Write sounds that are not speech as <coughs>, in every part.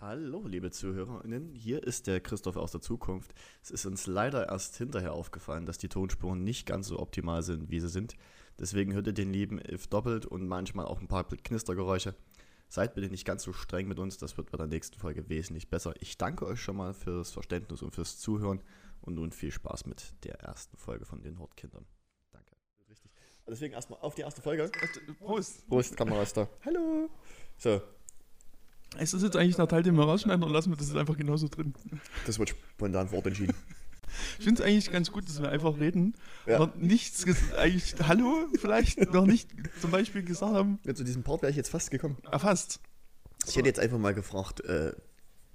Hallo, liebe ZuhörerInnen, hier ist der Christoph aus der Zukunft. Es ist uns leider erst hinterher aufgefallen, dass die Tonspuren nicht ganz so optimal sind, wie sie sind. Deswegen hört ihr den lieben If doppelt und manchmal auch ein paar Knistergeräusche. Seid bitte nicht ganz so streng mit uns, das wird bei der nächsten Folge wesentlich besser. Ich danke euch schon mal fürs Verständnis und fürs Zuhören und nun viel Spaß mit der ersten Folge von den Hortkindern. Danke. Richtig. Deswegen erstmal auf die erste Folge. Prost. Prost, Kamera ist da. Hallo. So, Ist das jetzt eigentlich der Teil, den wir rausschneiden oder lassen wir das jetzt einfach genauso drin? das wird spontan vortentschieden. Ich finde es eigentlich ganz gut, dass wir einfach reden. Ja. Noch nichts, eigentlich Hallo vielleicht noch nicht zum Beispiel gesagt haben. Ja, zu diesem Part wäre ich jetzt fast gekommen. Erfasst. Ich hätte jetzt einfach mal gefragt, äh,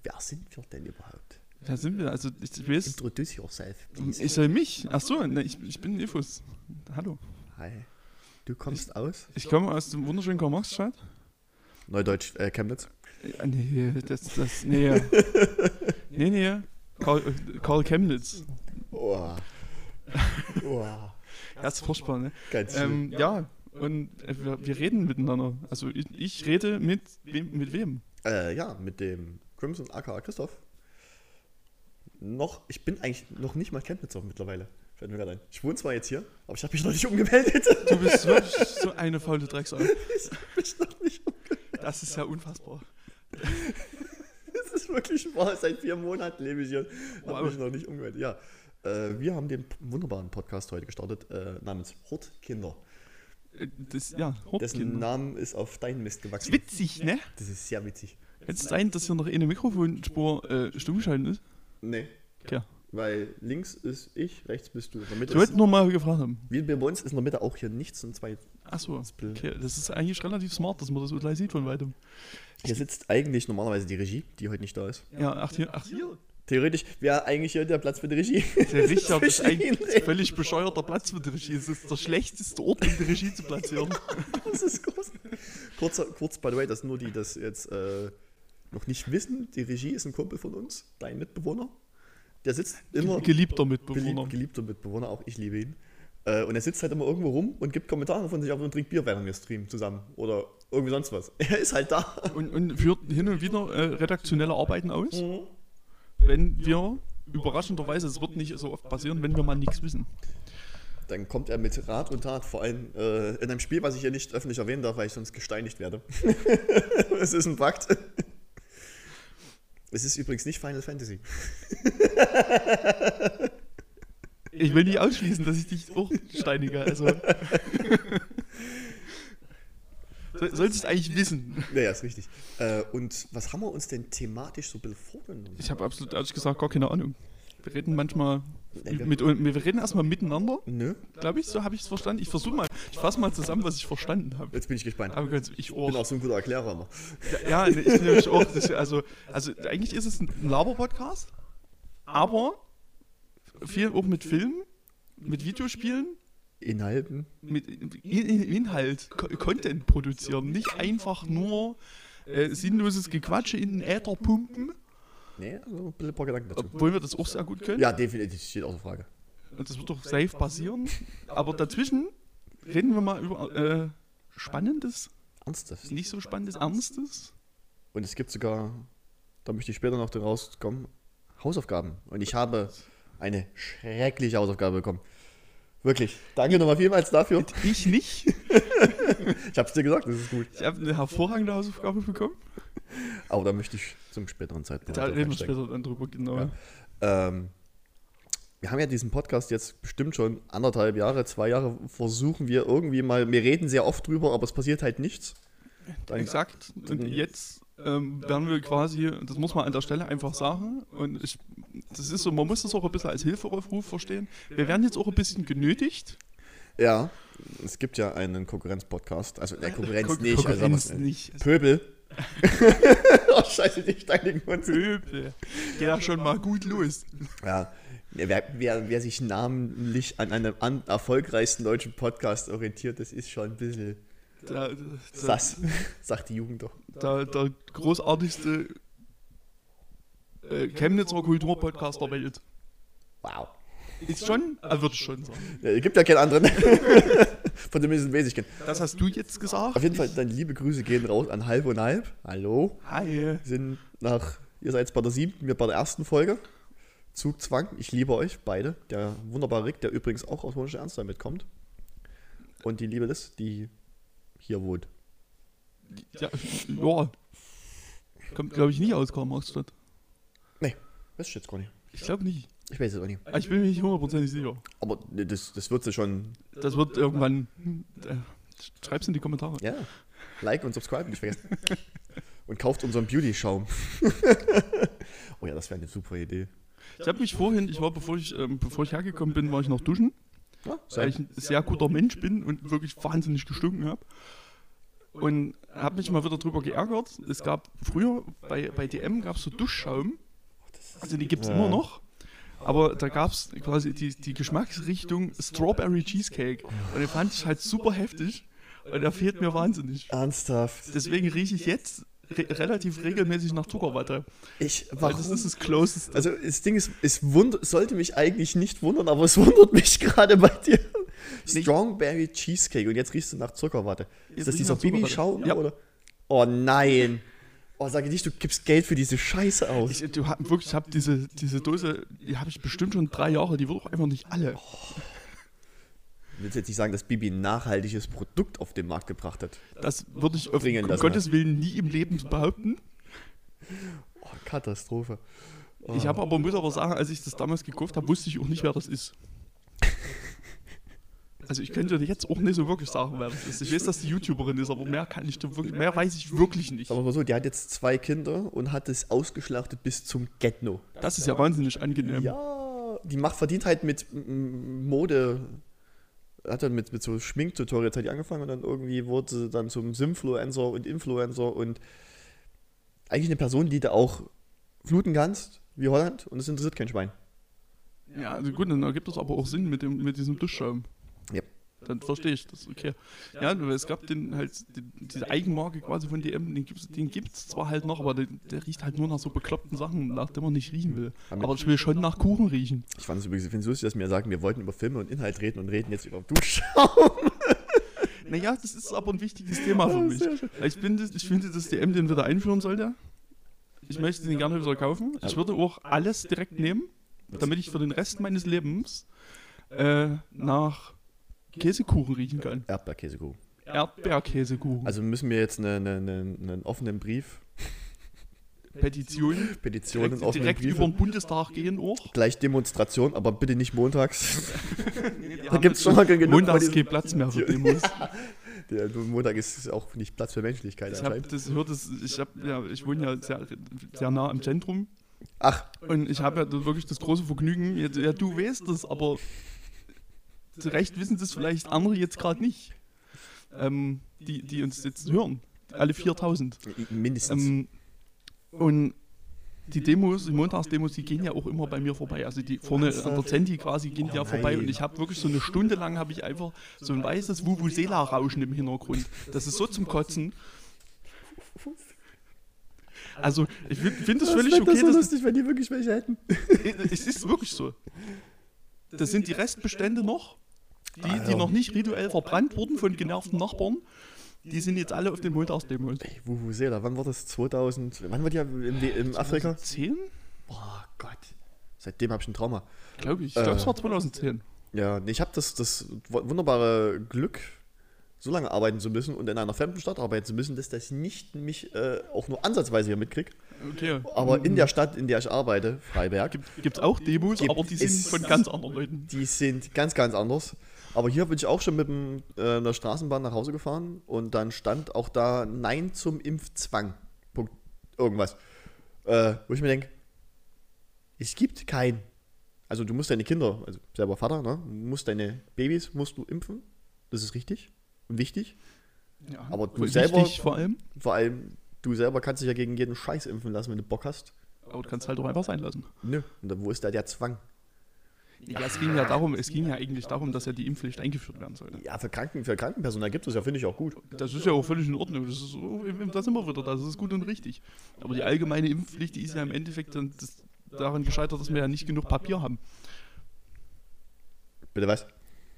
wer sind wir denn überhaupt? Wer sind wir? Also ich weiß, Introduce yourself, please. ich soll mich. Ach so, ne, ich, ich bin Ifus. Hallo. Hi. Du kommst aus? Ich komme aus dem wunderschönen Karl-Marx-Stadt. Neudeutsch, äh, Chemnitz. Nee, das, das, nee. <laughs> nee, nee. Karl, äh, Karl Chemnitz. Oh. oh. Das ist furchtbar, ne? Ganz schön. Ähm, ja, und äh, wir, wir reden miteinander. Also ich, ich rede mit wem? Mit wem? Äh, ja, mit dem Crimson aka Christoph. Noch, ich bin eigentlich noch nicht mal Chemnitzer mittlerweile. Fällt mir gerade ein. Ich wohne zwar jetzt hier, aber ich habe mich noch nicht umgemeldet. <laughs> Du bist wirklich so eine faule Drecksau. <laughs> ich habe mich noch nicht umgemeldet. Das ist ja unfassbar. <laughs> Das ist wirklich wahr. Seit vier Monaten lebe ich hier. Habe Wow. mich noch nicht umgemeldet. Ja. Äh, wir haben den wunderbaren Podcast heute gestartet, äh, namens Hortkinder. Äh, Das, ja, Dessen Hortkinder. Namen ist auf deinen Mist Das ist gewachsen. witzig, ne? Das ist sehr witzig. Kann es sein, dass hier noch eine Mikrofonspur äh, stumm geschalten ist? Nee, Tja. weil links ist ich, rechts bist du. In der Mitte Ich wollte nur mal gefragt haben. wie bei uns ist in der Mitte auch hier nichts und zwei. Achso, okay. Das ist eigentlich relativ smart, dass man das so gleich sieht von weitem. Hier sitzt eigentlich normalerweise die Regie, die heute nicht da ist. Ja, ach hier, ach hier. Theoretisch wäre eigentlich hier der Platz für die Regie. Der Richter <laughs> ist ein völlig bescheuerter Platz für die Regie. Es ist der schlechteste Ort, um die Regie zu platzieren. <laughs> Das ist groß. Kurz, kurz by the way, dass nur die das jetzt äh, noch nicht wissen, die Regie ist ein Kumpel von uns, dein Mitbewohner. Der sitzt immer. Geliebter Gelieb, Mitbewohner. geliebter Mitbewohner, auch ich liebe ihn. Äh, und er sitzt halt immer irgendwo rum und gibt Kommentare von sich auf und trinkt Bier, während wir streamen zusammen. Oder irgendwie sonst was. <laughs> Er ist halt da. Und, und führt hin und wieder äh, redaktionelle Arbeiten aus, Mhm. wenn wir überraschenderweise, es wird nicht so oft passieren, wenn wir mal nichts wissen. Dann kommt er mit Rat und Tat, vor allem äh, in einem Spiel, was ich hier nicht öffentlich erwähnen darf, weil ich sonst gesteinigt werde. <laughs> Es ist ein Fakt. Es ist übrigens nicht Final Fantasy. <laughs> Ich will nicht ausschließen, dass ich dich auch steinige. Also. <laughs> So- Solltest eigentlich wissen. Naja, ist richtig. Äh, und was haben wir uns denn thematisch so vorgenommen? Ich habe absolut ehrlich gesagt gar keine Ahnung. Wir reden manchmal mit, wir reden erstmal miteinander, Nö, glaube ich, so habe ich es verstanden. Ich versuche mal, ich fasse mal zusammen, was ich verstanden habe. jetzt bin ich gespannt. Aber ganz, ich Ich bin auch. so ein guter Erklärer immer. Ja, nee, ich nämlich auch. Das, also, also eigentlich ist es ein Laber-Podcast, aber viel auch mit Filmen, mit Videospielen, Inhalten. mit In- Inhalt, Co- Content produzieren. Nicht einfach nur äh, sinnloses Gequatsche in den Äther pumpen, Nee, also ein bisschen ein paar Gedanken dazu. obwohl wir das auch sehr gut können. Ja, definitiv, steht außer Frage. Und das wird doch safe passieren. Aber dazwischen reden wir mal über äh, Spannendes, Ernstes. nicht so Spannendes, Ernstes. Und es gibt sogar, da möchte ich später noch draus kommen, Hausaufgaben. Und ich habe eine schreckliche Hausaufgabe bekommen. Wirklich. Danke nochmal vielmals dafür. <laughs> Ich nicht. <laughs> Ich habe es dir gesagt, das ist gut. Ich habe eine hervorragende Hausaufgabe bekommen. Aber da möchte ich zum späteren Zeitpunkt. Da reden wir später dann drüber, genau. Ja. Ähm, wir haben ja diesen Podcast jetzt bestimmt schon anderthalb Jahre, zwei Jahre versuchen wir irgendwie mal, wir reden sehr oft drüber, aber es passiert halt nichts. Dann, Exakt. Und jetzt ähm, werden wir quasi, das muss man an der Stelle einfach sagen, und ich, das ist so, man muss das auch ein bisschen als Hilferufruf verstehen. Wir werden jetzt auch ein bisschen genötigt. Ja, es gibt ja einen Konkurrenz-Podcast, also der <laughs> Konkurrenz Kon- nicht, also Konkurrenz wir's nicht. Pöbel. <laughs> oh, scheiße, die steinigen uns. Pöbel. Geht ja schon mal gut los. Ja, wer, wer, wer sich namentlich an einem an erfolgreichsten deutschen Podcast orientiert, das ist schon ein bisschen Der, der, sass, <laughs> sagt die Jugend doch. der, der großartigste äh, Chemnitzer Kulturpodcast der Welt. Wow. Ist schon, er würde ich schon sagen. Ja, es gibt ja keinen anderen. <laughs> Von dem weiß ich kennen. Das hast du jetzt gesagt. Auf jeden Fall, dann liebe Grüße gehen raus an Halb und Halb. Hallo. Hi. Wir sind nach, ihr seid jetzt bei der siebten, wir bei der ersten Folge. Zugzwang. Ich liebe euch beide. Der wunderbare Rick, der übrigens auch aus Wohnische Ernst mitkommt. Und die liebe Liz, die hier wohnt. Ja, ja. Kommt, glaube ich, nicht aus Karl-Marx-Stadt. Nee, ich jetzt gar nicht. Ich glaube nicht. Ich weiß es auch nicht. Aber Ich bin mir nicht hundertprozentig sicher. Aber ne, das, das wird sie schon. Das wird irgendwann. Äh, schreib's in die Kommentare. Ja. Like und subscribe, nicht vergessen. <laughs> Und kauft unseren Beauty-Schaum. <laughs> oh ja, das wäre eine super Idee. Ich habe mich vorhin, ich war, bevor ich, ähm, bevor ich hergekommen bin, war ich noch duschen, Ja, weil ich ein sehr guter Mensch bin und wirklich wahnsinnig gestunken habe. Und habe mich mal wieder drüber geärgert. Es gab früher bei, bei DM gab es so Duschschaum. Also die gibt es Ja. immer noch. Aber da gab es quasi die, die Geschmacksrichtung Strawberry Cheesecake. Und den fand ich halt super heftig. Und der fehlt mir wahnsinnig. Ernsthaft. Deswegen rieche ich jetzt re relativ regelmäßig nach Zuckerwatte. Ich, Weil warum? das ist das Closest. Also das Ding ist, es sollte mich eigentlich nicht wundern, aber es <laughs> wundert mich gerade bei dir. Strawberry Cheesecake und jetzt riechst du nach Zuckerwatte. Jetzt Ist das dieser Zuckerwatte. Bibi-Schaum? Ja. Oder? Oh nein. Oh, sage nicht, du gibst Geld für diese Scheiße aus. Ich, du, hab- wirklich, ich habe diese, diese Dose, die habe ich bestimmt schon drei Jahre, die wird auch einfach nicht alle. Ich will jetzt nicht sagen, dass Bibi ein nachhaltiges Produkt auf den Markt gebracht hat. Das würde ich auf um das Gottes Willen nie im Leben behaupten. Oh, Katastrophe. Oh. Ich habe aber, muss aber sagen, als ich das damals gekauft habe, wusste ich auch nicht, wer das ist. Also ich könnte jetzt auch nicht so wirklich sagen, wer das ist. Ich weiß, dass die YouTuberin ist, aber mehr kann ich wirklich, mehr weiß ich wirklich nicht. Wir mal so, die hat jetzt zwei Kinder und hat es ausgeschlachtet bis zum Getno. Das ist ja wahnsinnig angenehm. Ja, die macht verdient halt mit Mode. Hat dann mit, mit so Schminktutorials die angefangen und dann irgendwie wurde sie dann zum Simfluencer und Influencer und eigentlich eine Person, die du auch fluten kannst, wie Holland, und es interessiert kein Schwein. Ja, also gut, dann ergibt das aber auch Sinn mit, dem, mit diesem Duschschaum. Dann verstehe ich das, okay. Ja, es gab den halt, den, diese Eigenmarke quasi von DM, den gibt's, den gibt's zwar halt noch, aber der, der riecht halt nur nach so bekloppten Sachen, nach dem man nicht riechen will. Aber ich will schon nach Kuchen riechen. Ich fand es übrigens ich find's lustig, dass wir sagen, wir wollten über Filme und Inhalt reden und reden jetzt über Duschschaum. <laughs> Naja, das ist aber ein wichtiges Thema für mich. Ich finde, ich finde, dass DM den wieder einführen sollte. Ich möchte den gerne wieder kaufen. Ich würde auch alles direkt nehmen, damit ich für den Rest meines Lebens äh, nach Käsekuchen riechen kann. Erdbeerkäsekuchen. Erdbeerkäsekuchen. Also müssen wir jetzt eine, eine, eine, einen offenen Brief, Petition. Petitionen, Direkt, offenen direkt Briefe. über den Bundestag gehen auch. Gleich Demonstration, aber bitte nicht montags. <laughs> Die Da gibt es schon mal genug. Montags kein Platz mehr für Demos. <laughs> diesen- Der Montag ist auch nicht Platz für Menschlichkeit Ich habe anscheinend. das hört das, ich hab, ja, ich wohne ja sehr, sehr nah am Zentrum Ach, und ich habe ja wirklich das große Vergnügen, ja, ja du weißt das, aber zu Recht wissen das vielleicht andere jetzt gerade nicht, ähm, die, die uns jetzt hören, alle 4000. mindestens. Ähm, und die Demos, die Montagsdemos, die gehen ja auch immer bei mir vorbei. Also die vorne an der Zenti quasi gehen die ja vorbei und ich habe wirklich so eine Stunde lang habe ich einfach so ein weißes Vuvuzela-Rauschen im Hintergrund. Das ist so zum Kotzen. Also ich finde find es Das völlig wär das okay, so lustig, wenn die wirklich welche hätten. <laughs> es ist wirklich so. Das sind die Restbestände noch, die, die noch nicht rituell verbrannt wurden von genervten Nachbarn. Die sind jetzt alle auf den Montagsdemos. Ey, Vuvuzela, wann war das? 2000? Wann war die im, im Afrika? 10? Boah, Gott. Seitdem habe ich ein Trauma. Glaube ich. Ich glaube, Äh. es war 2010. Ja, nee, ich habe das, das wu- wunderbare Glück, so lange arbeiten zu müssen und in einer fremden Stadt arbeiten zu müssen, dass das nicht mich äh, auch nur ansatzweise hier mitkriege. Okay. Aber in der Stadt, in der ich arbeite, Freiberg, Gibt es auch Demos, aber die sind von ganz anderen Leuten. die sind ganz, ganz anders. Aber hier bin ich auch schon mit dem, äh, einer Straßenbahn nach Hause gefahren und dann stand auch da Nein zum Impfzwang. Punkt. Irgendwas. Äh, wo ich mir denke, es gibt kein. Also du musst deine Kinder, also selber Vater, ne, musst deine Babys musst du impfen. Das ist richtig und wichtig. Ja, Aber du selber- vor allem. Vor allem, du selber kannst dich ja gegen jeden Scheiß impfen lassen, wenn du Bock hast. Aber du kannst halt auch einfach sein lassen. Nö. Und dann, wo ist da der Zwang? Ja, es ging ja darum, es ging ja eigentlich darum, dass ja die Impfpflicht eingeführt werden sollte. Ja, für, Kranken, für Krankenpersonal gibt es ja, finde ich auch gut. Das ist ja auch völlig in Ordnung. Das ist das wir wieder, das ist gut und richtig. Aber die allgemeine Impfpflicht, die ist ja im Endeffekt dann das, daran gescheitert, dass wir ja nicht genug Papier haben. Bitte was?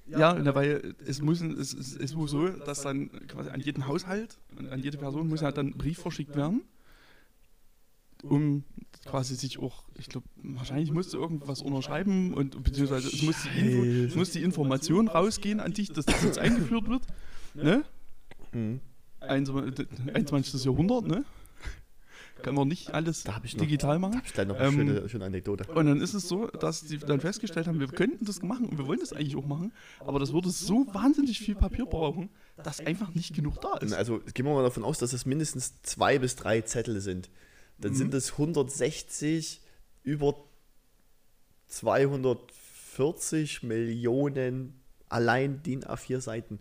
Ja, na, weil es muss, es, es, es muss so, dass dann quasi an jeden Haushalt, an jede Person muss ja dann ein Brief verschickt werden, um quasi sich auch, ich glaube, wahrscheinlich musst du irgendwas unterschreiben und beziehungsweise es muss, die Info, muss die Information rausgehen an dich, dass das jetzt eingeführt wird. Ne? Mhm. 21. Jahrhundert, ne? Kann man nicht alles habe ich noch, digital machen. da hab ich gleich noch eine Ähm, schöne, schöne Anekdote. Und dann ist es so, dass die dann festgestellt haben, wir könnten das machen und wir wollen das eigentlich auch machen, aber das würde so wahnsinnig viel Papier brauchen, dass einfach nicht genug da ist. Also gehen wir mal davon aus, dass es mindestens zwei bis drei Zettel sind. Dann Mhm. sind es 160 über 240 Millionen allein DIN A4 Seiten.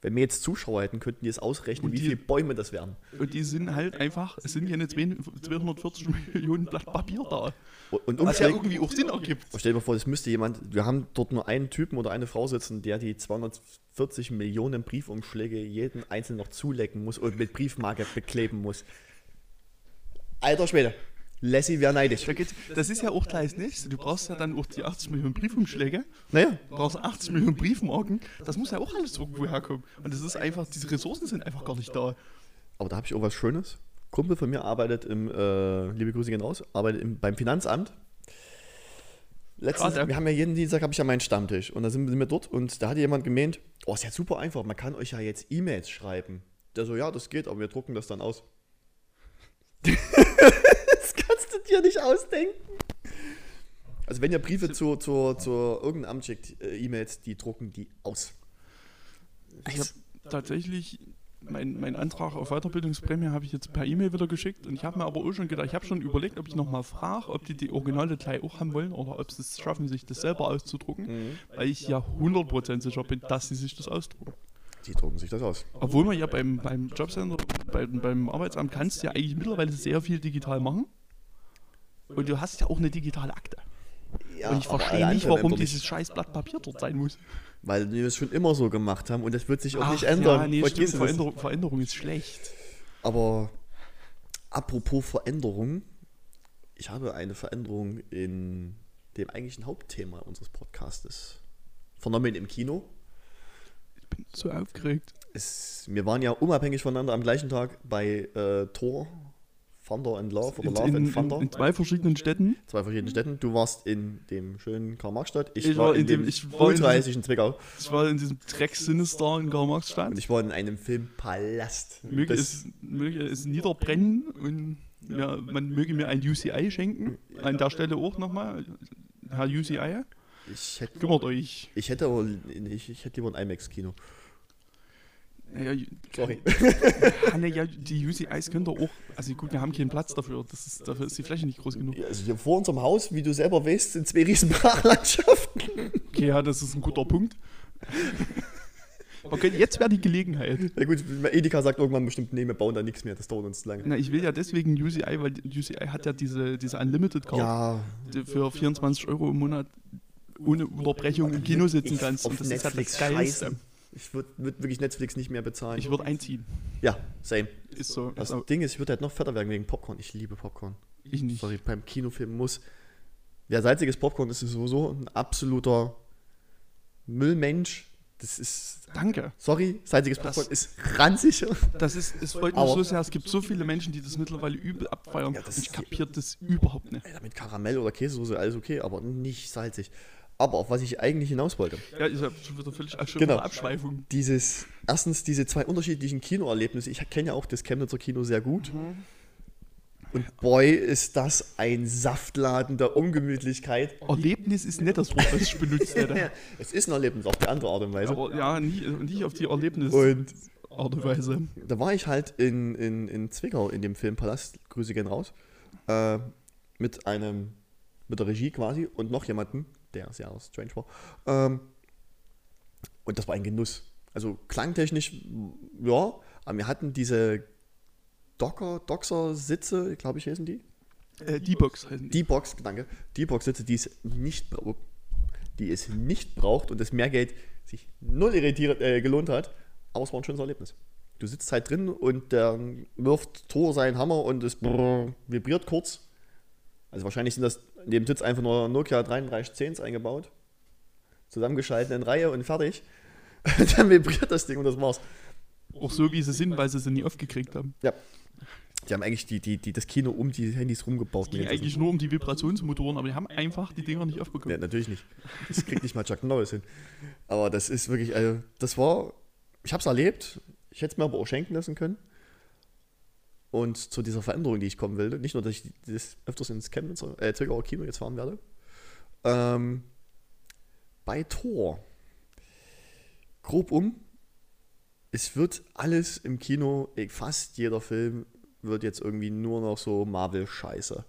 Wenn wir jetzt Zuschauer hätten, könnten die es ausrechnen, Und wie die- viele Bäume das wären. Und die sind halt einfach, es sind ja nicht 240 Millionen Blatt Papier da. Und Was ja irgendwie auch Sinn ergibt. stell dir mal vor, das müsste jemand, wir haben dort nur einen Typen oder eine Frau sitzen, der die 240 Millionen Briefumschläge jeden einzeln noch zulecken muss und mit Briefmarke bekleben muss. Alter Schwede, Lassie wäre neidisch. Das ist ja auch gleich nächste. Du brauchst ja dann auch die 80 Millionen Briefumschläge, Naja, du brauchst 80 Millionen Briefmarken. Das muss ja auch alles irgendwo herkommen. Und das ist einfach, diese Ressourcen sind einfach gar nicht da. Aber da habe ich auch was Schönes. Kumpel von mir arbeitet im, äh, liebe Grüße gehen raus, arbeitet im, beim Finanzamt. Letztens, wir haben ja jeden Dienstag habe ich ja meinen Stammtisch und da sind, sind wir dort und da hat jemand gemeint, oh, ist ja super einfach, man kann euch ja jetzt E-Mails schreiben. Der so, ja, das geht, aber wir drucken das dann aus. <laughs> das kannst du dir nicht ausdenken. Also wenn ihr Briefe zu, zu, zu irgendeinem Amt schickt, äh, E-Mails, die drucken die aus. Ich habe tatsächlich mein, mein Antrag auf Weiterbildungsprämie habe ich jetzt per E-Mail wieder geschickt und ich habe mir aber auch schon gedacht, ich habe schon überlegt, ob ich nochmal frage, ob die die Originale gleich auch haben wollen oder ob sie es schaffen, sich das selber auszudrucken, Mhm. weil ich ja 100% sicher bin, dass sie sich das ausdrucken. Die drucken sich das aus. Obwohl man ja beim, beim Jobcenter, beim, beim Arbeitsamt kannst du ja eigentlich mittlerweile sehr viel digital machen. Und du hast ja auch eine digitale Akte. Ja, und ich verstehe nicht, warum dieses scheiß Blatt Papier dort sein muss. Weil wir es schon immer so gemacht haben und das wird sich auch Ach, nicht ändern. Ja, nee, stimmt. Veränderung, Veränderung ist schlecht. Aber apropos Veränderung, ich habe eine Veränderung in dem eigentlichen Hauptthema unseres Podcastes vernommen im Kino. Ich bin so aufgeregt. Es, wir waren ja unabhängig voneinander am gleichen Tag bei äh, Thor, Thunder and Love oder In, Love in, and in, Thunder. in zwei verschiedenen Städten. zwei verschiedenen Städten. Du warst in dem schönen Karl-Marx-Stadt. Ich, Ich war in in dem- dem ich war in Zwickau. Ich war in diesem Dreck Sinister in Karl-Marx-Stadt. Und ich war in einem Filmpalast. Möge es, möge es niederbrennen und ja, man möge mir ein UCI schenken. An der Stelle auch nochmal. Herr UCI, ich hätte kümmert euch. Ich hätte, aber, ich, ich hätte lieber ein IMAX-Kino. <laughs> Ja, Sorry. ja, ja, die UCIs können doch auch. Also gut, wir haben keinen Platz dafür. Das ist, dafür ist die Fläche nicht groß genug. Also hier vor unserem Haus, wie du selber weißt, sind zwei riesen <laughs> Brachlandschaften. Okay, ja, das ist ein guter Punkt. Okay, jetzt wäre die Gelegenheit. Na gut, Edeka sagt irgendwann bestimmt, nee, wir bauen da nichts mehr, das dauert uns zu lange. Na, ich will ja deswegen UCI, weil UCI hat ja diese, diese Unlimited Card, Ja, für 24 Euro im Monat ohne Unterbrechung im Kino sitzen kannst. auf Und das ist ja Netflix das Geilste. scheißen. Ich würde würd wirklich Netflix nicht mehr bezahlen. Ich würde einziehen. ja, same. Ist so. Das Also, Ding ist, ich würde halt noch fetter werden wegen Popcorn. Ich liebe Popcorn. ich nicht. Sorry, beim Kinofilm muss. Wer salziges Popcorn ist, ist sowieso ein absoluter Müllmensch. Das ist. Danke. Sorry, salziges Das- Popcorn ist ranzig. Das ist, es freut mich so sehr. Es gibt so viele Menschen, die das mittlerweile übel abfeiern. Ja, das ich ist- kapiere das überhaupt nicht. Alter, mit Karamell oder Käsesoße, alles okay, aber nicht salzig. Aber auf was ich eigentlich hinaus wollte. Ja, ich habe schon wieder völlig schon Genau. Abschweifung. Dieses, erstens diese zwei unterschiedlichen Kinoerlebnisse. Ich kenne ja auch das Chemnitzer Kino sehr gut. Und boy, ist das ein Saftladen der Ungemütlichkeit. Erlebnis ist nicht das Wort, das ich benutzt hätte. <laughs> Es ist ein Erlebnis auf die andere Art und Weise. Aber ja, nie, nicht auf die Erlebnis Und Art und Weise. da war ich halt in, in, in Zwickau in dem Filmpalast, Grüße gehen raus, äh, mit einem, mit der Regie quasi und noch jemanden, der sehr strange war. Ähm, und das war ein Genuss. Also klangtechnisch, ja, aber wir hatten diese Docker, Doxer-Sitze, glaube ich, heißen die. Äh, die Box heißen die. Die Box, danke, die Box-Sitze, die es nicht braucht, die es nicht braucht und das Mehrgeld sich null irritiert, äh, gelohnt hat, aber es war ein schönes Erlebnis. Du sitzt halt drin und der wirft Tor seinen Hammer und es brrr, vibriert kurz. Also wahrscheinlich sind das in dem Sitz einfach nur Nokia 3310s eingebaut. zusammengeschaltet in Reihe und fertig. <laughs> dann vibriert das Ding und das war's. Auch so, wie sie sind, weil sie sie nie aufgekriegt haben. Die haben eigentlich die, die, die, das Kino um die Handys rumgebaut. Ging eigentlich nur um die Vibrationsmotoren, aber die haben einfach die Dinger nicht aufbekommen. Ja, natürlich nicht. Das kriegt nicht mal Chuck Norris hin. Aber das ist wirklich, also, das war, ich habe es erlebt, ich hätte es mir aber auch schenken lassen können. Und zu dieser Veränderung, die ich kommen will, nicht nur, dass ich das öfters ins Chemnitzer, äh, Zwickauer Kino jetzt fahren werde, ähm, bei Tor, grob um, es wird alles im Kino, eh, fast jeder Film wird jetzt irgendwie nur noch so Marvel-Scheiße.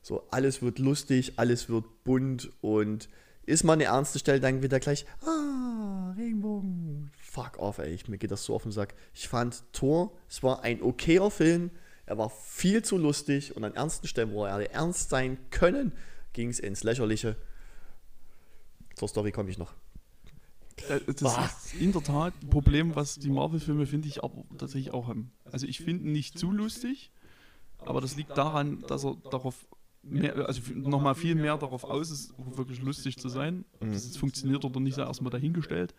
So, alles wird lustig, alles wird bunt und ist mal eine ernste Stelle, dann wieder gleich, ah, Regenbogen. Fuck off, ey, ich, mir geht das so auf den Sack. Ich fand Thor, es war ein okayer Film, er war viel zu lustig und an ernsten Stellen, wo er ernst sein können, ging es ins Lächerliche. Zur Story komme ich noch. Äh, Das Bah. ist in der Tat ein Problem, was die Marvel-Filme, finde ich, aber tatsächlich auch haben. Also ich finde ihn nicht zu lustig, aber das liegt daran, dass er darauf mehr, also nochmal viel mehr darauf aus ist, wirklich lustig zu sein. Ob das jetzt funktioniert oder nicht, sei erstmal dahingestellt.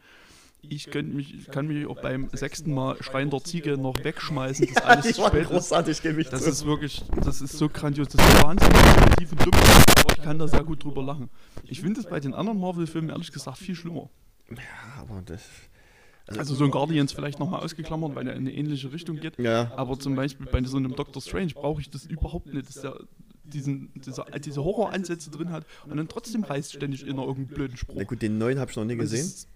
Ich könnte mich, kann mich auch beim sechsten Mal Schreien der Ziege noch wegschmeißen, dass alles die <laughs> zu spät großartig, gebe ich Das zu. ist wirklich, das ist so grandios, das ist wahnsinnig kreativ und dumm, aber ich kann da sehr gut drüber lachen. Ich finde es bei den anderen Marvel-Filmen ehrlich gesagt viel schlimmer. Ja, aber das. Also so ein Guardians vielleicht nochmal ausgeklammert, weil er in eine ähnliche Richtung geht. Ja, Aber zum Beispiel bei so einem Doctor Strange brauche ich das überhaupt nicht, dass der diesen, diese, diese Horroransätze drin hat und dann trotzdem reißt ständig in irgendeinen blöden Spruch. na gut, den neuen habe ich noch nie gesehen. Das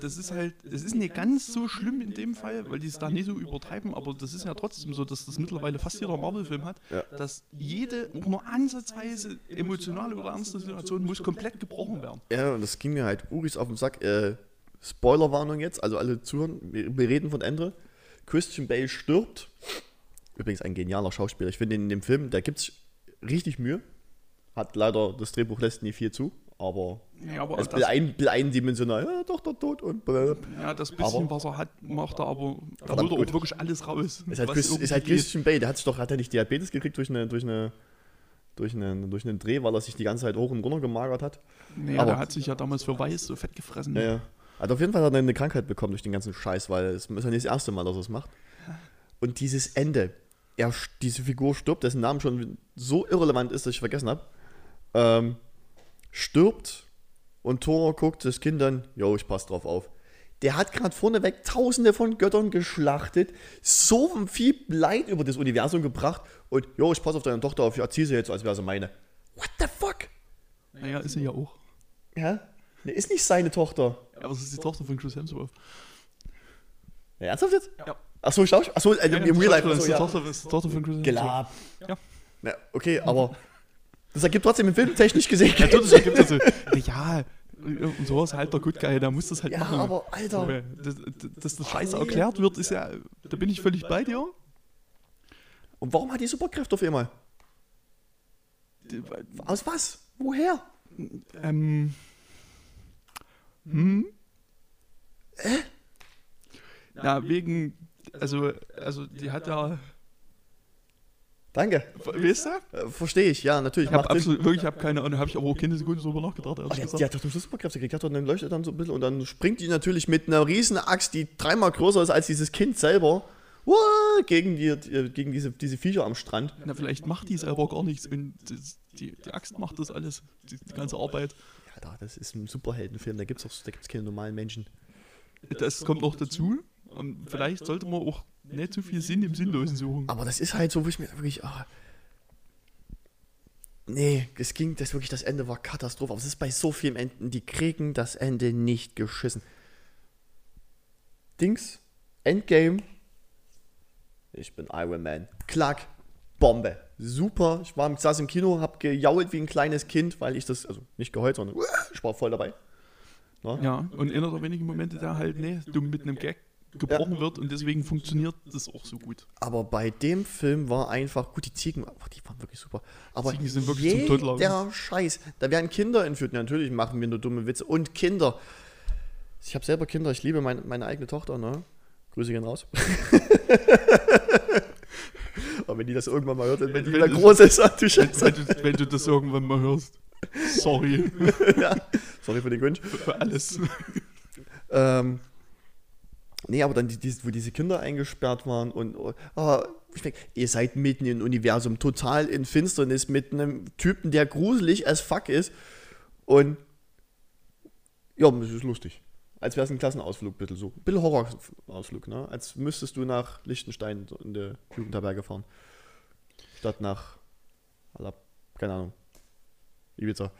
das ist halt, es ist nicht ganz so schlimm in dem Fall, weil die es da nicht so übertreiben, aber das ist ja trotzdem so, dass das mittlerweile fast jeder Marvel-Film hat, Ja. dass jede auch nur ansatzweise emotionale oder ernste Situation muss komplett gebrochen werden. Ja, und das ging mir halt uris auf den Sack. Äh, Spoilerwarnung jetzt, also alle zuhören, wir, wir reden von Ende. Christian Bale stirbt. Übrigens ein genialer Schauspieler. Ich finde in dem Film, der gibt sich richtig Mühe. Hat leider, das Drehbuch lässt nie viel zu, aber Ja, aber es ist das, ein, eindimensional. Ja, doch, doch, tot und blablabla. ja, das bisschen, aber- was er hat, macht er aber, da holt er auch wirklich alles raus. Ist halt, Chris, ist halt. Christian Bale, der hat sich doch, hat er nicht Diabetes gekriegt durch eine, durch eine, durch einen, durch einen Dreh, weil er sich die ganze Zeit hoch und runter gemagert hat. Nee, aber- der hat sich ja damals für Weiß so fett gefressen. Ja, ja. Hat auf jeden Fall hat er eine Krankheit bekommen durch den ganzen Scheiß, weil es ist ja nicht das erste Mal, dass er es macht. Und dieses Ende, er, diese Figur stirbt, dessen Name schon so irrelevant ist, dass ich vergessen habe, ähm, stirbt und Thor guckt das Kind dann, jo, ich pass drauf auf. Der hat gerade vorneweg tausende von Göttern geschlachtet, so viel Leid über das Universum gebracht und, jo, ich pass auf deine Tochter auf, ich erziehe sie jetzt, als wäre sie meine. What the fuck? Naja, ist er ja auch. Ja? Ne, ist nicht seine Tochter. Ja, aber es ist die Tochter von Chris Hemsworth. Ja, ernsthaft jetzt? Ja. Achso, Schauspiel. Achso, äh, Ja, im Real Life. Ist die ja. Tochter, ist die Tochter von Chris Hemsworth. Gelab. Ja. Na, okay, aber das ergibt trotzdem im Film technisch gesehen. Ja, das ergibt also, <laughs> ja, und so ist halt der Good Guy, der muss das halt Ja, machen. aber Alter. Dass, dass das Scheiße erklärt wird, ist ja, da bin ich völlig bei dir. Und warum hat die Superkräfte auf einmal? Aus was? Woher? Ähm. Hm? Ja, wegen, also, also die hat ja, Danke. weißt du? Äh, Verstehe ich, ja, natürlich. Ich habe absolut, wirklich, ich habe keine Ahnung, habe ich aber auch keine Sekunde drüber nachgedacht, Oh, die, die hat doch nur Superkräfte gekriegt, hat doch dann leuchtet dann so ein bisschen und dann springt die natürlich mit einer riesen Axt, die dreimal größer ist als dieses Kind selber, gegen, die, die- gegen diese, diese Viecher am Strand. Na, vielleicht macht die selber gar nichts und die, die Axt macht das alles, die, die ganze Arbeit. Ja, da, das ist ein Superheldenfilm, da gibt es keine normalen Menschen. Das kommt noch dazu. Und vielleicht sollte man auch nicht zu viel Sinn im Sinnlosen suchen. Aber das ist halt so, wo ich mir wirklich. Ah, nee, es ging, das wirklich, das Ende war Katastrophe. Aber es ist bei so vielen Enden, die kriegen das Ende nicht geschissen. Dings, Endgame. Ich bin Iron Man. Klack, Bombe. Super. Ich war, saß im Kino, hab gejault wie ein kleines Kind, weil ich das, also nicht geheult, sondern ich war voll dabei. Na? Ja, und einer der wenigen Momente, der halt, ne, dumm mit einem Gag gebrochen wird und deswegen funktioniert das auch so gut. Aber bei dem Film war einfach, gut, die Ziegen, oh, die waren wirklich super. Aber Ziegen sind wirklich zum Totlachen. jeder Scheiß, da werden Kinder entführt. Ja, natürlich machen wir nur dumme Witze. Und Kinder. Ich habe selber Kinder, ich liebe meine, meine eigene Tochter, ne? Grüße gehen raus. <laughs> Aber wenn die das irgendwann mal hört, wenn die Wenn wieder du- groß ist, ach du Wenn, Scheiße. wenn, du, wenn du das irgendwann mal hörst. Sorry <laughs> ja, sorry für den Cringe. für alles. Ähm, nee, aber dann, die, die, wo diese Kinder eingesperrt waren und, oh, ah, ich denk, ihr seid mitten im Universum, total in Finsternis mit einem Typen, der gruselig as fuck ist. Und ja, das ist lustig. Als wäre es ein Klassenausflug, bitte so. Ein bisschen Horrorausflug, ne? Als müsstest du nach Liechtenstein in der Jugendherberge fahren. Statt nach, Alab, keine Ahnung, Ibiza.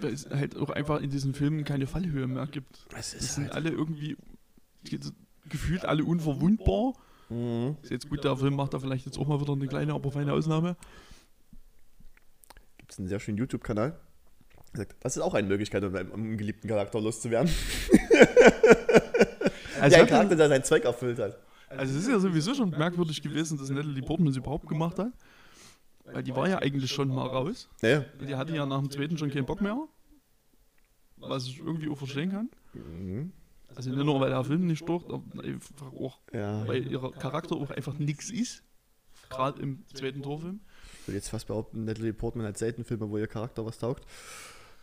Weil es halt auch einfach in diesen Filmen keine Fallhöhe mehr gibt. Es Die sind alle irgendwie gefühlt alle unverwundbar. Mhm. Ist jetzt gut, der Film macht da vielleicht jetzt auch mal wieder eine kleine, aber feine Ausnahme. Gibt es einen sehr schönen YouTube-Kanal. Das ist auch eine Möglichkeit, um einen geliebten Charakter loszuwerden. <laughs> Also, der hat- Charakter, der seinen Zweck erfüllt hat. also es ist ja sowieso schon merkwürdig gewesen, dass Natalie Portman das überhaupt gemacht hat. Weil die war ja eigentlich schon mal raus. Naja. Die hatte ja nach dem zweiten schon keinen Bock mehr. Was ich irgendwie auch verstehen kann. Mhm. Also nicht nur, weil der Film nicht durch, aber einfach auch, Ja. weil ihr Charakter auch einfach nichts ist. Gerade im zweiten Torfilm. Ich würde jetzt fast behaupten, Natalie Portman hat selten Filme, wo ihr Charakter was taugt.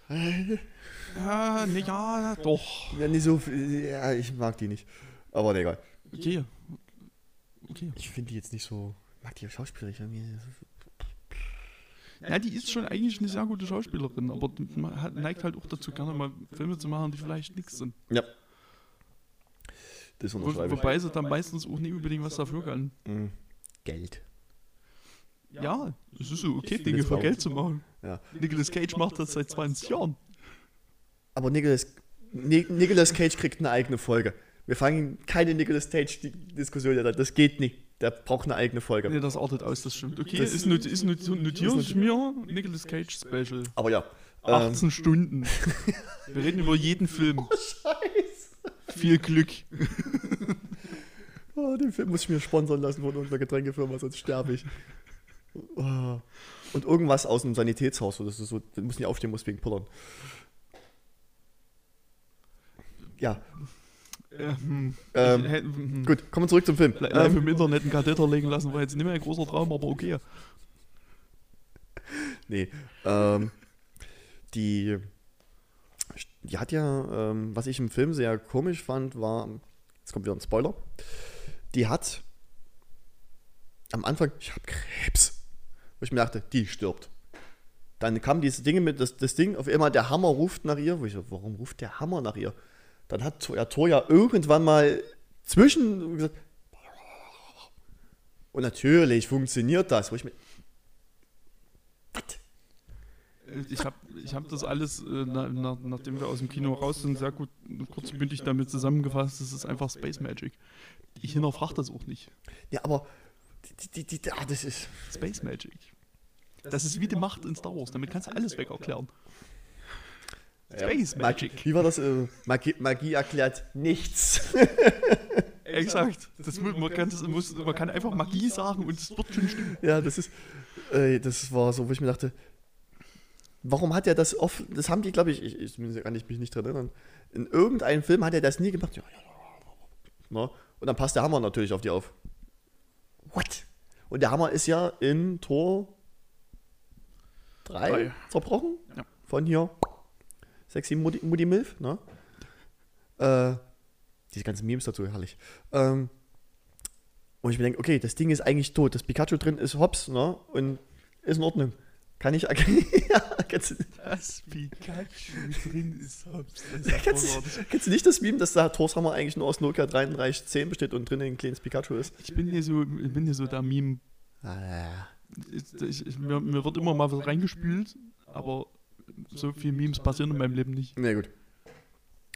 Ja, ne, ja, doch. Ja, nicht so viel. Ja, ich mag die nicht. Aber nee, egal. Okay. Okay. Ich finde die jetzt nicht so. Ich mag die Schauspielerin. irgendwie. Ja, die ist schon eigentlich eine sehr gute Schauspielerin, aber man neigt halt auch dazu, gerne mal Filme zu machen, die vielleicht nichts sind. Ja. Das Wo, unterschreibe ich. wobei sie dann meistens auch nicht unbedingt was dafür kann. Mhm. Geld. Ja, es ist so okay, Ich Dinge für. Geld zu machen. Ja. Nicolas Cage macht das seit 20 Jahren. Aber Nicolas, Ni- Nicolas Cage kriegt eine eigene Folge. Wir fangen keine Nicolas Cage-Diskussion an. Das geht nicht. Der braucht eine eigene Folge. Nee, das artet aus, das stimmt. Okay, Das- ist, not, ist not, notiere ich mir Nicolas Cage Special. Aber ja. Ähm, 18 Stunden. <laughs> Wir reden über jeden Film. Scheiße. Viel Glück. <laughs> Oh, den Film muss ich mir sponsern lassen von unserer Getränkefirma, sonst sterbe ich. Oh. Und irgendwas aus dem Sanitätshaus, so, dass du so, du musst nicht aufstehen musst wegen Pullern. Ja, Ähm, ähm, hätte- hm. gut, kommen wir zurück zum Film. Live Ähm, im Internet einen Katheter legen lassen war jetzt nicht mehr ein großer Traum, aber okay. nee, ähm, die, die hat ja, ähm, was ich im Film sehr komisch fand, war, jetzt kommt wieder ein Spoiler, die hat am Anfang, ich habe Krebs, wo ich mir dachte, die stirbt. Dann kam diese Dinge mit, das, das Ding, auf einmal der Hammer ruft nach ihr, wo ich so, warum ruft der Hammer nach ihr? Dann hat ja, Thor ja irgendwann mal zwischen gesagt, und natürlich funktioniert das, wo ich mir, Ich habe ich hab das alles, äh, na, na, nachdem wir aus dem Kino raus sind, sehr gut kurz und bündig damit zusammengefasst. Das ist einfach Space Magic. Ich hinterfrage das auch nicht. ja, aber die, die, die, ah, das ist, Space Magic. Das ist wie die Macht in Star Wars. Damit kannst du alles weg erklären. Space Magic. Wie war das? Äh, Magie, Magie erklärt nichts. <laughs> Exakt. Das, man, kann das muss, man kann einfach Magie sagen und es wird schon stimmen. ja, das ist. Äh, das war so, wo ich mir dachte, warum hat er das oft. Das haben die, glaube ich, ich, ich zumindest kann ich mich nicht dran erinnern. In irgendeinem Film hat er das nie gemacht. Ja, ja, ja. Na, und dann passt der Hammer natürlich auf die auf. What? Und der Hammer ist ja in Tor 3 Drei. zerbrochen. Ja. Von hier. Sexy Mutti, Mutti Milf, ne? Äh, diese ganzen Memes dazu, herrlich. Ähm, und ich mir denke, okay, das Ding ist eigentlich tot. Das Pikachu drin ist hops, ne? Und ist in Ordnung. Kann ich <laughs> ja, kennst, du, Das Pikachu drin ist kennst, du- kennst du nicht das Meme, dass der Torshammer eigentlich nur aus Nokia 3310 besteht und drinnen ein kleines Pikachu ist? Ich bin hier so, ich bin hier so der Meme. Ah, Ich, ich, ich, mir, mir wird immer mal was reingespült, aber so viele Memes passieren in meinem Leben nicht. Na gut.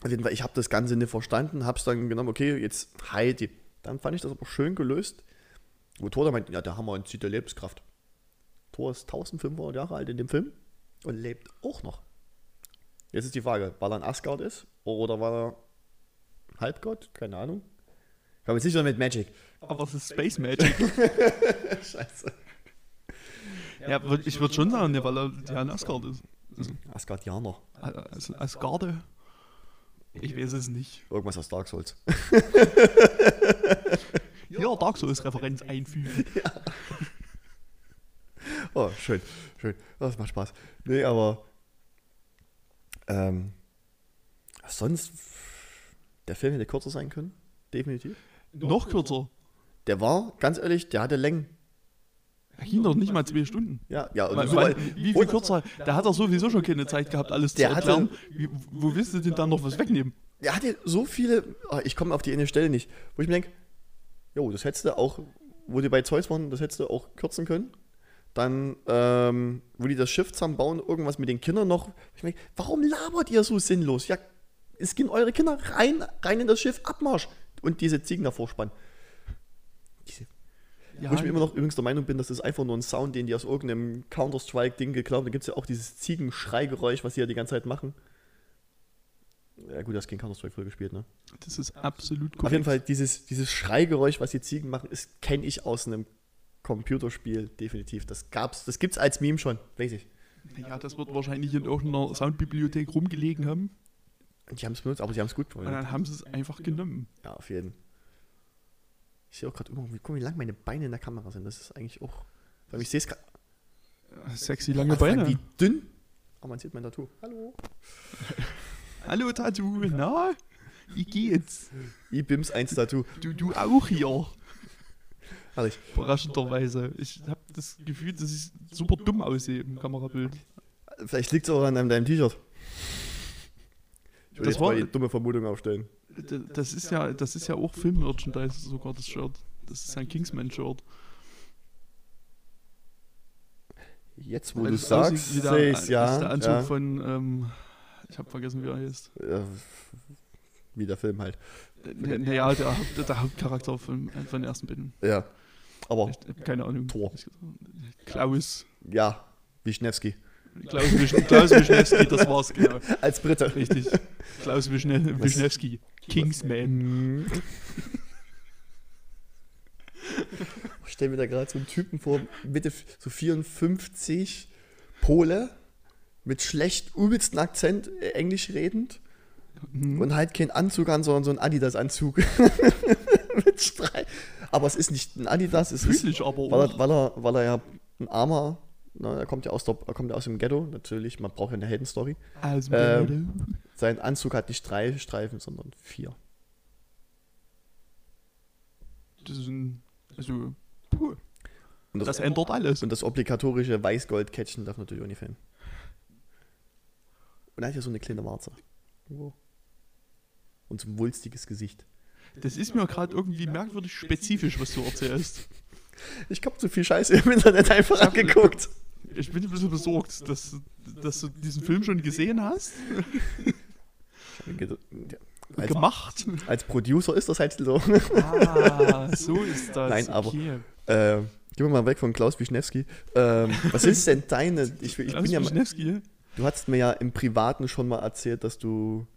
Auf jeden Fall, ich habe das Ganze nicht verstanden, hab's dann genommen, okay, jetzt Heidi. Dann fand ich das aber schön gelöst. Wo Thor da meint, ja, der Hammer entzieht der Lebenskraft. Thor ist 1500 Jahre alt in dem Film und lebt auch noch. Jetzt ist die Frage, weil er ein Asgard ist oder weil er Halbgott? Keine Ahnung. Ich komme jetzt nicht so mit Magic. Aber es ist Space Magic. <laughs> Scheiße. ja, würd- ich würde schon sagen, weil er ja ein Asgard ist. Asgardianer. Also Asgarde? Ich weiß es nicht. Irgendwas aus Dark Souls. Ja, Dark Souls Referenz einfügen. <laughs> Oh, schön, schön. Das macht Spaß. Nee, aber Ähm, sonst, der Film hätte kürzer sein können, definitiv. Noch kürzer. Der war, ganz ehrlich, der hatte Längen. Er ging doch nicht mal zwei Stunden. Ja, ja, und Weil, so, weil, wie viel und- kürzer? Da hat er sowieso schon keine Zeit gehabt, alles Der zu hatte- erklären. Wie, wo willst du denn dann noch was wegnehmen? er hatte so viele, ah, ich komme auf die eine Stelle nicht, wo ich mir denke, jo, das hättest du auch, wo die bei Zeus waren, das hättest du auch kürzen können. Dann, ähm, wo die das Schiff zusammenbauen, irgendwas mit den Kindern noch. Ich denke, warum labert ihr so sinnlos? Ja, es gehen eure Kinder rein, rein in das Schiff, Abmarsch. Und diese Ziegen davor spannen. Diese, Ja, Wo ich mir immer noch übrigens der Meinung bin, das ist einfach nur ein Sound, den die aus irgendeinem Counter-Strike-Ding geklaut haben. Da gibt es ja auch dieses Ziegenschreigeräusch, was sie ja die ganze Zeit machen. Ja gut, du hast gegen Counter-Strike früher gespielt, ne? das ist absolut korrekt. Auf jeden Fall, dieses, dieses Schreigeräusch, was die Ziegen machen, ist kenne ich aus einem Computerspiel definitiv. Das gab's, das gibt's als Meme schon, weiß ich. Ja, das wird wahrscheinlich in irgendeiner Soundbibliothek rumgelegen haben. Und die haben es benutzt, aber sie haben es gut Und verwendet. dann haben sie es einfach genommen. Ja, auf jeden. Ich sehe auch gerade immer, wie, guck mal, wie lang meine Beine in der Kamera sind. Das ist eigentlich auch. Weil ich sehe es gerade. Sexy lange Ach, Beine. Wie dünn. Aber man sieht mein Tattoo. Hallo. <laughs> Hallo Tattoo, na? Wie geht's? IBIMS 1 Tattoo. Du, du auch hier. Herrlich. Überraschenderweise. Ich habe das Gefühl, dass ich super dumm aussehe im Kamerabild. Vielleicht liegt es auch an deinem, deinem T-Shirt. Ich würde Das jetzt mal war- die dumme Vermutung aufstellen. Das ist ja, das ist ja auch Film-Merchandise sogar, das Shirt. Das ist ein Kingsman-Shirt. Jetzt, wo Weil du sagst, sehe ich's, Das ist der ja. Anzug ja. von, ähm, ich habe vergessen, wie er heißt. ja. Wie der Film halt. Naja, der, der Hauptcharakter von, von den ersten beiden. Ja. Aber, keine Ahnung. Thor. Klaus. ja, Wischnewski. Klaus, Wisch- Klaus Wischnewski, das war's, genau. <laughs> Als Brite. Richtig. Klaus Wischne Wischnewski. Kingsman. Ich stelle mir da gerade so einen Typen vor, Mitte so 54, Pole, mit schlecht übelsten Akzent, äh, Englisch redend Mhm. und halt kein Anzug an, sondern so ein Adidas-Anzug. <laughs> mit Streif. Aber es ist nicht ein Adidas, es ist, Fühl ich aber weil er, weil er, weil er ja ein armer, ne, er kommt ja aus, der, er kommt ja aus dem Ghetto, natürlich, man braucht ja eine Heldenstory. Dem ähm. Sein Anzug hat nicht drei Streifen, sondern vier. Das ist ein. Also. Puh. Und Das ändert alles. Und das obligatorische Weiß-Gold-Kettchen darf natürlich auch nicht fehlen. Und er hat ja so eine kleine Warze. Und so ein wulstiges Gesicht. Das ist mir gerade irgendwie merkwürdig spezifisch, was du erzählst. Ich hab so viel Scheiße im Internet einfach angeguckt. Ich bin ein bisschen besorgt, dass, dass du diesen Film schon gesehen hast, Als, gemacht. als Producer ist das halt so. Ah, so ist das. Nein, aber- Okay. äh, gehen wir mal weg von Klaus Wischnewski. Ähm, was ist denn deine. Ich, ich Klaus bin ja, Wischnewski, du hast mir ja im Privaten schon mal erzählt, dass du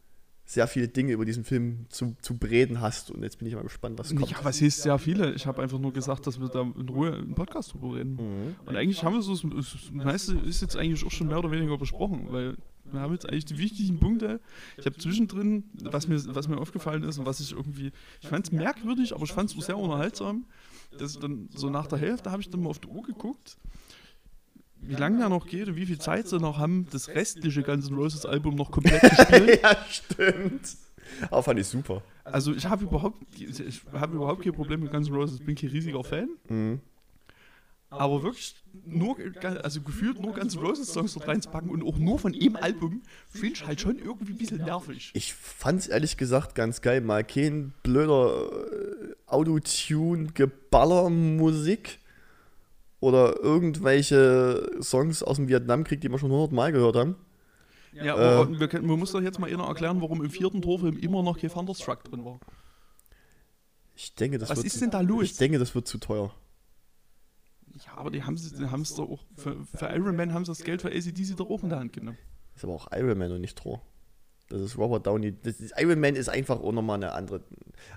sehr viele Dinge über diesen Film zu, zu bereden hast. Und jetzt bin ich mal gespannt, was kommt. Ja, was hieß sehr viele? Ich habe einfach nur gesagt, dass wir da in Ruhe im Podcast drüber reden. Mhm. Und eigentlich haben wir so, das meiste ist jetzt eigentlich auch schon mehr oder weniger besprochen, weil wir haben jetzt eigentlich die wichtigen Punkte. Ich habe zwischendrin, was mir, was mir aufgefallen ist und was ich irgendwie, ich fand es merkwürdig, aber ich fand es auch sehr unterhaltsam, dass ich dann so nach der Hälfte habe ich dann mal auf die Uhr geguckt, wie lange der noch geht und wie viel Zeit sie noch haben, das restliche Guns N' Roses Album noch komplett zu <laughs> spielen. ja, stimmt. Aber fand ich super. Also ich habe überhaupt, ich habe überhaupt kein Problem mit Guns N' Roses, bin kein riesiger Fan. Mhm. Aber wirklich nur, also gefühlt nur Guns N' Roses Songs dort reinzupacken und auch nur von jedem Album, finde ich halt schon irgendwie ein bisschen nervig. Ich fand's ehrlich gesagt ganz geil. Mal kein blöder äh, Autotune-Geballer-Musik oder irgendwelche Songs aus dem Vietnamkrieg, die wir schon hundertmal gehört haben. Ja, aber Äh. wir, können, wir müssen doch jetzt mal einer erklären, warum im vierten Torfilm immer noch kein Thunderstruck drin war. Ich denke, das Was wird ist zu, denn da los? Ich denke, das wird zu teuer. Ja, aber die haben es doch auch, für, für Iron Man haben sie das Geld für ACDC doch auch in der Hand genommen. Ist aber auch Iron Man und nicht Thor. Das ist Robert Downey. Das ist, Iron Man ist einfach auch nochmal eine andere.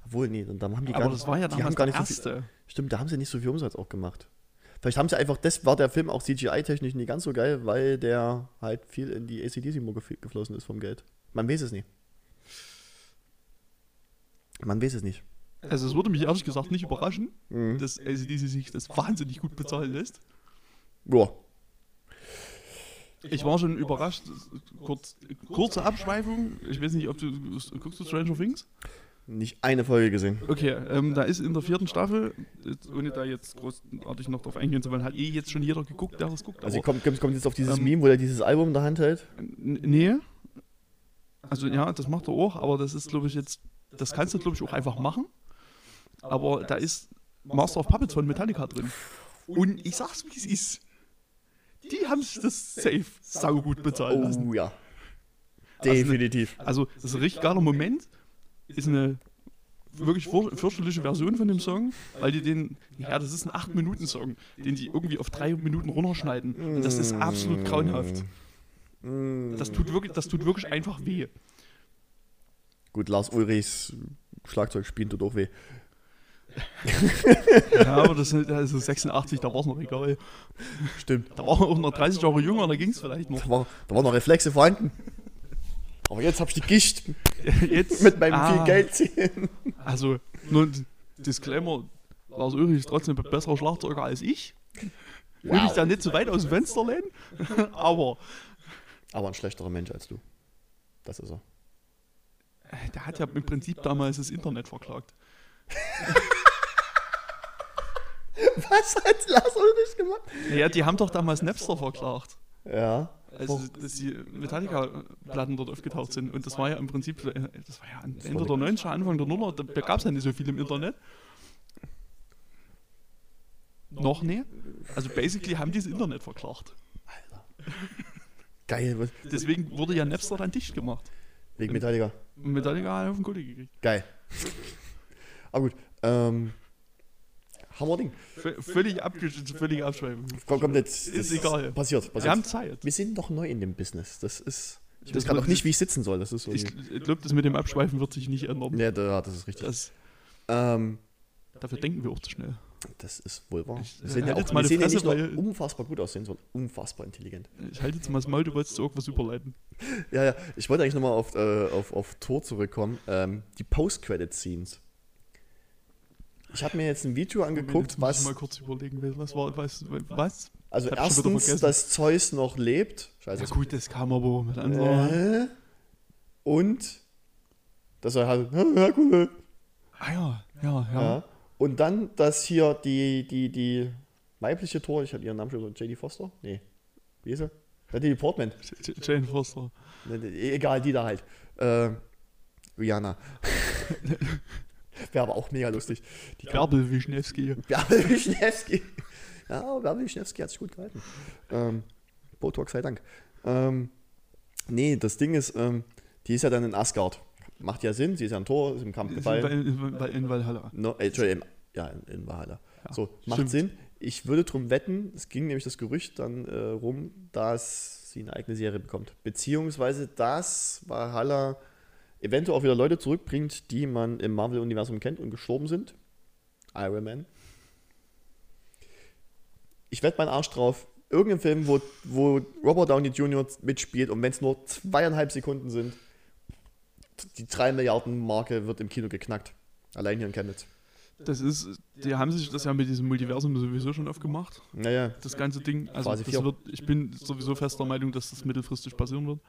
Obwohl, nee, da haben die Aber gar, das war ja die damals haben gar nicht so viel, erste. Stimmt, da haben sie nicht so viel Umsatz auch gemacht. Vielleicht haben sie einfach, das war der Film auch CGI-technisch nicht ganz so geil, weil der halt viel in die ACDC-Mucke gef- geflossen ist vom Geld. Man weiß es nicht. Man weiß es nicht. Also es würde mich ehrlich gesagt nicht überraschen, Mhm. dass ACDC sich das wahnsinnig gut bezahlen lässt. Boah. Ich war schon überrascht. Kurz, kurze Abschweifung. Ich weiß nicht, ob du. Guckst du Stranger Things? Nicht eine Folge gesehen. Okay, ähm, da ist in der vierten Staffel, jetzt, ohne da jetzt großartig noch drauf eingehen zu wollen, hat eh jetzt schon jeder geguckt, der das guckt. Also aber- kommt, kommt, jetzt auf dieses Ähm, Meme, wo er dieses Album in der Hand hält. Nee. Also ja, das macht er auch, aber das ist, glaube ich, jetzt, das kannst du, glaube ich, auch einfach machen. Aber da ist Master of Puppets von Metallica drin. Und ich sag's, wie es ist. Die haben sich das safe saugut bezahlen lassen. Oh ja. Definitiv. Also, das ist ein richtig geiler Moment. Ist eine wirklich für- fürchterliche Version von dem Song, weil die den, ja, das ist ein 8-Minuten-Song, den die irgendwie auf 3 Minuten runterschneiden. Und das ist absolut grauenhaft. Mm. Das tut wirklich, das tut wirklich einfach weh. Gut, Lars Ulrichs Schlagzeug spielen tut auch weh. Ja, aber das ist also 86, da war es noch egal. Stimmt. Da war er auch noch 30 Jahre jünger, da ging es vielleicht noch. Da, war, da waren noch Reflexe vorhanden. Aber jetzt hab ich die Gicht <laughs> Jetzt, mit meinem ah, viel Geld ziehen. Also, nur Disclaimer: Lars Ulrich ist trotzdem ein besserer Schlagzeuger als ich. Will ich da nicht so weit aus dem Fenster lehnen, <laughs> aber Aber ein schlechterer Mensch als du. Das ist er. der hat ja im Prinzip damals das Internet verklagt. <laughs> Was hat Lars Ulrich gemacht? Ja, die haben doch damals Napster verklagt. Ja. Also, dass die Metallica-Platten dort aufgetaucht sind. Und das war ja im Prinzip, äh, das war ja Ende der 90er, Anfang der 0er, da gab es ja nicht so viel im Internet. Noch nie. Also basically haben die das Internet verklagt. <laughs> Geil. was- Deswegen wurde ja Napster dann dicht gemacht. Wegen Metallica. Metallica hat auf den Kohle gekriegt. Geil. <laughs> Aber gut. Ähm, Hammerding. V völlig abgeschnitten, völlig abschweifen. Komm, kommt jetzt. Ist egal. Passiert, Wir passiert. haben Zeit. Wir sind doch neu in dem Business. Das ist. Ich Das weiß gerade auch nicht, wie ich sitzen soll. Das ist so. Ich, glaube, das mit dem Abschweifen wird sich nicht ändern. ja, da, das ist richtig. Das, Ähm, dafür denken wir auch zu schnell. das ist wohl wahr. Ich- Wir sehen ja, auch, wir sehen ja nicht nur unfassbar gut aussehen, sondern unfassbar intelligent. Ich halte jetzt mal das Maul, du wolltest zu irgendwas überleiten. Ja, ja. Ich wollte eigentlich nochmal auf, äh, auf, auf Tor zurückkommen. Ähm, die Post-Credit-Scenes. Ich habe mir jetzt ein Video angeguckt, muss ich was. mal kurz überlegen, was war, was, was? Also wieder erstens, dass Zeus noch lebt. Scheiße. Ja gut, das kam aber mit anderen. Äh, und dass er halt. <laughs> Ja, gut. Ah ja, ja, ja. Ja. Und dann, dass hier die, die, die weibliche Tor, ich habe ihren Namen schon gesagt, JD Foster? Nee. Wie ist sie? Natalie Portman. Jane Foster. Egal, die da halt. Äh, Rihanna. <laughs> Wäre aber auch mega lustig. Die Bärbel Wischnewski. Bärbel Wischnewski. Ja, Bärbel Wischnewski hat sich gut gehalten. Ähm, Botox sei Dank. Ähm, nee, das Ding ist, ähm, die ist ja dann in Asgard. Macht ja Sinn, sie ist ja ein Tor, ist im Kampf gefallen. In, in, in Valhalla. No, äh, Entschuldigung, ja, in, in Valhalla. Ja, so, macht stimmt. Sinn. Ich würde drum wetten, es ging nämlich das Gerücht dann äh, rum, dass sie eine eigene Serie bekommt. Beziehungsweise, dass Valhalla eventuell auch wieder Leute zurückbringt, die man im Marvel-Universum kennt und gestorben sind. Iron Man. Ich wette meinen Arsch drauf. Irgendein Film, wo, wo Robert Downey Jr. mitspielt und wenn es nur zweieinhalb Sekunden sind, die 3 Milliarden Marke wird im Kino geknackt. Allein hier in Chemnitz. Das ist, die haben sich das ja mit diesem Multiversum sowieso schon aufgemacht. Naja, Das ganze Ding. Also das wird, ich bin sowieso fester Meinung, dass das mittelfristig passieren wird.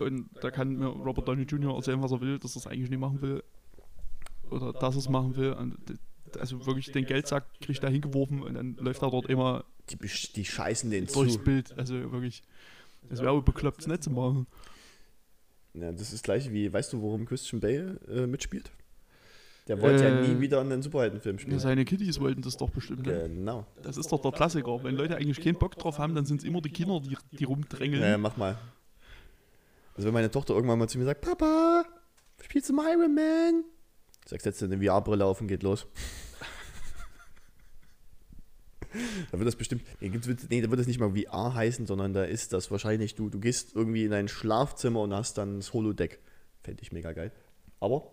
Und da kann mir Robert Downey Jr. erzählen, was er will, dass er es eigentlich nicht machen will. Oder dass er es machen will. Und also wirklich den Geldsack kriegt er hingeworfen und dann läuft er dort immer die, die scheißen den durchs zu. Bild. Also wirklich. Es wäre bekloppt, es nicht zu machen. Ja, das ist das gleiche wie, weißt du, worum Christian Bale äh, mitspielt? Der wollte ja Äh, nie wieder einen Superheldenfilm spielen. Seine Kitties wollten das doch bestimmt. Ne? Genau. Das ist doch der Klassiker. Wenn Leute eigentlich keinen Bock drauf haben, dann sind es immer die Kinder, die, die rumdrängeln. Naja, mach mal. Also wenn meine Tochter irgendwann mal zu mir sagt, Papa, spielst du mal Iron Man? Ich sag, setz dir eine VR-Brille auf und geht los. <laughs> da wird das bestimmt, nee, nee, da wird das nicht mal VR heißen, sondern da ist das wahrscheinlich, du, du gehst irgendwie in dein Schlafzimmer und hast dann das Holodeck. Fände ich mega geil. Aber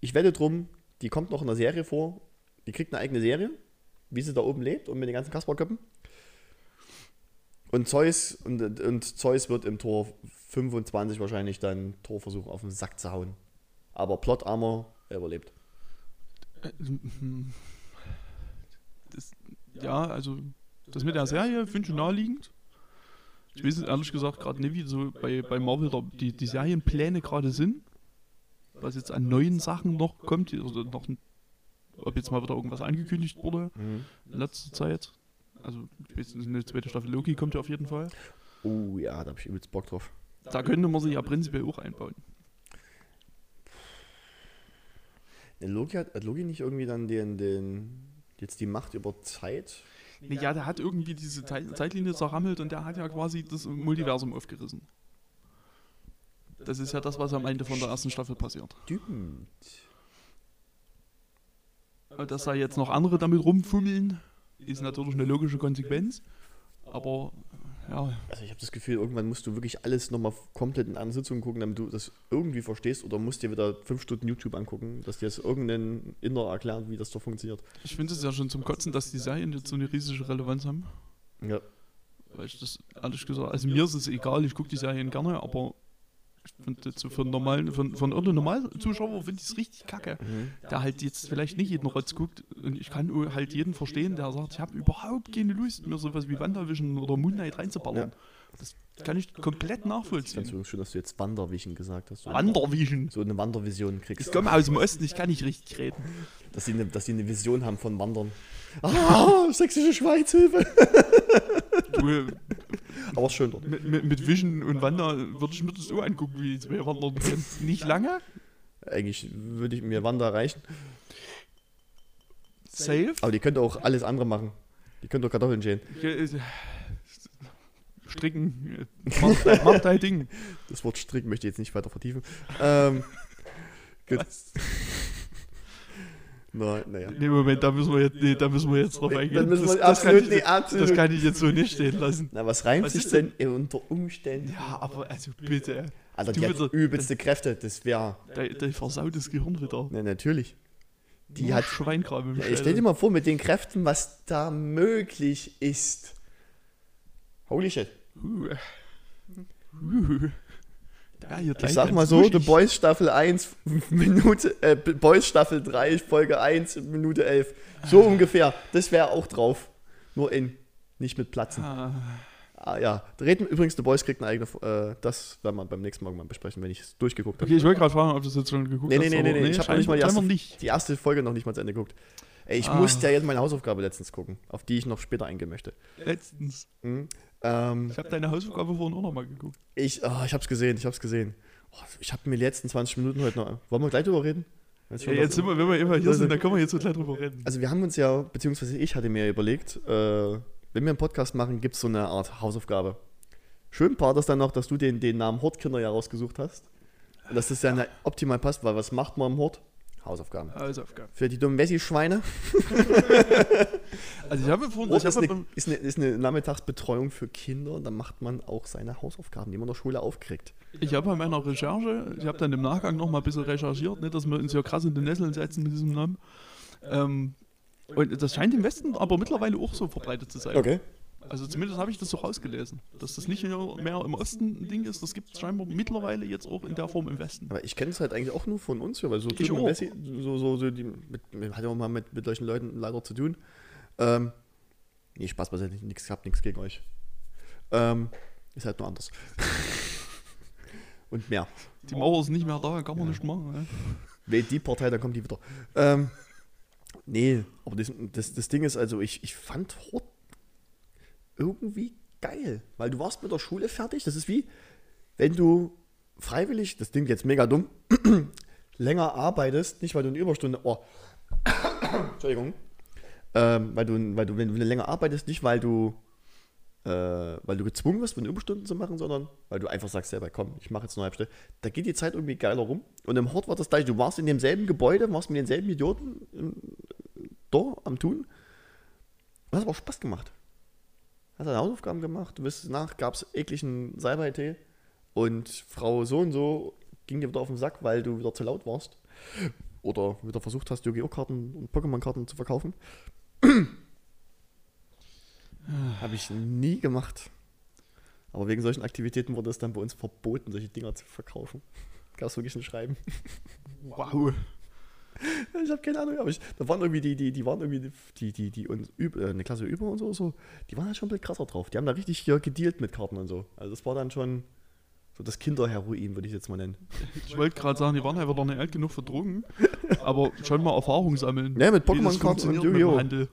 ich wette drum, die kommt noch in der Serie vor, die kriegt eine eigene Serie, wie sie da oben lebt und mit den ganzen Kasperköppen. Und Zeus, und, und Zeus wird im Tor 25 wahrscheinlich dann Tor versuchen, auf den Sack zu hauen. Aber Plot Armor, er überlebt. Das, ja, also Das mit der Serie finde ich naheliegend. Ich weiß ehrlich gesagt gerade nicht, wie so bei, bei Marvel die, die Serienpläne gerade sind. Was jetzt an neuen Sachen noch kommt, oder noch, ob jetzt mal wieder irgendwas angekündigt wurde Mhm. in letzter Zeit. Also, eine zweite Staffel Loki kommt ja auf jeden Fall. Oh ja, da habe ich übelst Bock drauf. Da könnte man sich ja prinzipiell auch einbauen. Der Loki hat, hat Loki nicht irgendwie dann den, den, jetzt die Macht über Zeit? Nee, ja, der hat irgendwie diese Zeit- Zeitlinie zerrammelt und der hat ja quasi das Multiversum aufgerissen. Das ist ja das, was am Ende von der ersten Staffel passiert. Stimmt. Dass da jetzt noch andere damit rumfummeln, ist natürlich eine logische Konsequenz. Aber ja, Also ich habe das Gefühl, irgendwann musst du wirklich alles nochmal komplett in einer Sitzung gucken, damit du das irgendwie verstehst oder musst dir wieder fünf Stunden YouTube angucken, dass dir das irgendein Inder erklärt, wie das da funktioniert. ich finde es ja schon zum Kotzen, dass die Serien jetzt so eine riesige Relevanz haben. Ja. Weil ich das ehrlich gesagt, also mir ist es egal, ich gucke die Serien gerne, aber ich jetzt für einen normalen, für einen irren normalen Zuschauer finde ich es richtig kacke. Der halt jetzt vielleicht nicht jeden Rotz guckt und ich kann halt jeden verstehen, der sagt, ich habe überhaupt keine Lust, mir sowas wie WandaVision oder Moon Knight reinzuballern. Das kann ich komplett Ich nachvollziehen. es übrigens schön, dass du jetzt Wandervision gesagt hast. So, Wandervision. so eine Wandervision Ich kriegst. komme aus dem Osten, ich kann nicht richtig reden. Dass sie, eine, dass sie eine Vision haben von Wandern. Ah, sächsische Schweiz, Hilfe! <laughs> Aber schön dort. mit, mit, mit Vision und Wander würde ich mir das so angucken, wie zwei wandern können. Nicht lange. Eigentlich würde ich mir Wander reichen. Safe. Aber die könnte auch alles andere machen. Die könnte auch Kartoffeln schälen. Stricken. äh, Mach, dein- mach dein Ding. Das Wort Strick möchte ich jetzt nicht weiter vertiefen. Ähm, <laughs> gut. Was? Na, naja. Nee, Moment, da müssen wir jetzt, nee, da müssen wir jetzt drauf eingehen. wir das, das, kann ich, das kann ich jetzt so nicht stehen lassen. Na, was reimt Was sich denn unter Umständen? Ja, aber also bitte. Alter, die hat übelste Kräfte. Das wäre. Der, versaut das Gehirn wieder. Na, natürlich. Die Nur hat. Schweinkram im Ja, stell dir mal vor, mit den Kräften, was da möglich ist. Holy shit. Uh. Uh. Ja, Ich sag mal so, The. Boys Staffel 1, <laughs> Minute, äh, Boys Staffel 3, Folge 1, Minute 11. So ungefähr. Das wäre auch drauf. Nur in. Nicht mit Platzen. Ah, Ah, ja. Reden, übrigens, The Boys kriegt eine eigene. Äh, das werden wir beim nächsten Mal mal besprechen, wenn ich es durchgeguckt habe. okay, ich wollte gerade fragen, ob du das jetzt schon geguckt Nee, nee, hast. nee, aber nee, nee, ich hab noch nicht mal die erste- nicht. Die erste Folge noch nicht mal zu Ende geguckt. Ey, ich Ah. musste ja jetzt meine Hausaufgabe letztens gucken, auf die ich noch später eingehen möchte. Letztens. Mhm. Ähm, Ich habe deine Hausaufgabe vorhin auch nochmal geguckt. ich, oh, ich hab's gesehen, ich hab's gesehen. Oh, ich habe mir die letzten 20 Minuten heute noch. Wollen wir gleich drüber reden? Jetzt Ja, jetzt sind wir, wenn wir immer hier Also- sind, dann können wir jetzt so gleich drüber reden. Also wir haben uns ja, beziehungsweise ich hatte mir überlegt, äh, wenn wir einen Podcast machen, gibt es so eine Art Hausaufgabe. Schön war das dann noch, dass du den, den Namen Hortkinder ja rausgesucht hast. Und dass das ja optimal passt, weil was macht man im Hort? Hausaufgaben. Hausaufgabe. Für die dummen Wessi-Schweine. <laughs> Also ich habe vorhin, Hort ich ist eine, ist, eine, ist eine Nachmittagsbetreuung für Kinder und dann macht man auch seine Hausaufgaben, die man in der Schule aufkriegt. Ich habe bei meiner Recherche, ich habe dann im Nachgang noch mal ein bisschen recherchiert, nicht, dass wir uns ja krass in den Nesseln setzen mit diesem Namen. Ähm, und das scheint im Westen aber mittlerweile auch so verbreitet zu sein. Okay. Also zumindest habe ich das so rausgelesen. Dass das nicht mehr im Osten ein Ding ist, das gibt es scheinbar mittlerweile jetzt auch in der Form im Westen. Aber ich kenne es halt eigentlich auch nur von uns, weil so Ich Typen. Wessi, so, so, so die, mit, hat ja auch mal mit, mit solchen Leuten leider zu tun. Ähm, nee, Spaß beiseite, nichts gehabt, nichts gegen euch. Ähm, ist halt nur anders. <laughs> Und mehr. Die Mauer ist nicht mehr da, kann man nicht machen. Ne? Wählt die Partei, dann kommt die wieder. Ähm, nee, aber das, das, das Ding ist also, ich, ich fand Hort irgendwie geil, weil du warst mit der Schule fertig. Das ist wie, wenn du freiwillig, das klingt jetzt mega dumm, <clears throat> länger arbeitest, nicht weil du eine Überstunde, oh, <coughs> Entschuldigung, ähm, weil du, weil du, wenn du länger arbeitest, nicht weil du, äh, weil du gezwungen wirst, Überstunden zu machen, sondern weil du einfach sagst selber, komm, ich mache jetzt eine halbe Stunde. Da geht die Zeit irgendwie geiler rum. Und im Hort war das gleich, du warst in demselben Gebäude, warst mit denselben Idioten da am Tun. Und das hat auch Spaß gemacht. Hast deine Hausaufgaben gemacht, du wirst nach, gab es ekligen Salbei-Tee und Frau so und so ging dir wieder auf den Sack, weil du wieder zu laut warst. Oder wieder versucht hast, Yu-Gi-Oh! Karten und Pokémon-Karten zu verkaufen. Habe ich nie gemacht. Aber wegen solchen Aktivitäten wurde es dann bei uns verboten, solche Dinger zu verkaufen. <laughs> Gab es wirklich ein Schreiben. Wow. <laughs> Ich habe keine Ahnung, aber ich, da waren irgendwie die, die, die waren irgendwie die, die, die uns üb, äh, eine Klasse über und so, so, die waren halt schon ein bisschen krasser drauf. Die haben da richtig hier gedealt mit Karten und so. Also das war dann schon so das Kinderheroin, würde ich jetzt mal nennen. <laughs> Ich wollte gerade sagen, die waren einfach noch nicht alt genug für Drogen, <laughs> aber schon mal Erfahrung sammeln. Ja, mit Pokémon-Karten und Yu-Gi-Oh! Handel.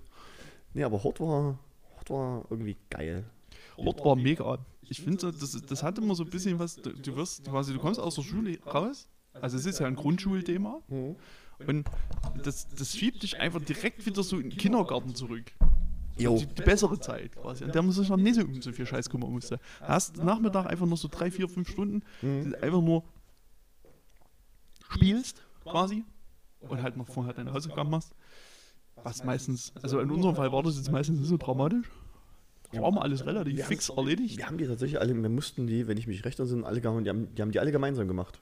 Nee, aber Hort war, Hort war irgendwie geil. Ort war mega. Ich finde, das, das hat immer so ein bisschen was, du du wirst quasi, du kommst aus der Schule raus, also es ist ja ein Grundschulthema und das, das schiebt dich einfach direkt wieder so in den Kindergarten zurück. Jo. Die, die bessere Zeit quasi, an der man sich noch nicht so um so viel Scheiß kümmern musste. Hast Nachmittag einfach noch so drei, vier, fünf Stunden, die du einfach nur spielst quasi und halt noch vorher deine Hausaufgaben machst. Was meistens, also in unserem Fall war das jetzt meistens nicht so dramatisch. Das war mal alles relativ Wir fix haben- erledigt. Wir haben die tatsächlich alle, wir mussten die, wenn ich mich recht entsinne, alle gehauen, die haben, die haben die alle gemeinsam gemacht.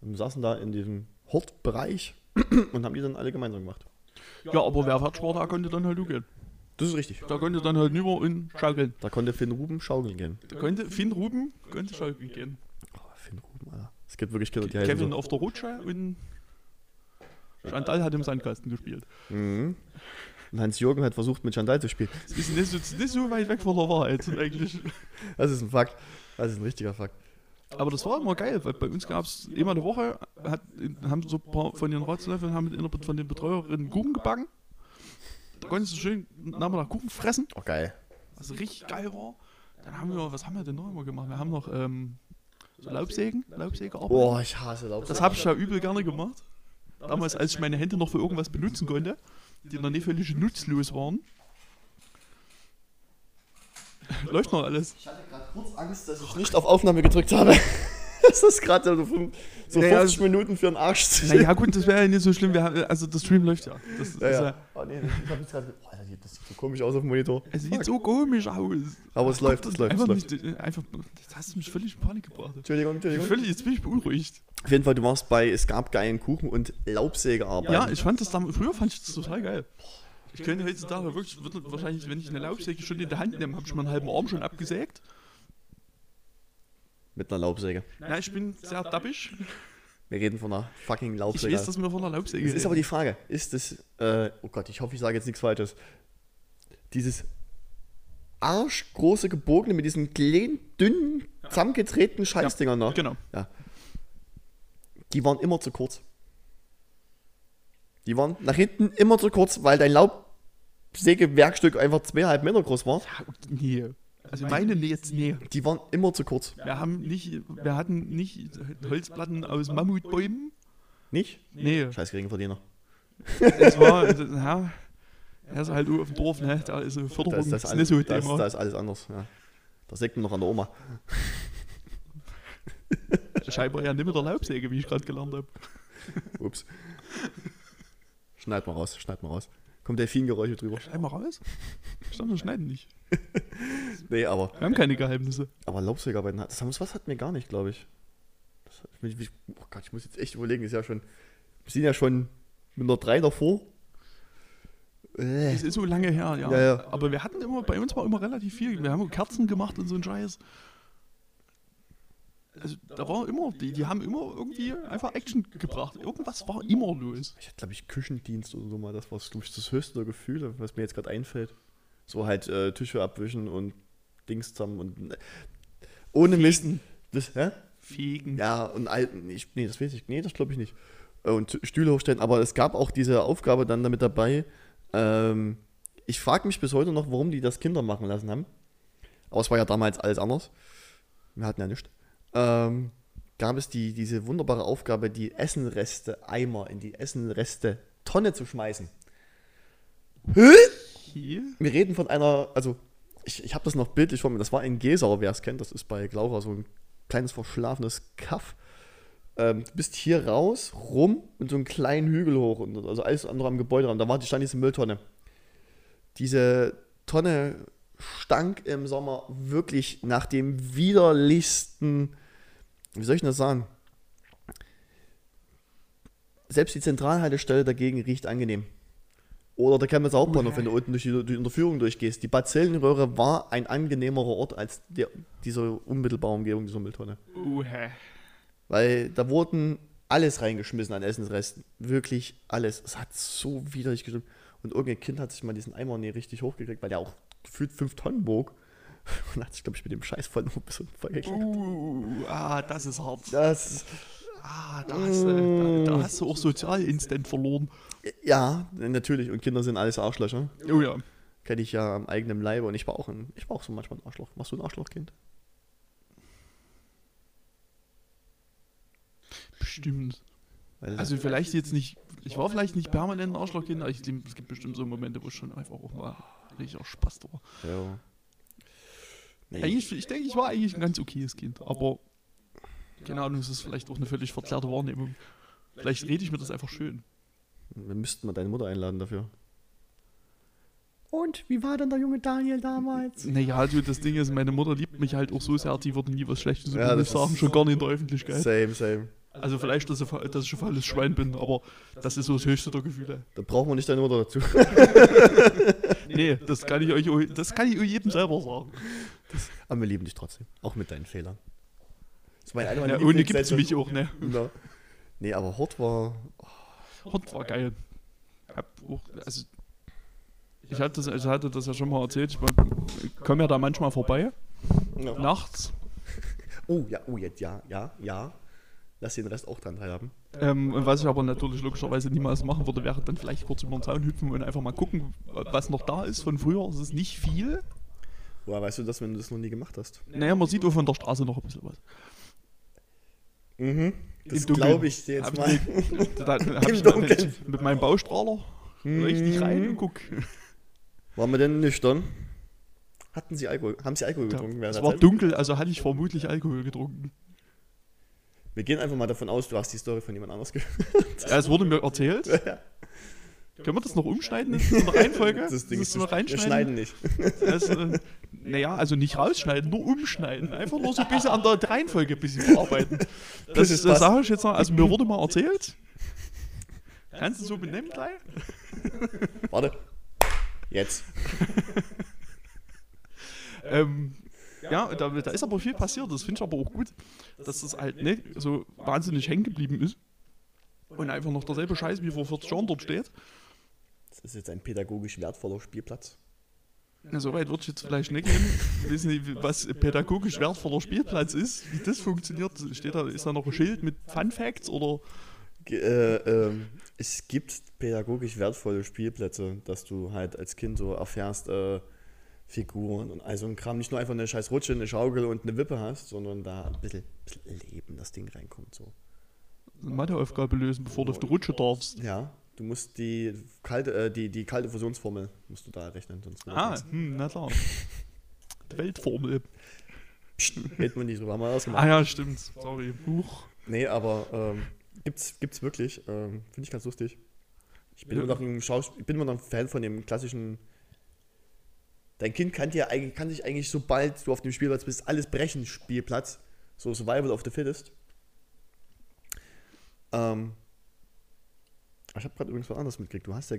Und wir saßen da in diesem Hortbereich <clears throat> und haben die dann alle gemeinsam gemacht. Ja, aber wer fertig war, da konnte dann halt du gehen. Das ist richtig. Da konnte dann halt nur in schaukeln. Da konnte Finn Ruben schaukeln gehen. Da konnte Finn Ruben konnte schaukeln gehen. Oh, Finn Ruben, Alter. Es gibt wirklich Kinder, die heißen Kevin so. auf der Rutsche und Chantal hat im Sandkasten gespielt. Mhm. Und Hans-Jürgen hat versucht, mit Chantal zu spielen. Das ist nicht so, nicht so weit weg von der Wahrheit eigentlich. Das ist ein Fakt. Das ist ein richtiger Fakt. Aber das war immer geil, weil bei uns gab es immer eine Woche, hat, haben so ein paar von den Ratsläufeln haben mit von den Betreuerinnen Kuchen gebacken. Da konntest du schön Nachmittag Kuchen fressen, Oh, geil. was richtig geil war. Dann haben wir, was haben wir denn noch immer gemacht? Wir haben noch ähm, so Laubsägen, Laubsägearbeit. Boah, ich hasse Laub. Das habe ich ja übel gerne gemacht. Damals, als ich meine Hände noch für irgendwas benutzen konnte, die noch nicht völlig nutzlos waren. Läuft noch alles. Ich hatte gerade kurz Angst, dass ich nicht auf Aufnahme gedrückt habe. <laughs> das ist gerade so, so Naja, 50 Minuten für den Arsch Naja, gut, das wäre ja nicht so schlimm. Haben- also, das Stream läuft ja. Das, ist Ja. Oh, nee, ich hab jetzt gerade. Oh, das sieht so komisch aus auf dem Monitor. Es sieht so komisch aus. Aber es läuft, es läuft, es Einfach läuft. nicht, äh, einfach, jetzt hast du mich völlig in Panik gebracht. Entschuldigung, Entschuldigung. Völlig, jetzt bin ich beunruhigt. Auf jeden Fall, du warst bei Es gab geilen Kuchen und Laubsägearbeit. Ja, ich fand das damals, früher fand ich das total geil. Ich könnte heutzutage wirklich, würde wahrscheinlich, wenn ich eine Laubsäge schon in der Hand nehme, habe ich meinen halben Arm schon abgesägt. Mit einer Laubsäge. Ja, ich bin sehr dappig. Wir reden von einer fucking Ich Laubsäge. weiß, dass wir von der Laubsäge Es ist aber die Frage, ist es, äh, oh Gott, ich hoffe, ich sage jetzt nichts Falsches. Dieses arschgroße gebogene mit diesen kleinen, dünnen, zusammengetretenen Scheißdingern noch, Genau. die waren immer zu kurz. Die waren nach hinten immer zu kurz, weil dein Laubsägewerkstück einfach zweieinhalb Meter groß war. Ja, nee. Also meine nee, jetzt nee. Die waren immer zu kurz. Wir haben nicht, wir hatten nicht Holzplatten aus Mammutbäumen. Nicht? Nee, Scheiß Geringverdiener. es war, ja, er ist halt auf dem Dorf, ne? Da ist eine Da Förderung ist, das ist alles, nicht so da ist, Thema. da ist alles anders. Ja. Da sägt man noch an der Oma. <laughs> Scheinbar ja nicht mit der Laubsäge, wie ich gerade gelernt habe. Ups. Schneid mal raus, schneid mal raus. Kommt Delfingeräusche drüber. Schneid mal raus. Wir schneiden nicht. <laughs> Nee, aber, Wir haben keine Geheimnisse. aber Laubsägearbeiten, hat- das haben was hatten wir gar nicht, glaube ich. Das, ich, ich. Oh Gott, ich muss jetzt echt überlegen, ist ja schon. Wir sind ja schon mit einer 3 davor. Äh. Das ist so lange her, ja. Ja, ja. Aber wir hatten immer, bei uns war immer relativ viel. Wir haben Kerzen gemacht und so ein Scheiß. Also da war immer, die, die haben immer irgendwie einfach Action gebracht. Irgendwas war immer los. Ich hatte, glaube ich, Küchendienst oder so mal. Das war, glaube ich, das höchste der Gefühle, was mir jetzt gerade einfällt. So halt äh, Tische abwischen und Dings zusammen und. Äh, ohne Mist. Das, hä? Fegen. Ja, und alten, ich, nee, das weiß ich, nee, das glaube ich nicht. Äh, Und Stühle hochstellen, aber es gab auch diese Aufgabe dann damit dabei. Ähm, ich frage mich bis heute noch, warum die das Kinder machen lassen haben. Aber es war ja damals alles anders. Wir hatten ja nichts. Ähm, gab es die, diese wunderbare Aufgabe, die Essenreste Eimer in die Essenreste Tonne zu schmeißen. Hier. Wir reden von einer, also ich, ich habe das noch bildlich vor mir, das war in Gesau, wer es kennt, das ist bei Glaura so ein kleines verschlafenes Kaff. Ähm, du bist hier raus, rum und so einen kleinen Hügel hoch, und, also alles andere am Gebäude Da war die stand diese Mülltonne. Diese Tonne stank im Sommer wirklich nach dem widerlichsten, wie soll ich denn das sagen? Selbst die Zentralhaltestelle dagegen riecht angenehm. Oder der Chemnitzer Hauptbahnhof, wenn du unten durch die, durch die Unterführung durchgehst. Die Bazillenröhre war ein angenehmerer Ort als der, diese unmittelbare Umgebung dieser Mülltonne. Uh. Weil da wurden alles reingeschmissen an Essensresten. Wirklich alles. Es hat so widerlich gestimmt. Und irgendein Kind hat sich mal diesen Eimer nie richtig hochgekriegt, weil der auch gefühlt 5 Tonnen wog. <laughs> Und hat sich, glaube ich, mit dem Scheiß voll noch bis unten vollgekriegt. Uh, ah, das ist hart. Das, Ah, da hast, du, da, da hast du auch Sozialinstinkt verloren. ja, natürlich. Und Kinder sind alles Arschlöcher. Oh ja. Kenne ich ja am eigenen Leibe. Und ich war auch, ein, ich war auch so manchmal ein Arschloch. Warst du ein Arschlochkind? Bestimmt. Also vielleicht jetzt nicht, ich war vielleicht nicht permanent ein Arschlochkind, aber ich, es gibt bestimmt so Momente, wo es schon einfach auch mal richtig Spaß war. ja. Nee. Eigentlich, ich denke, ich war eigentlich ein ganz okayes Kind, aber keine Ahnung, es ist vielleicht auch eine völlig verzerrte Wahrnehmung. Vielleicht rede ich mir das einfach schön. Wir müssten mal deine Mutter einladen dafür. Und wie war denn der junge Daniel damals? Naja, du, das Ding ist, meine Mutter liebt mich halt auch so sehr, die würde nie was Schlechtes über Ja, mich das sagen, schon gar nicht in der Öffentlichkeit. Same, same. Also vielleicht, dass ich, dass ich ein volles Schwein bin, aber das ist so das höchste der Gefühle. Da brauchen wir nicht deine Mutter dazu. Nee, das kann ich euch, das kann ich euch jedem selber sagen. Aber wir lieben dich trotzdem. Auch mit deinen Fehlern. Das war eine meiner Ja, ohne gibt's Lieblingssätze. mich auch, ne? Ja. Nee, aber Hort war. Hund war geil. Hab auch, also, ich hatte das, ich hatte das ja schon mal erzählt. Ich, komme ja da manchmal vorbei, Ja. nachts. <laughs> Oh, ja, oh, jetzt, ja, ja, ja. Lass den Rest auch dran teilhaben. Ähm, was ich aber natürlich logischerweise niemals machen würde, wäre dann vielleicht kurz über den Zaun hüpfen und einfach mal gucken, was noch da ist von früher. Es ist nicht viel. Woher weißt du das, wenn du das noch nie gemacht hast? Naja, man sieht von der Straße noch ein bisschen was. Mhm. Das glaube ich dir jetzt Hab mal. ich- Da, da <laughs> hab Im ich Dunkeln. mit, meinem Baustrahler richtig Mhm. rein und guck. Waren wir denn nüchtern? Hatten sie Alkohol? Haben sie Alkohol getrunken während Es war Zeit? dunkel, also hatte ich vermutlich Alkohol getrunken. Wir gehen einfach mal davon aus, du hast die Story von jemand anders gehört. Ja, es wurde mir erzählt. <laughs> Können wir das noch umschneiden in der Reihenfolge? <laughs> Das Ding ist, noch wir schneiden nicht. <laughs> Das, äh, naja, also nicht rausschneiden, nur umschneiden. Einfach nur so ein bisschen an der Reihenfolge ein bisschen verarbeiten. Das, das passt. sage ich jetzt noch. Also mir wurde mal erzählt. Kannst du so benennen gleich? <laughs> Warte. Jetzt. Ähm, ja, da, da ist aber viel passiert. Das finde ich aber auch gut, dass das halt nicht so wahnsinnig hängen geblieben ist. Und einfach noch derselbe Scheiß wie vor 40 Jahren dort steht. Das ist jetzt ein pädagogisch wertvoller Spielplatz. Na, so weit würde ich jetzt vielleicht nicht gehen. Ich weiß nicht, was pädagogisch wertvoller Spielplatz ist, wie das funktioniert. Steht da, ist da noch ein Schild mit Fun Facts oder? Äh, ähm, es gibt pädagogisch wertvolle Spielplätze, dass du halt als Kind so erfährst, äh, Figuren und all so ein Kram. Nicht nur einfach eine scheiß Rutsche, eine Schaukel und eine Wippe hast, sondern da ein bisschen, bisschen Leben das Ding reinkommt. So. Eine Matheaufgabe lösen, bevor du auf die Rutsche darfst. Ja, du musst die kalte, äh, die, die kalte Fusionsformel musst du da rechnen, sonst Ah, hm, na klar. Die <laughs> Weltformel. Reden wir nicht drüber, haben wir ausgemacht. Ah ja, stimmt. Sorry. Huch. Nee, aber ähm, gibt's, gibt's wirklich. Ähm, Finde ich ganz lustig. Ich bin, Ja. immer noch ein Schaus ich bin immer noch ein Fan von dem klassischen. Dein Kind kann, dir, eigentlich- kann sich eigentlich, sobald du auf dem Spielplatz bist, alles brechen, Spielplatz. So Survival of the Fittest. Ähm, ich habe gerade übrigens was anderes mitgekriegt. Du hast ja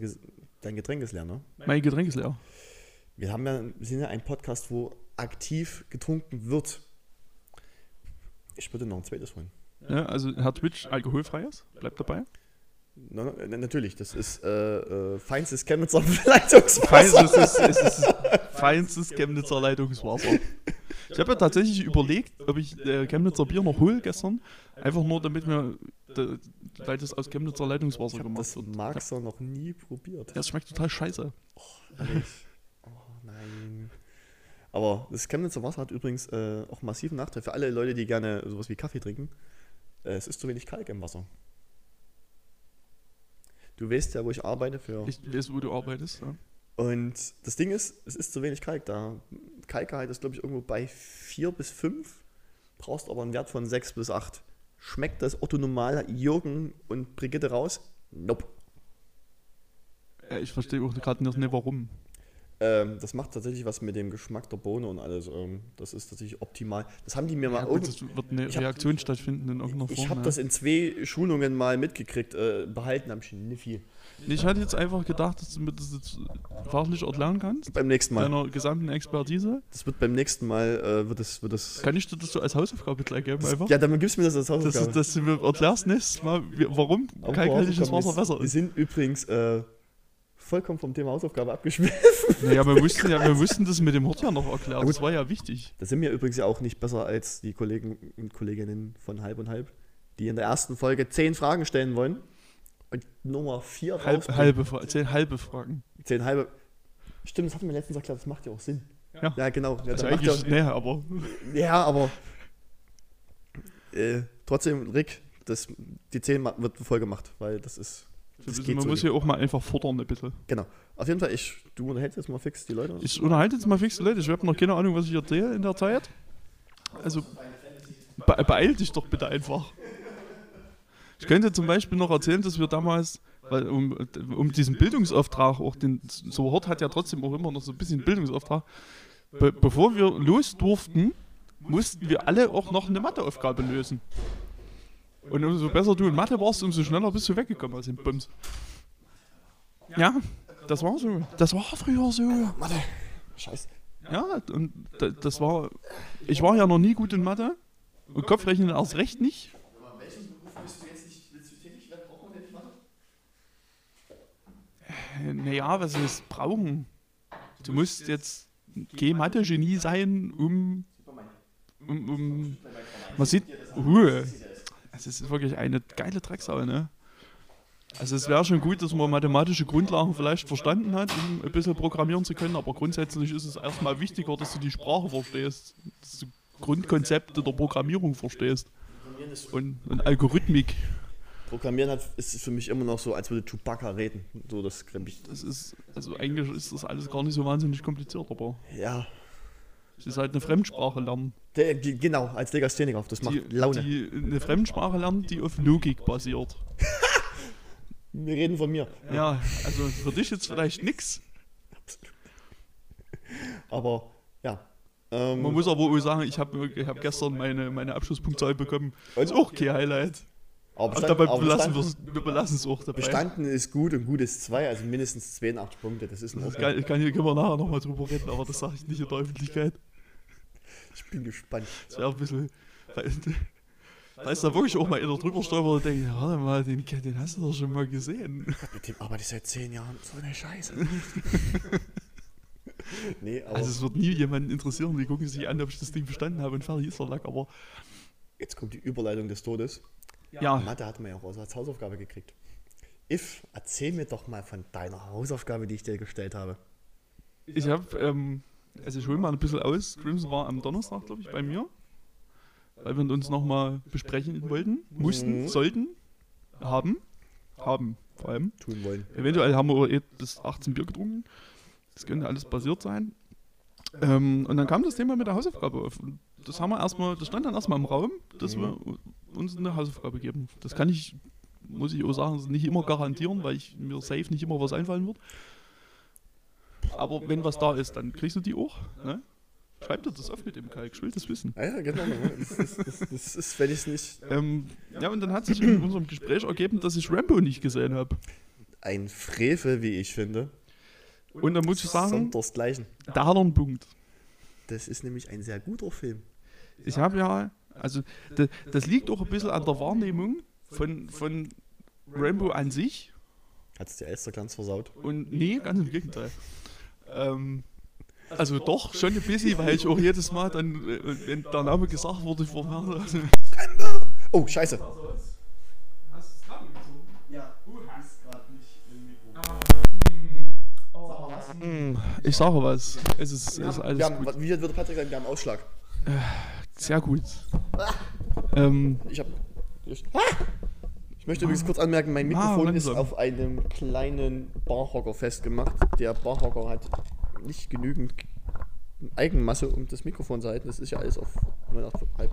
dein Getränk ist leer, ne? Mein Getränk ist leer. Wir, haben ja, wir sind ja ein Podcast, wo aktiv getrunken wird. Ich würde noch ein zweites holen. Ja, also Herr Twitch, alkoholfreies. Bleibt dabei. Na, na, natürlich, das ist äh, äh, feinstes Chemnitzer <laughs> Leitungswasser. Feinstes, es ist, es ist feinstes Chemnitzer Leitungswasser. <laughs> Ich habe ja tatsächlich überlegt, ob ich äh, Chemnitzer Bier noch hole gestern. Einfach nur, damit wir, da- weil das aus Chemnitzer Leitungswasser Ich habe gemacht das wird. Marxer noch nie probiert. Ja, es schmeckt total scheiße. Ehrlich. Oh nein. Aber das Chemnitzer Wasser hat übrigens äh, auch massiven Nachteil für alle Leute, die gerne sowas wie Kaffee trinken. Äh, es ist zu wenig Kalk im Wasser. Du weißt ja, wo ich arbeite für. Ich weiß, wo du arbeitest. Ja. Und das Ding ist, es ist zu wenig Kalk da. Kalkgehalt ist, glaube ich, irgendwo bei 4 bis 5. Brauchst aber einen Wert von 6 bis 8. Schmeckt das Otto Normal, Jürgen und Brigitte raus? Nope. Ja, ich verstehe auch gerade nicht, warum. Ähm, das macht tatsächlich was mit dem Geschmack der Bohne und alles. Ähm, das ist tatsächlich optimal. Das haben die mir mal Ja, irgend- gut, es wird eine ich hab- Reaktion stattfinden in irgendeiner Form. Ich habe ja. das in zwei Schulungen mal mitgekriegt. Äh, behalten habe ich nicht viel. Ich hatte jetzt einfach gedacht, dass du mir das jetzt fachlich erklären kannst. Beim nächsten Mal. Deiner gesamten Expertise. Das wird beim nächsten Mal, äh, wird es, wird es. Kann ich dir das so als Hausaufgabe gleich geben einfach? Ja, dann gibst du mir das als dass, Hausaufgabe. du- dass du mir erklärst nächstes Mal, warum kalkhaltiges Wasser ist- besser Wir ist. sind übrigens äh, vollkommen vom Thema Hausaufgabe abgeschwiffen. <laughs> Naja, wir mussten, ja, wir mussten das mit dem Hort ja noch erklären. Das war ja wichtig. Da sind wir übrigens ja auch nicht besser als die Kollegen und Kolleginnen von Halb und Halb, die in der ersten Folge zehn Fragen stellen wollen und Nummer vier Halb, halbe, zehn halbe Fragen. Zehn halbe. Stimmt, das hatten wir letztens erklärt, das macht ja auch Sinn. Ja. Ja, genau. Ja, Also das macht ja, eigentlich, naja, aber ja aber äh, trotzdem, Rick, das, die 10 ma- wird voll gemacht, weil das ist. Geht man so muss hier auch mal einfach fordern ein bisschen. Genau. Auf jeden Fall, ich, du unterhältst jetzt mal fix die Leute. Ich unterhalte jetzt mal fix die Leute. Ich habe noch keine Ahnung, was ich erzähle in der Zeit. Also be beeil dich doch bitte einfach. Ich könnte zum Beispiel noch erzählen, dass wir damals, weil um, um diesen Bildungsauftrag, auch den, so Hort hat ja trotzdem auch immer noch so ein bisschen Bildungsauftrag, be bevor wir los durften, mussten wir alle auch noch eine Matheaufgabe lösen. Und umso besser du in Mathe warst, umso schneller bist du weggekommen aus dem Bums. Ja, das war so. Das war früher so. Mathe. Scheiße. Ja, und da- das war. Ich war ja noch nie gut in Mathe. Und Kopfrechnen erst recht nicht. Naja, was ist brauchen? Du musst jetzt kein Mathe-Genie sein, um. um, um man sieht. Ruhe. Es ist wirklich eine geile Drecksau, ne? Also es wäre schon gut, dass man mathematische Grundlagen vielleicht verstanden hat, um ein bisschen programmieren zu können, aber grundsätzlich ist es erstmal wichtiger, dass du die Sprache verstehst, dass du Grundkonzepte der Programmierung verstehst und, und Algorithmik. Programmieren hat, ist für mich immer noch so, als würde Chewbacca reden. So, das ich. Das ist, also eigentlich ist das alles gar nicht so wahnsinnig kompliziert, aber Ja. Es ist halt eine Fremdsprache lernen. Der, die, genau, als Legastheniker, das macht Die, Laune. die eine Fremdsprache lernen, die auf Logik basiert. <laughs> Wir reden von mir. Ja, also für dich jetzt vielleicht nix. Aber ja. Ähm, Man muss aber auch sagen, ich habe ich hab gestern meine, meine Abschlusspunktzahl bekommen. Ist auch kein Highlight. aber Aber bestand, dabei belassen bestanden, wir's- wir belassen es auch dabei. bestanden ist gut und gut ist 2, also mindestens 82 Punkte. Das ist ein ich kann hier können wir nachher nochmal drüber reden, aber das sage ich nicht in der Öffentlichkeit. Ich bin gespannt. Das wäre ein bisschen. Weil, da ist da wirklich auch mal einer drüber stolpert und denkt, ja, warte mal, den, den hast du doch schon mal gesehen. Mit dem arbeite ich seit 10 Jahren. So eine Scheiße. <laughs> nee, aber Also es wird nie jemanden interessieren, die gucken sich an, ob ich das Ding bestanden habe und fertig ist der Lack, aber jetzt kommt die Überleitung des Todes. ja, Mathe hat man ja auch als Hausaufgabe gekriegt. If, erzähl mir doch mal von deiner Hausaufgabe, die ich dir gestellt habe. ich habe, ähm, also ich hole mal ein bisschen aus. Crimson war am Donnerstag, glaube ich, bei mir, weil wir uns nochmal besprechen wollten, mussten, Mhm. sollten, haben, haben vor allem. Tun wollen. Eventuell haben wir eh bis 18 Bier getrunken. Das könnte alles basiert sein. Ähm, und dann kam das Thema mit der Hausaufgabe auf. Und das haben wir erstmal, das stand dann erstmal im Raum, dass wir u- uns eine Hausaufgabe geben. Das kann ich, muss ich auch sagen, nicht immer garantieren, weil ich mir safe nicht immer was einfallen wird. Aber wenn was da ist, dann kriegst du die auch. Ne? Schreib dir das auf mit dem Kalk, ich will das wissen. Ah ja, genau. Das ist, das, das ist wenn ich es nicht. Ähm, ja, und dann hat sich in unserem Gespräch ergeben, dass ich Rambo nicht gesehen habe. Ein Frevel, wie ich finde. Und dann muss ich sagen, da hat er einen Punkt. Das ist nämlich ein sehr guter Film. Ich habe ja, also das, das liegt auch ein bisschen an der Wahrnehmung von, von Rambo an sich. Hat es der Elsterglanz versaut? Und nee, ganz im Gegenteil. Ähm, also doch, schon ein bisschen, weil ich auch jedes Mal dann, äh, wenn der Name gesagt wurde, vor mir. Also, Oh, scheiße. ich sage was. Es ist, es ist Wir alles haben, gut. wie würde Patrick sagen, wir haben Ausschlag. Sehr gut. Ähm, Ich habe. Ich, ah! Ich möchte übrigens kurz anmerken, mein Ah, Mikrofon ist auf einem kleinen Barhocker festgemacht. Der Barhocker hat nicht genügend Eigenmasse, um das Mikrofon zu halten. Das ist ja alles auf 9,5.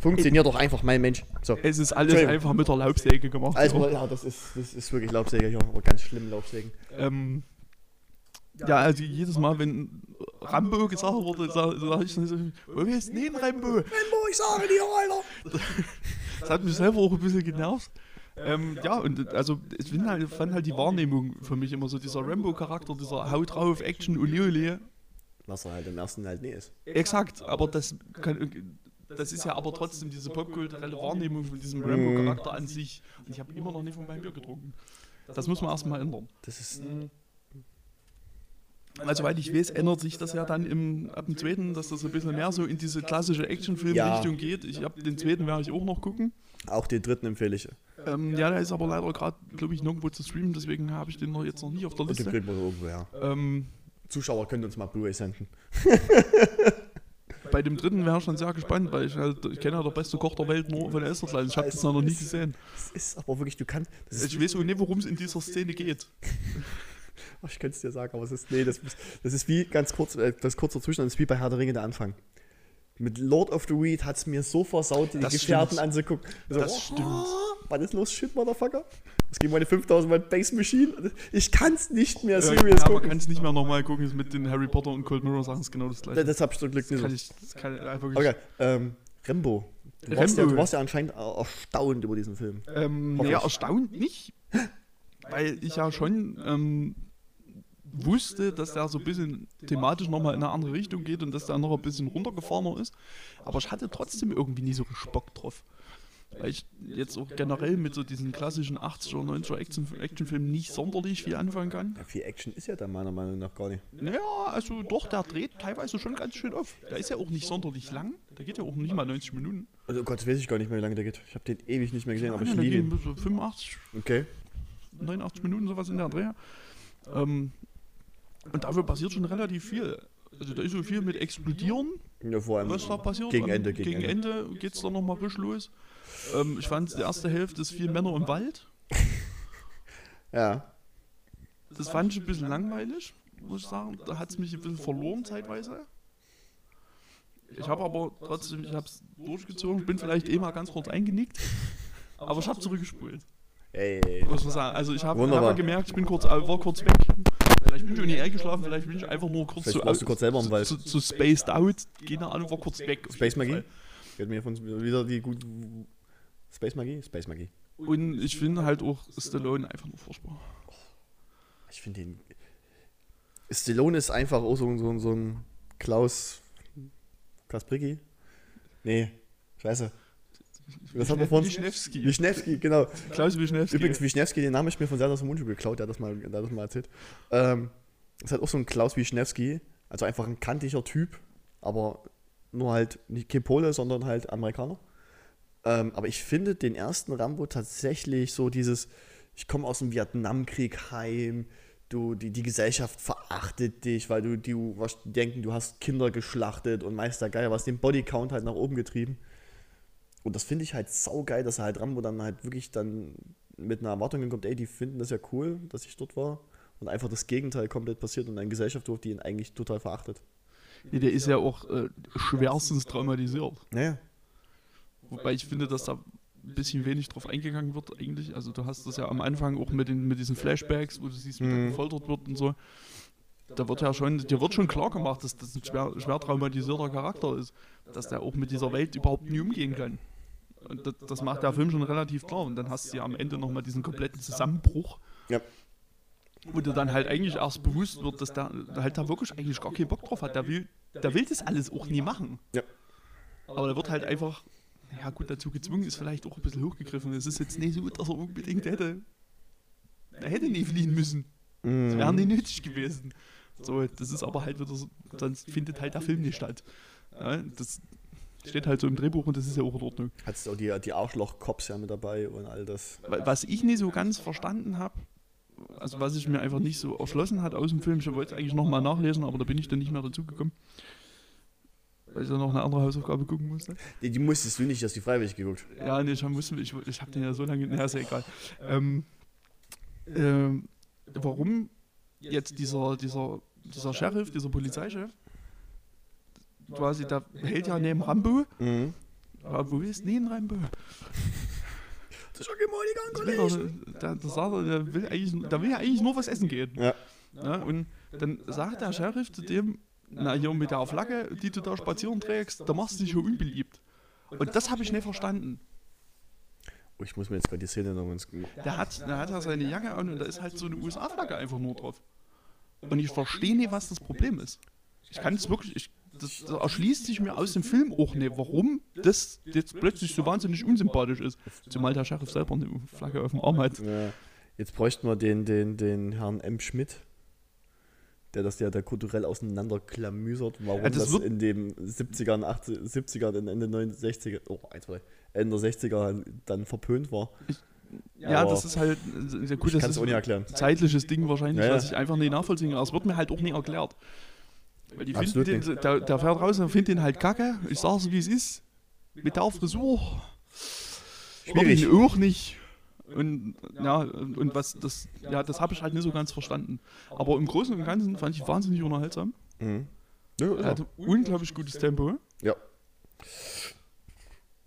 Funktioniert doch einfach, mein Mensch. So. es ist alles einfach mit der Laubsäge gemacht. Also, ja, das ist, das ist wirklich Laubsäge hier, aber ganz schlimm Laubsägen. Ähm, Ja, also jedes Mal, wenn Rambo gesagt wurde, sage sag ich dann so, wo ist denn Rambo? Rambo, ich sage dir, Alter! <laughs> Das hat mich selber auch ein bisschen genervt. Ähm, ja, und also ich find halt, fand halt die Wahrnehmung für mich immer so, dieser Rambo-Charakter, dieser Haut drauf, Action, Uli Uli. Was er halt im ersten halt nie ist. Exakt, aber das kann, das ist ja aber trotzdem diese popkulturelle Wahrnehmung von diesem Rambo-Charakter an sich. Und ich habe immer noch nicht von meinem Bier getrunken. Das muss man erstmal ändern. Das ist. Also, weil ich weiß, ändert sich das ja dann im, ab dem zweiten, dass das ein bisschen mehr so in diese klassische Actionfilm-Richtung geht. Ich habe den zweiten werde ich auch noch gucken. Auch den dritten empfehle ich. Ähm, ja, der ist aber leider gerade, glaube ich, nirgendwo zu streamen, deswegen habe ich den noch jetzt noch nicht auf der Und den Liste. wir irgendwo, ja. Ähm, Zuschauer können uns mal Blu-ray senden. bei dem dritten wäre ich schon sehr gespannt, weil ich halt, ich kenne ja der beste Koch der Welt nur von der Esterklein. Ich habe das noch nie gesehen. Das ist aber wirklich, du kannst. Ich weiß auch nicht, worum es in dieser Szene geht. <laughs> Ach, <laughs> ich könnte es dir sagen, aber es ist. Nee, das, das ist wie ganz kurz, äh, das kurze Zustand ist wie bei Herr der Ringe der Anfang. Mit Lord of the Weed hat es mir so versaut, die Das Gefährten stimmt. anzugucken. So, Das oh, stimmt. Was ist los, shit, Motherfucker? Es ging meine 5000 Watt Base Machine. Ich kann es nicht mehr Äh, serious ja, man gucken. kann es nicht mehr nochmal gucken, ist mit den Harry Potter und Cold Mirror Sachen ist genau das gleiche. Das habe ich zum Glück Das nicht. kann so. ich, das kann wirklich. Okay, ähm, Rembo. Du warst, ja, Rembo. du warst ja anscheinend erstaunt über diesen Film. Ähm, ich. erstaunt nicht, <laughs> weil ich ja schon ähm, wusste, dass der so ein bisschen thematisch nochmal in eine andere Richtung geht und dass der noch ein bisschen runtergefahrener ist. Aber ich hatte trotzdem irgendwie nie so Bock drauf. Weil ich jetzt auch generell mit so diesen klassischen 80er, 90er Action Actionfilmen nicht sonderlich viel anfangen kann. Ja, viel Action ist ja da meiner Meinung nach gar nicht. Naja, also doch, der dreht teilweise schon ganz schön auf. Der ist ja auch nicht sonderlich lang. Der geht ja auch nicht mal 90 Minuten. Also Gott, das weiß ich gar nicht mehr, wie lange der geht. Ich habe den ewig nicht mehr gesehen, aber ich liebe ihn. so 85, Okay. 89 Minuten, sowas in der Dreh. Ähm, und dafür passiert schon relativ viel. Also da ist so viel mit Explodieren, Ja, vor allem was da passiert. gegen Ende. Gegen, Gegen Ende. Ende geht es dann nochmal frisch los. Ähm, ich fand, die erste Hälfte ist viel Männer im Wald. <laughs> Ja. Das fand ich ein bisschen langweilig, muss ich sagen. Da hat es mich ein bisschen verloren zeitweise. Ich habe aber trotzdem, ich habe es durchgezogen, bin vielleicht eh mal ganz kurz eingenickt. Aber ich habe zurückgespult. Ey. Muss man sagen. Also ich habe hab gemerkt, ich bin kurz, äh, war kurz weg. Vielleicht bin ich auch nicht eingeschlafen, vielleicht bin ich einfach nur kurz Vielleicht zu, warst du kurz selber im Wald. zu, zu spaced out. Keine Ahnung, war kurz weg. Space Magie? Wird mir von wieder die gut. Space Magie? Space Magie. Und ich finde halt auch Stallone einfach nur furchtbar. Ich finde den. Stallone ist einfach auch so, so, so ein Klaus. Kaspricki? Nee, scheiße. Was hat man von? Wischnewski. Wischnewski, genau. Klaus Wischnewski. Übrigens, Wischnewski, den Namen habe ich mir von Serdar Mundschuh geklaut, der hat das mal, der hat das mal erzählt. Ähm, ist halt auch so ein Klaus Wischnewski, also einfach ein kantiger Typ, aber nur halt nicht kein Pole, sondern halt Amerikaner. Ähm, aber ich finde den ersten Rambo tatsächlich so dieses, ich komme aus dem Vietnamkrieg heim, du, die, die Gesellschaft verachtet dich, weil du, die was denken, du hast Kinder geschlachtet und Meister Geier, was den Bodycount halt nach oben getrieben. Und das finde ich halt saugeil, dass er halt Rambo dann halt wirklich dann mit einer Erwartung kommt, ey, die finden das ja cool, dass ich dort war. Und einfach das Gegenteil komplett passiert und eine Gesellschaft, die ihn eigentlich total verachtet. Nee, der ist ja auch äh, schwerstens traumatisiert. Naja. Wobei ich finde, dass da ein bisschen wenig drauf eingegangen wird eigentlich. Also du hast das ja am Anfang auch mit, den, mit diesen Flashbacks, wo du siehst, wie Mhm. gefoltert wird und so. Da wird ja schon, dir wird schon klar gemacht, dass das ein schwer, schwer traumatisierter Charakter ist. Dass der auch mit dieser Welt überhaupt nie umgehen kann. Und das, das macht der Film schon relativ klar. Und dann hast du ja am Ende nochmal diesen kompletten Zusammenbruch. Ja. Wo dir dann halt eigentlich erst bewusst wird, dass der halt da wirklich eigentlich gar keinen Bock drauf hat. Der will, der will das alles auch nie machen. Ja. Aber der wird halt einfach, ja gut, dazu gezwungen ist vielleicht auch ein bisschen hochgegriffen. Es ist jetzt nicht so, dass er unbedingt hätte, er hätte nie fliehen müssen. Das wäre nicht nötig gewesen. So, das ist aber halt wieder so, sonst findet halt der Film nicht statt. Ja, das steht halt so im Drehbuch und das ist ja auch in Ordnung. Hattest auch die, die Arschloch-Cops ja mit dabei und all das. Wa- Was ich nicht so ganz verstanden habe, also was ich mir einfach nicht so erschlossen hat aus dem Film, ich wollte es eigentlich nochmal nachlesen, aber da bin ich dann nicht mehr dazu gekommen. Weil ich dann noch eine andere Hausaufgabe gucken musste. Die, die musstest du nicht, dass die freiwillig geguckt. Ja, nee, ich, musste, ich, ich habe den ja so lange, na, ist ja egal. Ähm, ähm, warum jetzt dieser, dieser, dieser Sheriff, dieser Polizeichef, quasi, der hält ja neben Rambo, Mhm. aber wo ist denn Rambo? Das ist okay, mal die der, sagt, er, der, will eigentlich, der will ja eigentlich nur was essen gehen. Ja. Ja, und dann sagt der Sheriff zu dem, na hier mit der Flagge, die du da spazieren trägst, da machst du dich schon unbeliebt. Und das habe ich nicht verstanden. Oh, ich muss mir jetzt gerade die Szene noch ins. Der hat, der hat ja seine Jacke an und da ist halt so eine USA-Flagge einfach nur drauf. Und ich verstehe nicht, was das Problem ist. Ich kann es wirklich, ich, das, das erschließt sich mir aus dem Film auch nicht, warum das jetzt plötzlich so wahnsinnig unsympathisch ist. Zumal der Sheriff selber eine Flagge auf dem Arm hat. Ja. Jetzt bräuchten wir den, den, den Herrn M. Schmidt, der das ja da kulturell auseinanderklamüsert, warum Ja, das das, in den 70ern, 80, 70ern, und Ende 60er, oh, 1, 2, Ende 60er dann verpönt war. Ja, Aber das ist halt, gut, ich das ist auch nicht erklären. ein zeitliches Ding wahrscheinlich, Ja, ja. was ich einfach nicht nachvollziehen kann. Es wird mir halt auch nicht erklärt. Weil die Absolut finden den, der, der fährt raus und findet den halt kacke. Ich sag's wie es ist. Mit der Frisur. Schwierig. Ihn auch nicht. Und ja, und was das, ja, das habe ich halt nicht so ganz verstanden. Aber im Großen und Ganzen fand ich wahnsinnig unterhaltsam. Mhm. Ja, Er hatte unglaublich gutes Tempo. ja.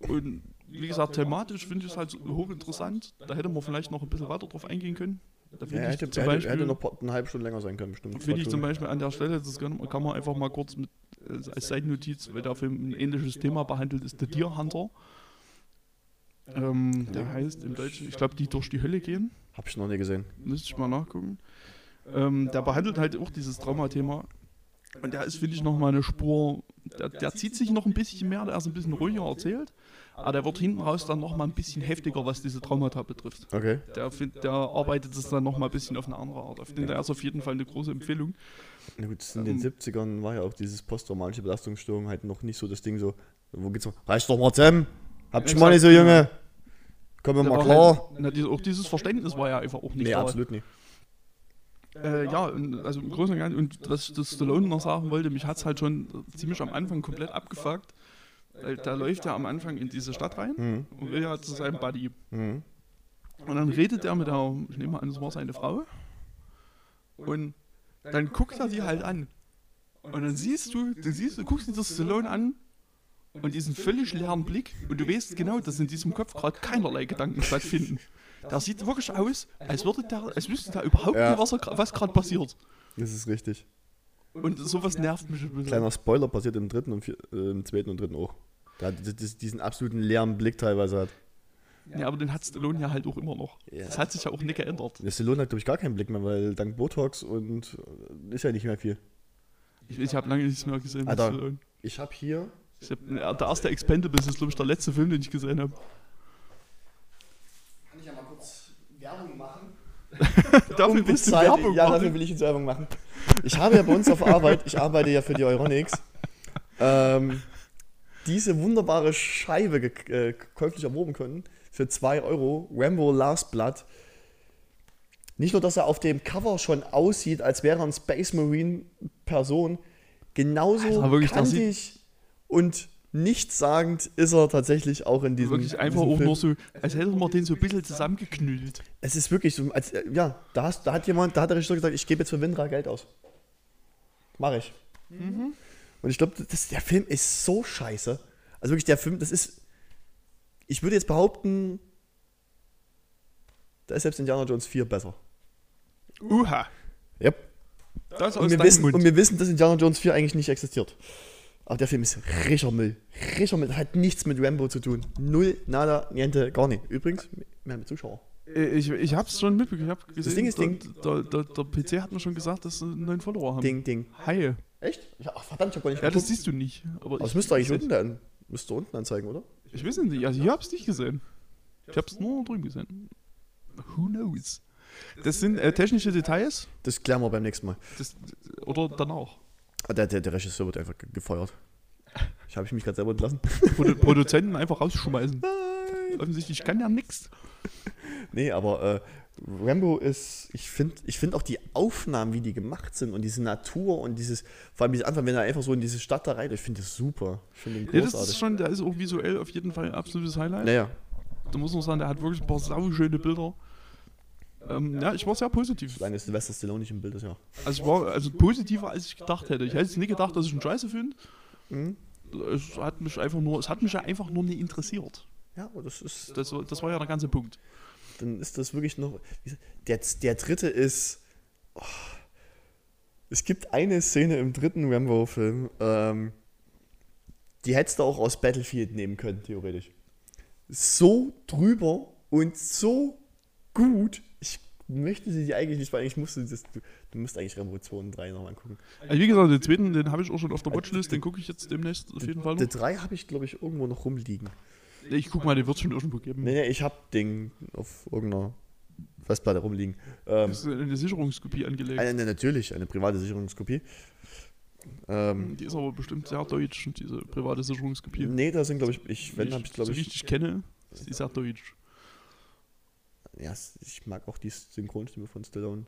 Und wie gesagt, thematisch finde ich es halt hochinteressant. Da hätte man vielleicht noch ein bisschen weiter drauf eingehen können. Da Ja, er ich hätte, zum hätte, Beispiel, hätte noch eine halbe Stunde länger sein können, bestimmt. finde ich zum Beispiel an der Stelle, das kann, kann man einfach mal kurz mit äh, als Seitennotiz, weil der Film ein ähnliches Thema behandelt, ist The Deer Hunter. Ähm, der heißt im Deutschen, ich glaube, die durch die Hölle gehen. Hab ich noch nie gesehen. Müsste ich mal nachgucken. Ähm, der behandelt halt auch dieses Traumathema. Und der ist, finde ich, nochmal eine Spur. Der, der zieht sich noch ein bisschen mehr, der ist ein bisschen ruhiger erzählt. Aber der wird hinten raus dann nochmal ein bisschen heftiger, was diese Traumata betrifft. Okay. Der, der arbeitet es dann nochmal ein bisschen auf eine andere Art. Ich finde, der ist auf jeden Fall eine große Empfehlung. Na gut, in den Ähm. 70ern war ja auch dieses posttraumatische Belastungsstörung halt noch nicht so das Ding so, wo geht's noch? Reiß doch mal zusammen! Habt schon mal nicht so, Junge! Komm mir Der mal war klar! Halt, na, auch dieses Verständnis war ja einfach auch nicht Nee, da. absolut nicht. Äh, ja, also im Großen und Ganzen, und was das Stallone noch sagen wollte, mich hat es halt schon ziemlich am Anfang komplett abgefuckt. Weil da läuft er am Anfang in diese Stadt rein Mhm. und will ja zu seinem Buddy. Mhm. Und dann redet er mit der, ich nehme an, das war seine Frau. Und dann guckt er die halt an. Und dann siehst du, du siehst, du guckst dir das Stallone an und diesen völlig leeren Blick und du weißt genau, dass in diesem Kopf gerade keinerlei Gedanken stattfinden. Der sieht wirklich aus, als würde der, als wüsste der überhaupt Ja. nicht, was gerade passiert. Das ist richtig. Und sowas nervt mich ein bisschen. Kleiner Spoiler passiert im dritten und vier, äh, im zweiten und dritten auch. Da diesen absoluten leeren Blick teilweise hat. Ja, aber den hat Stallone ja halt auch immer noch. Ja. Das hat sich ja auch nicht geändert. Der Stallone hat, glaube ich, gar keinen Blick mehr, weil dank Botox und äh, ist ja nicht mehr viel. Ich, ich habe lange nichts mehr gesehen mit Alter. Stallone. Ich habe hier. Ich hab, ja, der erste Expendables ist, glaube ich, der letzte Film, den ich gesehen habe. Kann ich ja mal kurz Werbung machen? <laughs> Dafür willst du Unbezahlte- Werbung Ja, machen? dafür will ich jetzt Werbung machen. Ich habe ja bei uns auf Arbeit, ich arbeite ja für die Euronics, ähm, diese wunderbare Scheibe äh, käuflich erworben können für 2 Euro. Rambo Last Blood. Nicht nur, dass er auf dem Cover schon aussieht, als wäre er ein Space Marine Person, genauso kantig und nichtssagend ist er tatsächlich auch in diesem Wirklich einfach diesem auch Film. nur so, als hätte man den so ein bisschen zusammengeknüllt. Es ist wirklich so, als, äh, ja, da, hast, da hat jemand, da hat der Regisseur gesagt, ich gebe jetzt für Windra Geld aus. Mach ich. Und ich glaube, der Film ist so scheiße. Also wirklich, der Film, das ist, ich würde jetzt behaupten, da ist selbst Indiana Jones 4 besser. Uha. Yep. Das Und wir, wissen, Mund. und wir wissen, dass Indiana Jones 4 eigentlich nicht existiert. Aber der Film ist richer Müll. Richer Müll. Das hat nichts mit Rambo zu tun. Null, nada, niente, gar nicht. Übrigens, wir haben Zuschauer. Äh, ich, ich hab's schon mitbekommen. Ich hab gesehen, Ding ist der, Ding. Der, der, der PC hat mir schon gesagt, dass sie einen neuen Follower haben. Ding, Ding. Hi. Echt? Ja, ach, verdammt, ich hab gar nicht Ja, das siehst du nicht. Aber es ich, müsste eigentlich ich, unten, dann, müsste unten anzeigen, oder? Ich weiß nicht, also ich hab's nicht gesehen. Ich hab's nur drüben gesehen. Who knows? Das sind äh, technische Details. Das klären wir beim nächsten Mal. Das, oder danach. Ah, Der, der, der Regisseur wird einfach ge- gefeuert. Ich habe ich mich gerade selber entlassen. <laughs> Produ Produzenten einfach rausschmeißen. Offensichtlich kann ja nix. Nee, aber äh, Rambo ist, ich finde ich find auch die Aufnahmen, wie die gemacht sind und diese Natur und dieses, vor allem dieser Anfang, wenn er einfach so in diese Stadt da rein, ich finde das super. Ich finde ihn Ja, das ist großartig. schon, der ist auch visuell auf jeden Fall ein absolutes Highlight. naja, Da muss man sagen, der hat wirklich ein paar sauschöne Bilder. Ähm, ja, ich war sehr positiv. alleine ist Sylvester Stallone nicht im Bild, das ja. Also ich war also positiver, als ich gedacht hätte. Ich hätte jetzt nicht gedacht, dass ich einen Scheiße finde. Mhm. Es hat mich einfach nur, es hat mich einfach nur nicht interessiert. Ja, aber das ist, Das, das war ja der ganze Punkt. Dann ist das wirklich noch, der, der dritte ist, oh, Es gibt eine Szene im dritten Rambo-Film, ähm, die hättest du auch aus Battlefield nehmen können, theoretisch. So drüber und so gut. Ich möchte sie dir eigentlich nicht, weil ich musste das, du, du musst eigentlich Rambo 2 und 3 nochmal gucken. Also wie gesagt, den zweiten, den habe ich auch schon auf der Watchlist, den gucke ich jetzt demnächst auf jeden Fall Der noch. 3 habe ich, glaube ich, irgendwo noch rumliegen. Ich guck mal, den wird schon irgendwo geben. Nee, nee, ich habe den auf irgendeiner Festplatte rumliegen. Ähm, Das ist eine Sicherungskopie angelegt. eine, natürlich, eine private Sicherungskopie. Ähm, Die ist aber bestimmt sehr deutsch, diese private Sicherungskopie. nee, da sind, glaube ich, ich, wenn, habe ich, glaube so wie ich, ich dich kenne, ist die sehr deutsch. ja, ich mag auch die Synchronstimme von Stallone.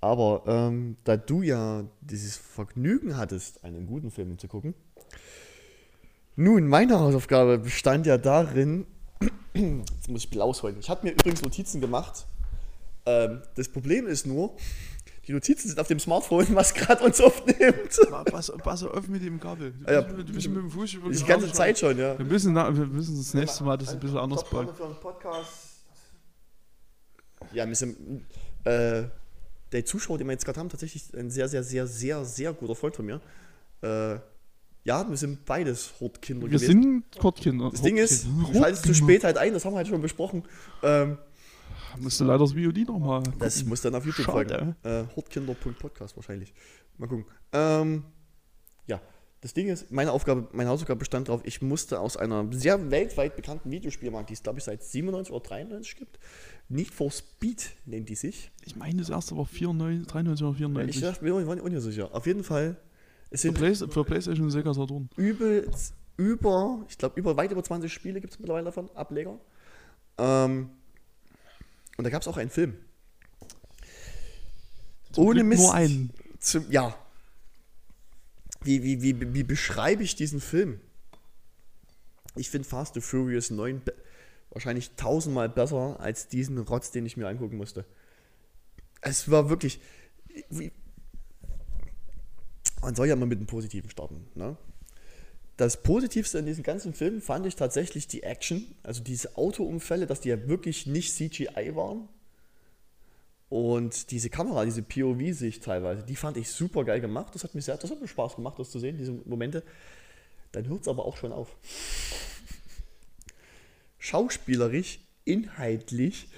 Aber ähm, da du ja dieses Vergnügen hattest, einen guten Film zu gucken, nun, meine Hausaufgabe bestand ja darin, <clears throat> jetzt muss ich Blaus holen. Ich habe mir übrigens Notizen gemacht. Ähm, das Problem ist nur, die Notizen sind auf dem Smartphone, was gerade uns aufnimmt. Pass, pass auf mit dem Kabel. Du Ah ja, bist, du bist mit dem Fuß über Die ganze Zeit schon, ja. Wir müssen, na, wir müssen das nächste Mal das ein bisschen anders bauen. für einen Podcast. Ja, wir sind, äh, der Zuschauer, den wir jetzt gerade haben, tatsächlich ein sehr, sehr, sehr, sehr, sehr guter Freund von mir. Äh, ja, wir sind beides Hortkinder Wir sind Kortkinder. Das Ding ist, du schaltest zu spät halt ein, das haben wir halt schon besprochen. Ähm, Musst du leider das Violin nochmal. das muss dann auf YouTube folgen. Äh, Hortkinder.podcast wahrscheinlich. Mal gucken. Ähm, ja, das Ding ist, meine Aufgabe, meine Hausaufgabe bestand darauf, ich musste aus einer sehr weltweit bekannten Videospielmarke, die es glaube ich seit 97 oder 93 gibt, Need for Speed nennt die sich. Ich meine, das erste war 94, 93 oder Ich 94. dachte, wir waren unsicher. Auf jeden Fall, es Für, sind Play, für PlayStation und Sega Saturn. übel, über, ich glaube, über, weit über 20 Spiele gibt es mittlerweile davon, Ableger. Ähm, und da gab es auch einen Film. Zum Ohne Glück Mist. Nur einen. Zum, ja. Wie, wie, wie, wie beschreibe ich diesen Film? Ich finde Fast and Furious 9 be- wahrscheinlich tausendmal besser als diesen Rotz, den ich mir angucken musste. Es war wirklich. Wie, man soll ja mal mit dem Positiven starten. Ne? Das Positivste an diesem ganzen Film fand ich tatsächlich die Action, also diese Autounfälle, dass die ja wirklich nicht CGI waren. Und diese Kamera, diese POV-Sicht teilweise, die fand ich super geil gemacht. Das hat mir sehr, das hat mir Spaß gemacht, das zu sehen, diese Momente. Dann hört es aber auch schon auf. Schauspielerisch, inhaltlich,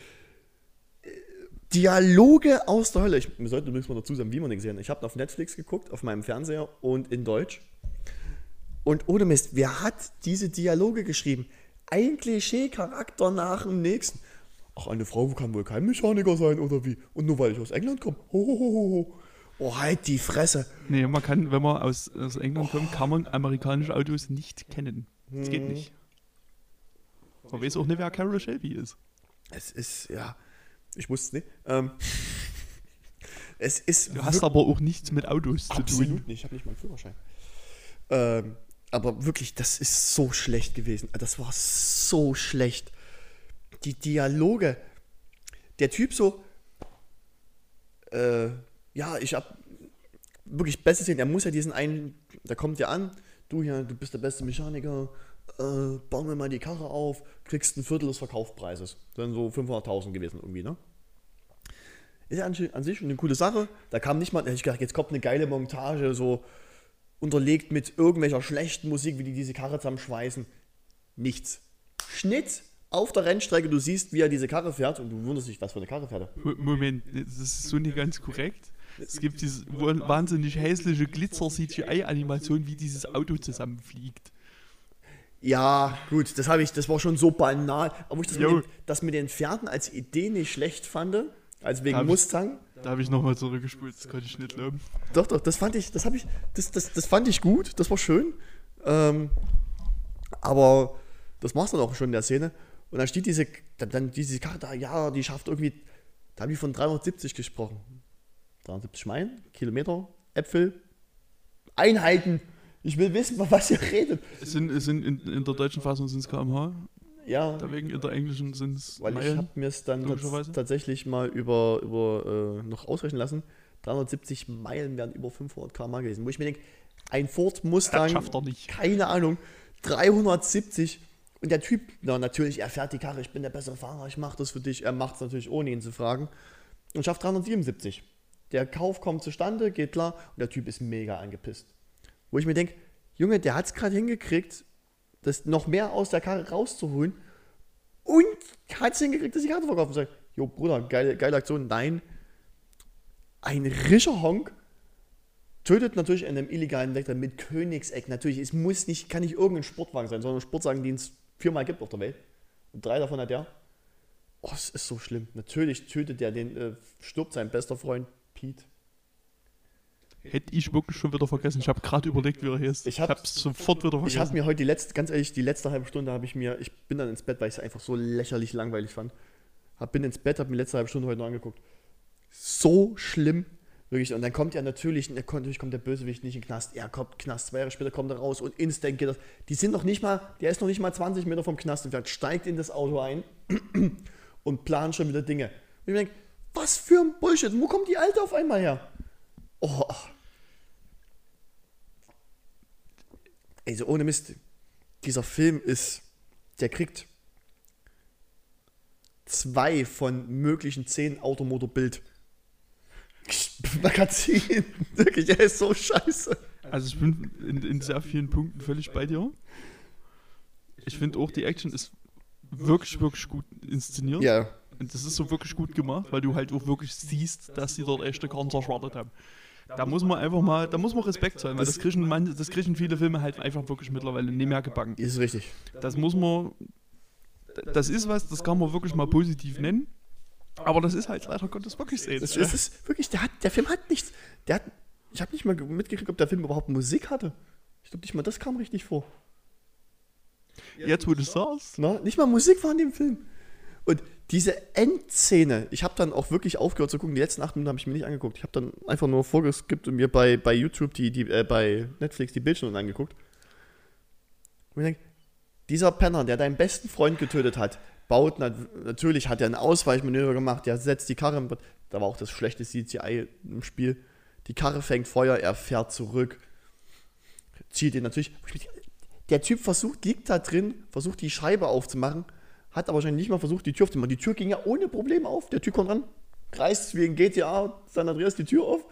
Dialoge aus der Hölle. Ich, wir sollten übrigens mal dazu sagen, wie man den gesehen hat. Ich habe auf Netflix geguckt, auf meinem Fernseher und in Deutsch. Und ohne Mist, wer hat diese Dialoge geschrieben? Ein Klischee-Charakter nach dem nächsten. Ach, eine Frau kann wohl kein Mechaniker sein, oder wie? Und nur weil ich aus England komme. Ho, ho, ho, ho. Oh, halt die Fresse. Nee, man kann, wenn man aus, aus England kommt, kann man amerikanische Autos nicht kennen. Das geht nicht. Man weiß auch nicht, wer Carol Shelby ist. Es ist, ja, ich wusste es nicht. Ähm, <laughs> es ist Du hast aber auch nichts mit Autos zu tun. Absolut nicht, ich habe nicht mal einen Führerschein. Ähm, aber wirklich, das ist so schlecht gewesen. Das war so schlecht. Die Dialoge. Der Typ so, äh, ja, ich hab wirklich beste Szene. Er muss ja diesen einen, da kommt ja an, du hier, du bist der beste Mechaniker, äh, bauen wir mal die Karre auf, kriegst ein Viertel des Verkaufspreises. Dann so 500.000 gewesen irgendwie, ne? Ist ja an, an sich schon eine coole Sache. Da kam nicht mal, da hätte ich gedacht, jetzt kommt eine geile Montage, so unterlegt mit irgendwelcher schlechten Musik, wie die diese Karre zusammenschweißen. Nichts. Schnitt auf der Rennstrecke, du siehst, wie er diese Karre fährt und du wunderst dich, was für eine Karre fährt er. Mo- Moment, das ist so nicht ganz korrekt. Es gibt diese wa- wahnsinnig hässliche Glitzer-CGI-Animation, wie dieses Auto zusammenfliegt. Ja, gut, das habe ich, das war schon so banal. Aber ich das mit, den, das mit den Pferden als Idee nicht schlecht fand, als wegen ich- Mustang. Da habe ich nochmal zurückgespult, das konnte ich nicht glauben. Doch, doch, das fand ich, das habe ich, das, das, das fand ich gut, das war schön. Ähm, aber das machst du dann auch schon in der Szene. Und dann steht diese, dann, dann diese Karte da, ja, die schafft irgendwie, da habe ich von 370 gesprochen. 370 Meilen, Kilometer, Äpfel, Einheiten. Ich will wissen, von was ihr redet. Es sind, es sind in, in der deutschen Fassung sind es kmh, Ja, dagegen in der englischen sind es weil ich Meilen. habe mir es dann tats tatsächlich mal über, über äh, noch ausrechnen lassen. 370 Meilen wären über 500 km gewesen. Wo ich mir denke, ein Ford Mustang, Das schafft nicht. keine Ahnung, 370 und der Typ, na natürlich, er fährt die Karre, ich bin der bessere Fahrer, ich mache das für dich. Er macht es natürlich ohne ihn zu fragen und schafft 377. der Kauf kommt zustande, geht klar und der Typ ist mega angepisst. Wo ich mir denke, Junge, der hat es gerade hingekriegt, das noch mehr aus der Karre rauszuholen und hat es hingekriegt, dass die Karte verkaufen soll. Jo, Bruder, geile, geile Aktion. Nein, ein rischer Honk tötet natürlich in einem illegalen Wegter mit Königseck. Natürlich, es muss nicht, kann nicht irgendein Sportwagen sein, sondern ein Sportwagen, den es viermal gibt auf der Welt. Und drei davon hat er. Oh, es ist so schlimm. Natürlich tötet er den, äh, stirbt sein bester Freund Pete. Hätte ich wirklich schon wieder vergessen. Ich habe gerade überlegt, wie er hieß. Ich hab- hab's sofort wieder Ich vergessen. habe mir heute die letzte, ganz ehrlich, die letzte halbe Stunde habe ich mir, ich bin dann ins Bett, weil ich es einfach so lächerlich langweilig fand. Hab, bin ins Bett, habe mir die letzte halbe Stunde heute noch angeguckt. So schlimm, wirklich. Und dann kommt ja natürlich, natürlich kommt der Bösewicht nicht in den Knast. Er kommt in den Knast, zwei Jahre später kommt er raus und instant geht das. Die sind noch nicht mal, der ist noch nicht mal 20 Meter vom Knast entfernt, steigt in das Auto ein <clears throat> und plant schon wieder Dinge. Und ich denke, was für ein Bullshit, wo kommt die Alte auf einmal her? Oh. Also ohne Mist, dieser Film ist, der kriegt zwei von möglichen zehn Automotorbild <laughs> Magazin. Wirklich, er ist so scheiße. Also ich bin in, in sehr vielen Punkten völlig bei dir. Ich finde auch, die Action ist wirklich, wirklich gut inszeniert. Ja, Und das ist so wirklich gut gemacht, weil du halt auch wirklich siehst, dass sie dort echte Karten zerschwartet haben. Da muss man einfach mal, da muss man Respekt zollen, weil das kriegen, man, das kriegen viele Filme halt einfach wirklich mittlerweile nicht mehr gebacken. ist richtig. Das muss man, das ist was, das kann man wirklich mal positiv nennen. Aber das ist halt leider Gottes wirklich so. Das, das ist wirklich, der, hat, der Film hat nichts. Der hat, ich habe nicht mal ge- mitgekriegt, ob der Film überhaupt Musik hatte. Ich glaube nicht mal, das kam richtig vor. Jetzt, wo du sagst, Na, nicht mal Musik war in dem Film. Und diese Endszene, ich habe dann auch wirklich aufgehört zu gucken. Die letzten acht Minuten habe ich mir nicht angeguckt. Ich habe dann einfach nur vorgeskippt und mir bei, bei YouTube, die, die, äh, bei Netflix die Bildschirme angeguckt. Und ich denke, dieser Penner, der deinen besten Freund getötet hat, baut nat natürlich, hat er ein Ausweichmanöver gemacht, der setzt die Karre, da war auch das schlechte CGI im Spiel. Die Karre fängt Feuer, er fährt zurück, zieht ihn natürlich. Der Typ versucht, liegt da drin, versucht die Scheibe aufzumachen, hat aber wahrscheinlich nicht mal versucht, die Tür aufzumachen. Die Tür ging ja ohne Probleme auf. Der Typ kommt ran, reißt wie in GTA San Andreas die Tür auf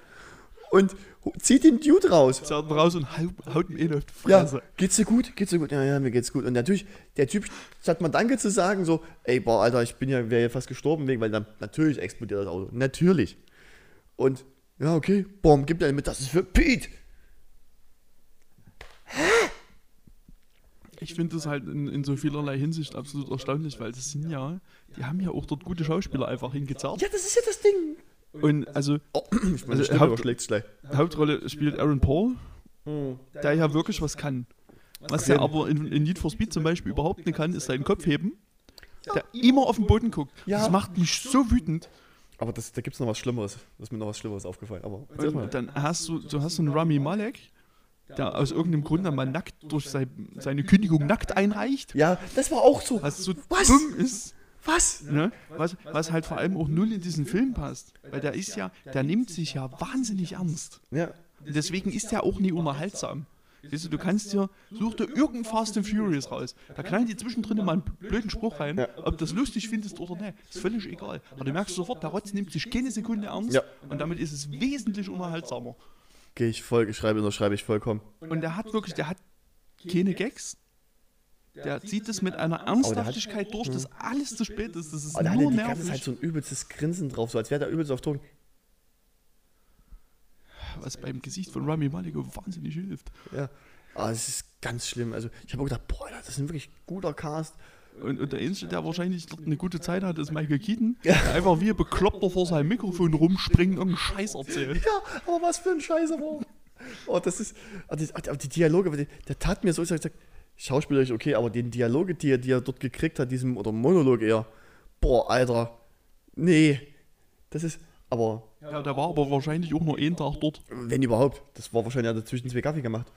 und zieht den Dude raus. zerrt ihn raus und haut, ihm eh auf die Ja, Fresse. geht's dir gut? Geht's dir gut? Ja, ja, mir geht's gut. Und natürlich, der Typ, statt mal Danke zu sagen, so, ey, boah, Alter, ich bin ja, wäre ja fast gestorben wegen, weil dann natürlich explodiert das Auto. Natürlich. Und, ja, okay, boom, gibt er mit, das ist für Pete. Ich finde das halt in, in so vielerlei Hinsicht absolut erstaunlich, weil das sind ja, die haben ja auch dort gute Schauspieler einfach hingezerrt. Ja, das ist ja das Ding. Und also, Oh, ich meine, Also, Haupt- gleich. Hauptrolle spielt Aaron Paul, der ja wirklich was kann. Was er aber in, in Need for Speed zum Beispiel überhaupt nicht kann, ist seinen Kopf heben, der immer auf den Boden guckt. Ja. Das macht mich so wütend. Aber das, da gibt's noch was Schlimmeres. Da ist mir noch was Schlimmeres aufgefallen. Aber erzähl mal. Und dann hast du, du hast einen Rami Malek, der aus irgendeinem Grund dann mal nackt durch sei, seine Kündigung nackt einreicht, Ja, das war auch so. was so Was? dumm ist. Was? Ne? Was, was halt vor allem auch null in diesen Film passt. Weil der ist ja, der nimmt sich ja wahnsinnig ernst. Ja. Deswegen ist der auch nie unterhaltsam. Weißt du, du kannst dir, such dir irgendein Fast and Furious raus. Da knallen die zwischendrin mal einen blöden Spruch rein. Ja. Ob du das lustig findest oder nicht, ist völlig egal. Aber du merkst sofort, der Rotz nimmt sich keine Sekunde ernst. Ja. Und damit ist es wesentlich unterhaltsamer. Gehe ich voll, ich schreibe, unterschreibe ich vollkommen. Und der hat wirklich, der hat keine Gags. Der zieht es mit einer der hat- Ernsthaftigkeit durch, dass alles zu spät ist. Das ist Aber da hat er nur die ganze. Zeit so ein übelstes Grinsen drauf, so als wäre der übelst auf Ton. was beim Gesicht von Rami Malek wahnsinnig hilft. Ja. Aber es ist ganz schlimm. Also, ich habe auch gedacht, boah, das ist ein wirklich guter Cast. Und, und der Einzige, der wahrscheinlich eine gute Zeit hat, ist Michael Keaton, der einfach wie ein Bekloppter vor seinem Mikrofon rumspringt und irgendeinen Scheiß erzählt. Ja, aber was für ein Scheiß, aber. Oh, das ist. Aber die, aber die Dialoge, der, der tat mir so, ich gesagt, schauspielerisch okay, aber den Dialoge, die er, die er dort gekriegt hat, diesem, oder Monolog eher, boah, Alter, nee. Das ist, aber Ja, der war aber wahrscheinlich auch nur einen Tag dort. wenn überhaupt, das war wahrscheinlich, er hat dazwischen zwei Kaffee gemacht.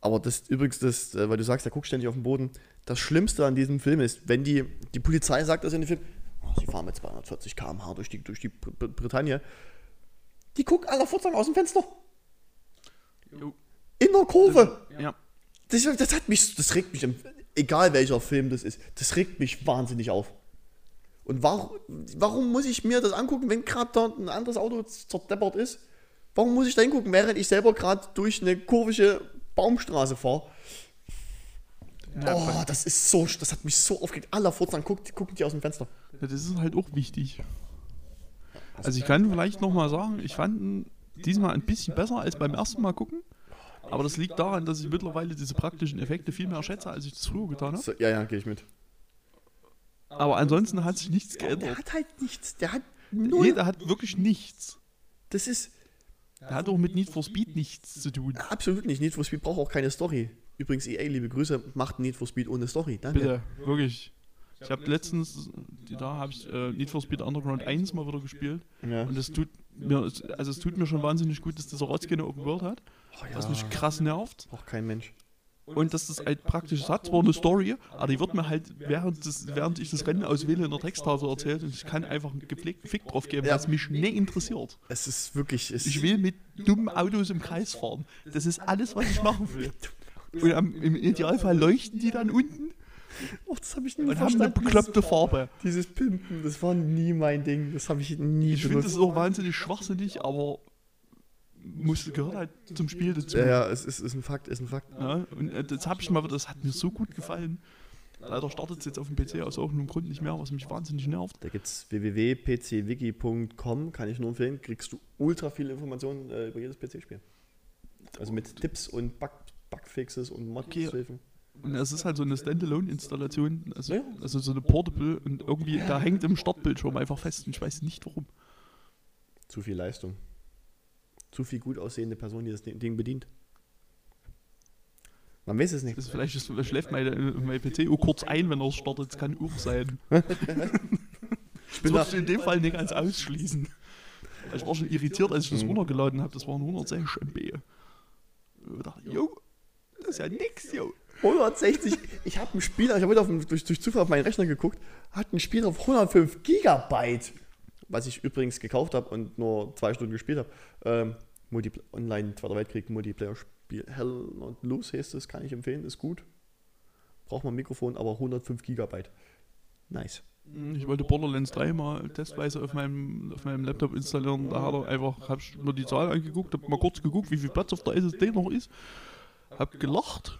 Aber das übrigens, das, äh, weil du sagst, der guckt ständig auf den Boden, das Schlimmste an diesem Film ist, wenn die, die Polizei sagt das in dem Film, oh, sie fahren mit 240 km/h durch die, durch die Br Br Bretagne, die gucken aller Furzang aus dem Fenster. Jo. In der Kurve. Ja. Das, das hat mich, das regt mich, egal welcher Film das ist, das regt mich wahnsinnig auf. Und warum, warum muss ich mir das angucken, wenn gerade da ein anderes Auto zerdeppert ist? Warum muss ich da hingucken, während ich selber gerade durch eine kurvische Baumstraße fahre? Ja, Oh, das ist so, das hat mich so aufgeregt. Aller Furzen guckt, gucken die aus dem Fenster. Ja, das ist halt auch wichtig. Also ich kann vielleicht nochmal sagen, ich fand ihn diesmal ein bisschen besser als beim ersten Mal gucken. Aber das liegt daran, dass ich mittlerweile diese praktischen Effekte viel mehr schätze, als ich das früher getan habe. So, ja, ja, gehe ich mit. Aber ansonsten hat sich nichts Der geändert. hat halt nichts. Der hat null. Nee, der hat wirklich nichts. Das ist Der hat auch mit Need for Speed nichts zu tun. absolut nicht. Need for Speed braucht auch keine Story. Übrigens, EA, liebe Grüße, macht Need for Speed ohne Story. Danke. Bitte, wirklich. Ich habe letztens, da habe ich äh, Need for Speed Underground 1 mal wieder gespielt. Ja. Und es tut mir, also es tut mir schon wahnsinnig gut, dass dieser Rotz keine Open World hat. Oh, ja. Was mich krass nervt. Braucht kein Mensch. Und dass das halt praktisch hat, zwar eine Story, aber die wird mir halt, während, des, während ich das Rennen auswähle, in der Texttafel erzählt und ich kann einfach einen gepflegten Fick drauf geben, Ja. was mich nicht interessiert. Es ist wirklich. Es Ich will mit dummen Autos im Kreis fahren. Das ist alles, was ich machen will. <laughs> Und am, im Idealfall leuchten die dann unten Oh, das habe ich nie und haben eine bekloppte Farbe. Dieses Pimpen, das war nie mein Ding. Das habe ich nie Ich finde das auch wahnsinnig schwachsinnig, aber muss, gehört halt zum Spiel dazu. Ja, ja, es ist, ist ein Fakt, ist ein Fakt. Ja, und äh, das habe ich mal das hat mir so gut gefallen. Leider startet es jetzt auf dem PC aus irgendeinem Grund nicht mehr, was mich wahnsinnig nervt. Da gibt es www.pcwiki.com, kann ich nur empfehlen. Kriegst du ultra viele Informationen äh, über jedes PC-Spiel. Also mit Tipps und Bug, Bugfixes und Mod-Hilfen. Und es ist halt so eine Standalone-Installation, also, Ja. also so eine Portable und irgendwie, da hängt im Startbildschirm einfach fest und ich weiß nicht warum. Zu viel Leistung. Zu viel gut aussehende Person, die das Ding bedient. Man weiß es nicht. Das ist vielleicht ist, schläft meine, mein PC auch kurz ein, wenn er startet. Das kann auch <laughs> sein. Ich Das würdest du in dem Fall nicht ganz ausschließen. Ich war schon irritiert, als ich das Mhm. runtergeladen habe. Das waren 106 MB. Ich dachte, jo, das ist ja nix, jo. 160. Ich habe ein Spiel, ich habe heute auf durch, durch Zufall auf meinen Rechner geguckt, hat ein Spiel auf 105 Gigabyte, was ich übrigens gekauft habe und nur zwei Stunden gespielt habe. Ähm, Online Zweiter Weltkrieg Multiplayer-Spiel. Hell not Loose heißt es, kann ich empfehlen, ist gut. Braucht man ein Mikrofon, aber 105 Gigabyte. Nice. Ich wollte Borderlands 3 mal testweise auf meinem, auf meinem Laptop installieren. Da hat er einfach, hab ich mir die Zahl angeguckt, hab mal kurz geguckt, wie viel Platz auf der SSD noch ist. Hab gelacht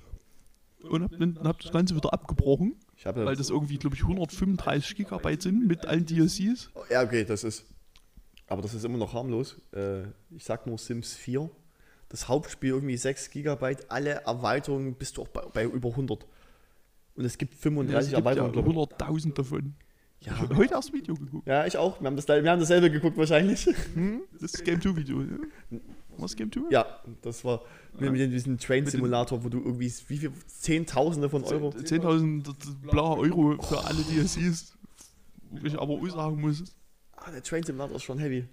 und hab, hab das Ganze wieder abgebrochen, weil das irgendwie, glaube ich, 135 Gigabyte sind mit allen DLCs. Ja, okay, das ist. Aber das ist immer noch harmlos. Äh, ich sag nur Sims 4. Das Hauptspiel irgendwie 6 GB, alle Erweiterungen bist du auch bei, bei über 100. Und es gibt Ja, es 35 gibt ja Erweiterungen, glaube ich. 100.000 davon. Ja. Ich hab heute erst ein Video geguckt. ja, ich auch. Wir haben, das, wir haben dasselbe geguckt wahrscheinlich. Hm? Das ist Game 2 Video. Ja? Was Game 2? ja, das war mit, mit diesem Train-Simulator, wo du irgendwie wie viel Zehntausende von Euro. 10.000 blaue Euro für alle DLCs. Wo ich aber auch sagen muss, Ah, der Train-Simulator ist schon heavy.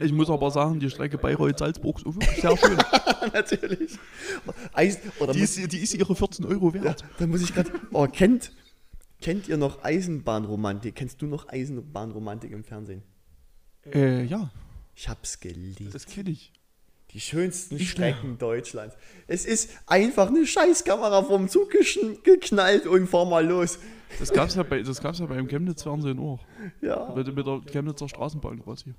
ich muss aber sagen, die Strecke Bayreuth-Salzburg ist wirklich sehr schön. <laughs> Natürlich. Eis, Die ist, die ist ihre 14 Euro Ja, wert. da muss ich gerade. Oh, kennt, kennt ihr noch Eisenbahnromantik? Kennst du noch Eisenbahnromantik im Fernsehen? Äh, ja, Ich hab's geliebt. das kenne ich. Die schönsten Ich Strecken Deutschlands. Es ist einfach eine Scheißkamera vom Zug geknallt und fahr mal los. Das gab's ja, bei, das gab's ja beim Chemnitz-Fernsehen auch. Ja, Mit, mit der Chemnitzer Straßenbahn quasi.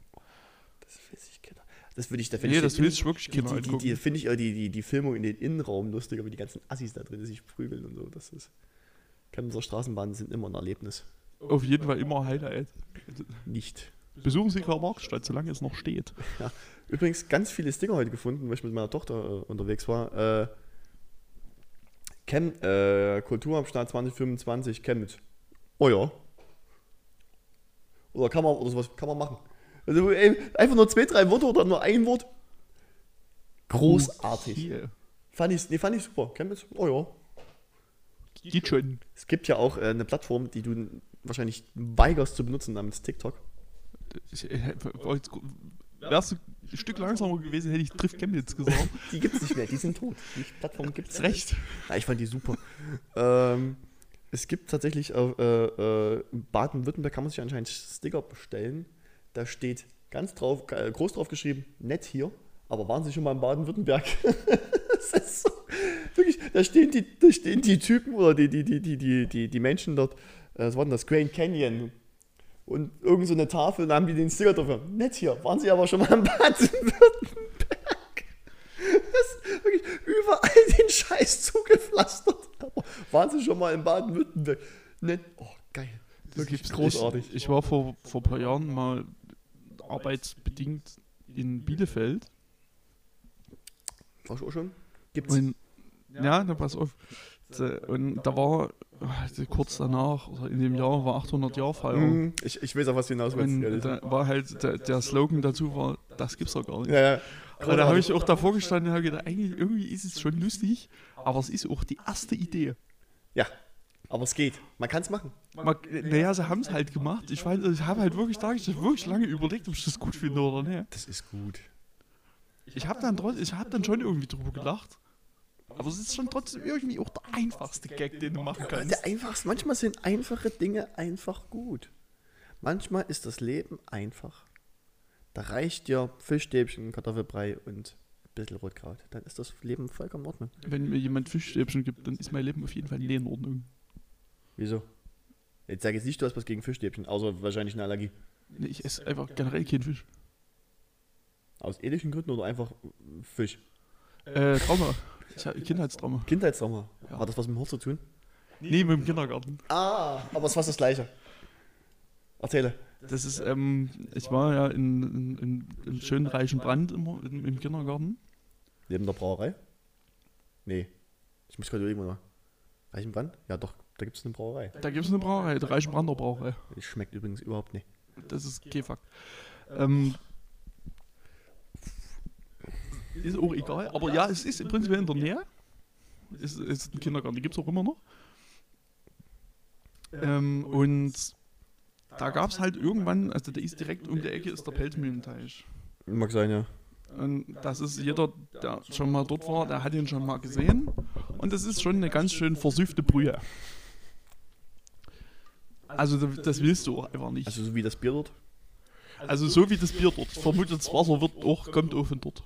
das will ich Kinder. Das würde ich, da Nee, das will ich wirklich Kinder die, die, die finde ich auch die, die, die Filmung in den Innenraum lustiger, wie die ganzen Assis da drin sich prügeln und so. Das ist. Chemnitzer Straßenbahnen sind immer ein Erlebnis. Auf jeden Fall immer Highlight. Nicht. Besuchen Sie Karl Marx-Stadt, solange es noch steht. Übrigens ganz viele Sticker heute gefunden, weil ich mit meiner Tochter äh, unterwegs war. Äh, Chem, äh, Kulturhauptstadt 2025, Chemnitz. Oh ja. Oder kann man, oder sowas kann man machen. Also ey, einfach nur zwei, drei Worte oder nur ein Wort. Großartig. Okay. Fand ich, nee, fand ich super. Chemnitz, oh ja. Geht schon. Es gibt ja auch äh, eine Plattform, die du wahrscheinlich weigerst zu benutzen, namens TikTok. Ich, äh, wärst du ein Stück langsamer gewesen, hätte ich Triff Chemnitz gesagt. <laughs> Die gibt es nicht mehr, die sind tot. Die Plattform gibt es Ist recht. Ja, ich fand die super. ähm, es gibt tatsächlich äh, äh, in Baden-Württemberg kann man sich anscheinend Sticker bestellen. Da steht ganz drauf, äh, groß drauf geschrieben, nett hier, aber waren Sie schon mal in Baden-Württemberg? <laughs> das ist so, wirklich, da stehen die, da stehen die Typen oder die, die, die, die, die, die, Menschen dort, äh, was war denn das, Grand Canyon, und irgend so eine Tafel, da haben die den Sticker drauf. Nett hier, waren sie aber schon mal im Baden-Württemberg. Das ist wirklich überall den Scheiß zugepflastert. Aber waren sie schon mal in Baden-Württemberg? Nett, oh geil. Wirklich großartig. Ich, ich war vor, vor ein paar Jahren mal arbeitsbedingt in Bielefeld. Warst du auch schon? Gibt's? Und, ja, na pass auf. Und da war äh, kurz danach, oder in dem Jahr, war 800 Jahr Feier. Mhm, ich, ich weiß auch, was du hinaus willst. Und da war halt, der, der Slogan dazu war, das gibt's doch gar nicht. ja, ja. Aber da habe ich auch davor gestanden und habe gedacht, eigentlich irgendwie ist es schon lustig, aber es ist auch die erste Idee. Ja, aber es geht. Man kann es machen. Naja, sie haben es halt gemacht. Ich, ich habe halt wirklich, da, ich hab wirklich lange überlegt, ob ich das gut finde oder nicht. Das ist gut. Ich habe dann, ich hab dann schon irgendwie drüber gelacht. Aber es ist schon trotzdem irgendwie auch der einfachste Gag, den du machen kannst. Der einfachste, manchmal sind einfache Dinge einfach gut. Manchmal ist das Leben einfach. Da reicht dir Fischstäbchen, Kartoffelbrei und ein bisschen Rotkraut. Dann ist das Leben vollkommen in Ordnung. Wenn mir jemand Fischstäbchen gibt, dann ist mein Leben auf jeden Fall nicht in Ordnung. Wieso? Jetzt sage ich nicht, du hast was gegen Fischstäbchen, außer wahrscheinlich eine Allergie. Nee, Ich esse einfach generell keinen Fisch. Aus ethischen Gründen oder einfach Fisch? Äh, Trauma. Ich habe Kindheitstrauma. Kindheitstrauma. Ja. Hat das was mit dem Hort zu tun? Nee, mit dem Kindergarten. Ah, aber es fast das Gleiche. Erzähle. Das ist, ähm, ich war ja in, in, in, in schönen reichen Brand immer im, im Kindergarten. Neben der Brauerei? Nee. Ich muss gerade überlegen, oder? Reichenbrand? Ja, doch, da gibt es eine Brauerei. Da gibt es eine Brauerei, die Reichenbrander Brauerei. Die schmeckt übrigens überhaupt nicht. Das ist kein Fakt. Ähm, ist auch egal, aber ja, es ist im Prinzip in der Nähe. Es ist ein Kindergarten, die gibt es auch immer noch. Ähm, und da gab es halt irgendwann, also der ist direkt um die Ecke, ist der Pelzmühlenteich. Mag sein, ja. Und das ist jeder, der schon mal dort war, der hat ihn schon mal gesehen. Und das ist schon eine ganz schön versüffte Brühe. Also das- das willst du auch einfach nicht. Also so wie das Bier dort? Also so wie das Bier dort. Ich vermute, das Wasser wird auch, kommt auch von dort.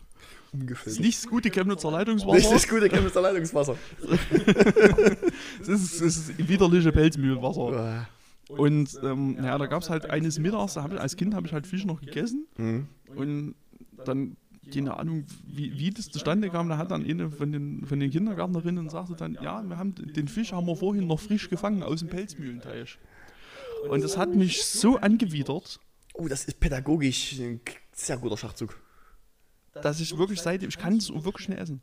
Ungefähr. Das ist nicht das gute Chemnitzer Leitungswasser. Richtig gute Chemnitzer Leitungswasser. <laughs> Das ist, das ist widerliche Pelzmühlenwasser. Und ähm, ja, da gab es halt eines Mittags, ich, als Kind habe ich halt Fisch noch gegessen. Mhm. Und dann, keine Ahnung, wie, wie das zustande kam, da hat dann eine von den, von den Kindergärtnerinnen sagte dann, ja, wir haben den Fisch haben wir vorhin noch frisch gefangen aus dem Pelzmühlenteich. Und das hat mich so angewidert, Oh, das ist pädagogisch ein sehr guter Schachzug. dass ich wirklich seitdem, ich kann es wirklich nicht essen.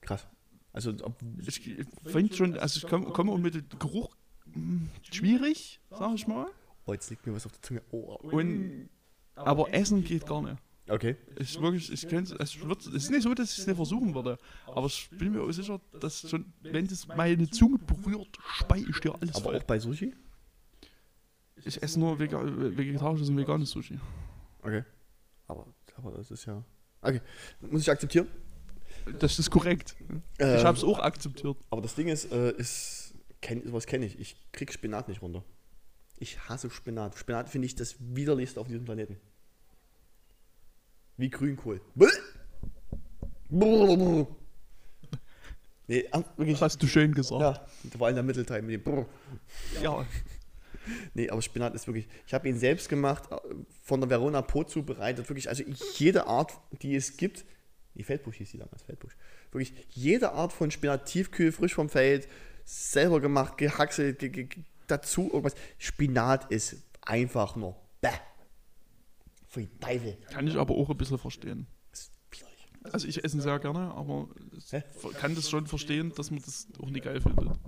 Krass. Also, ob, Ich finde schon, also ich komme komm mit dem Geruch hm, schwierig, sag ich mal. oh, jetzt liegt mir was auf der Zunge. Oh. Und, aber Essen geht gar nicht. Okay. Ich wirklich, ich könnte, es wird, es ist nicht so, dass ich es nicht versuchen würde, aber ich bin mir auch sicher, dass schon, wenn das meine Zunge berührt, spei ich dir alles Aber voll. auch bei Sushi? Ich esse nur vega, vegetarisches und veganes Sushi. Okay. Aber, aber das ist ja. Okay. Muss ich akzeptieren? Das ist korrekt. Ich Ähm, habe es auch akzeptiert. Aber das Ding ist, äh, ist kenn, sowas kenne ich. Ich krieg Spinat nicht runter. Ich hasse Spinat. Spinat finde ich das widerlichste auf diesem Planeten. Wie Grünkohl. Nee, wirklich. Das hast du schön gesagt. Ja, vor allem der Mittelteil mit dem Brrr. Ja. <laughs> Nee, aber Spinat ist wirklich. Ich habe ihn selbst gemacht, äh, von der Verona Po zubereitet. Wirklich, also jede Art, die es gibt. Die Feldbusch hieß die damals, Feldbusch. Wirklich jede Art von Spinat, Tiefkühl, frisch vom Feld, selber gemacht, gehackselt, ge, ge, dazu irgendwas. Spinat ist einfach nur bäh. Für die Teufel. Kann ich aber auch ein bisschen verstehen. Also ich esse ihn sehr gerne, aber Hä? kann das schon verstehen, dass man das auch nicht geil findet.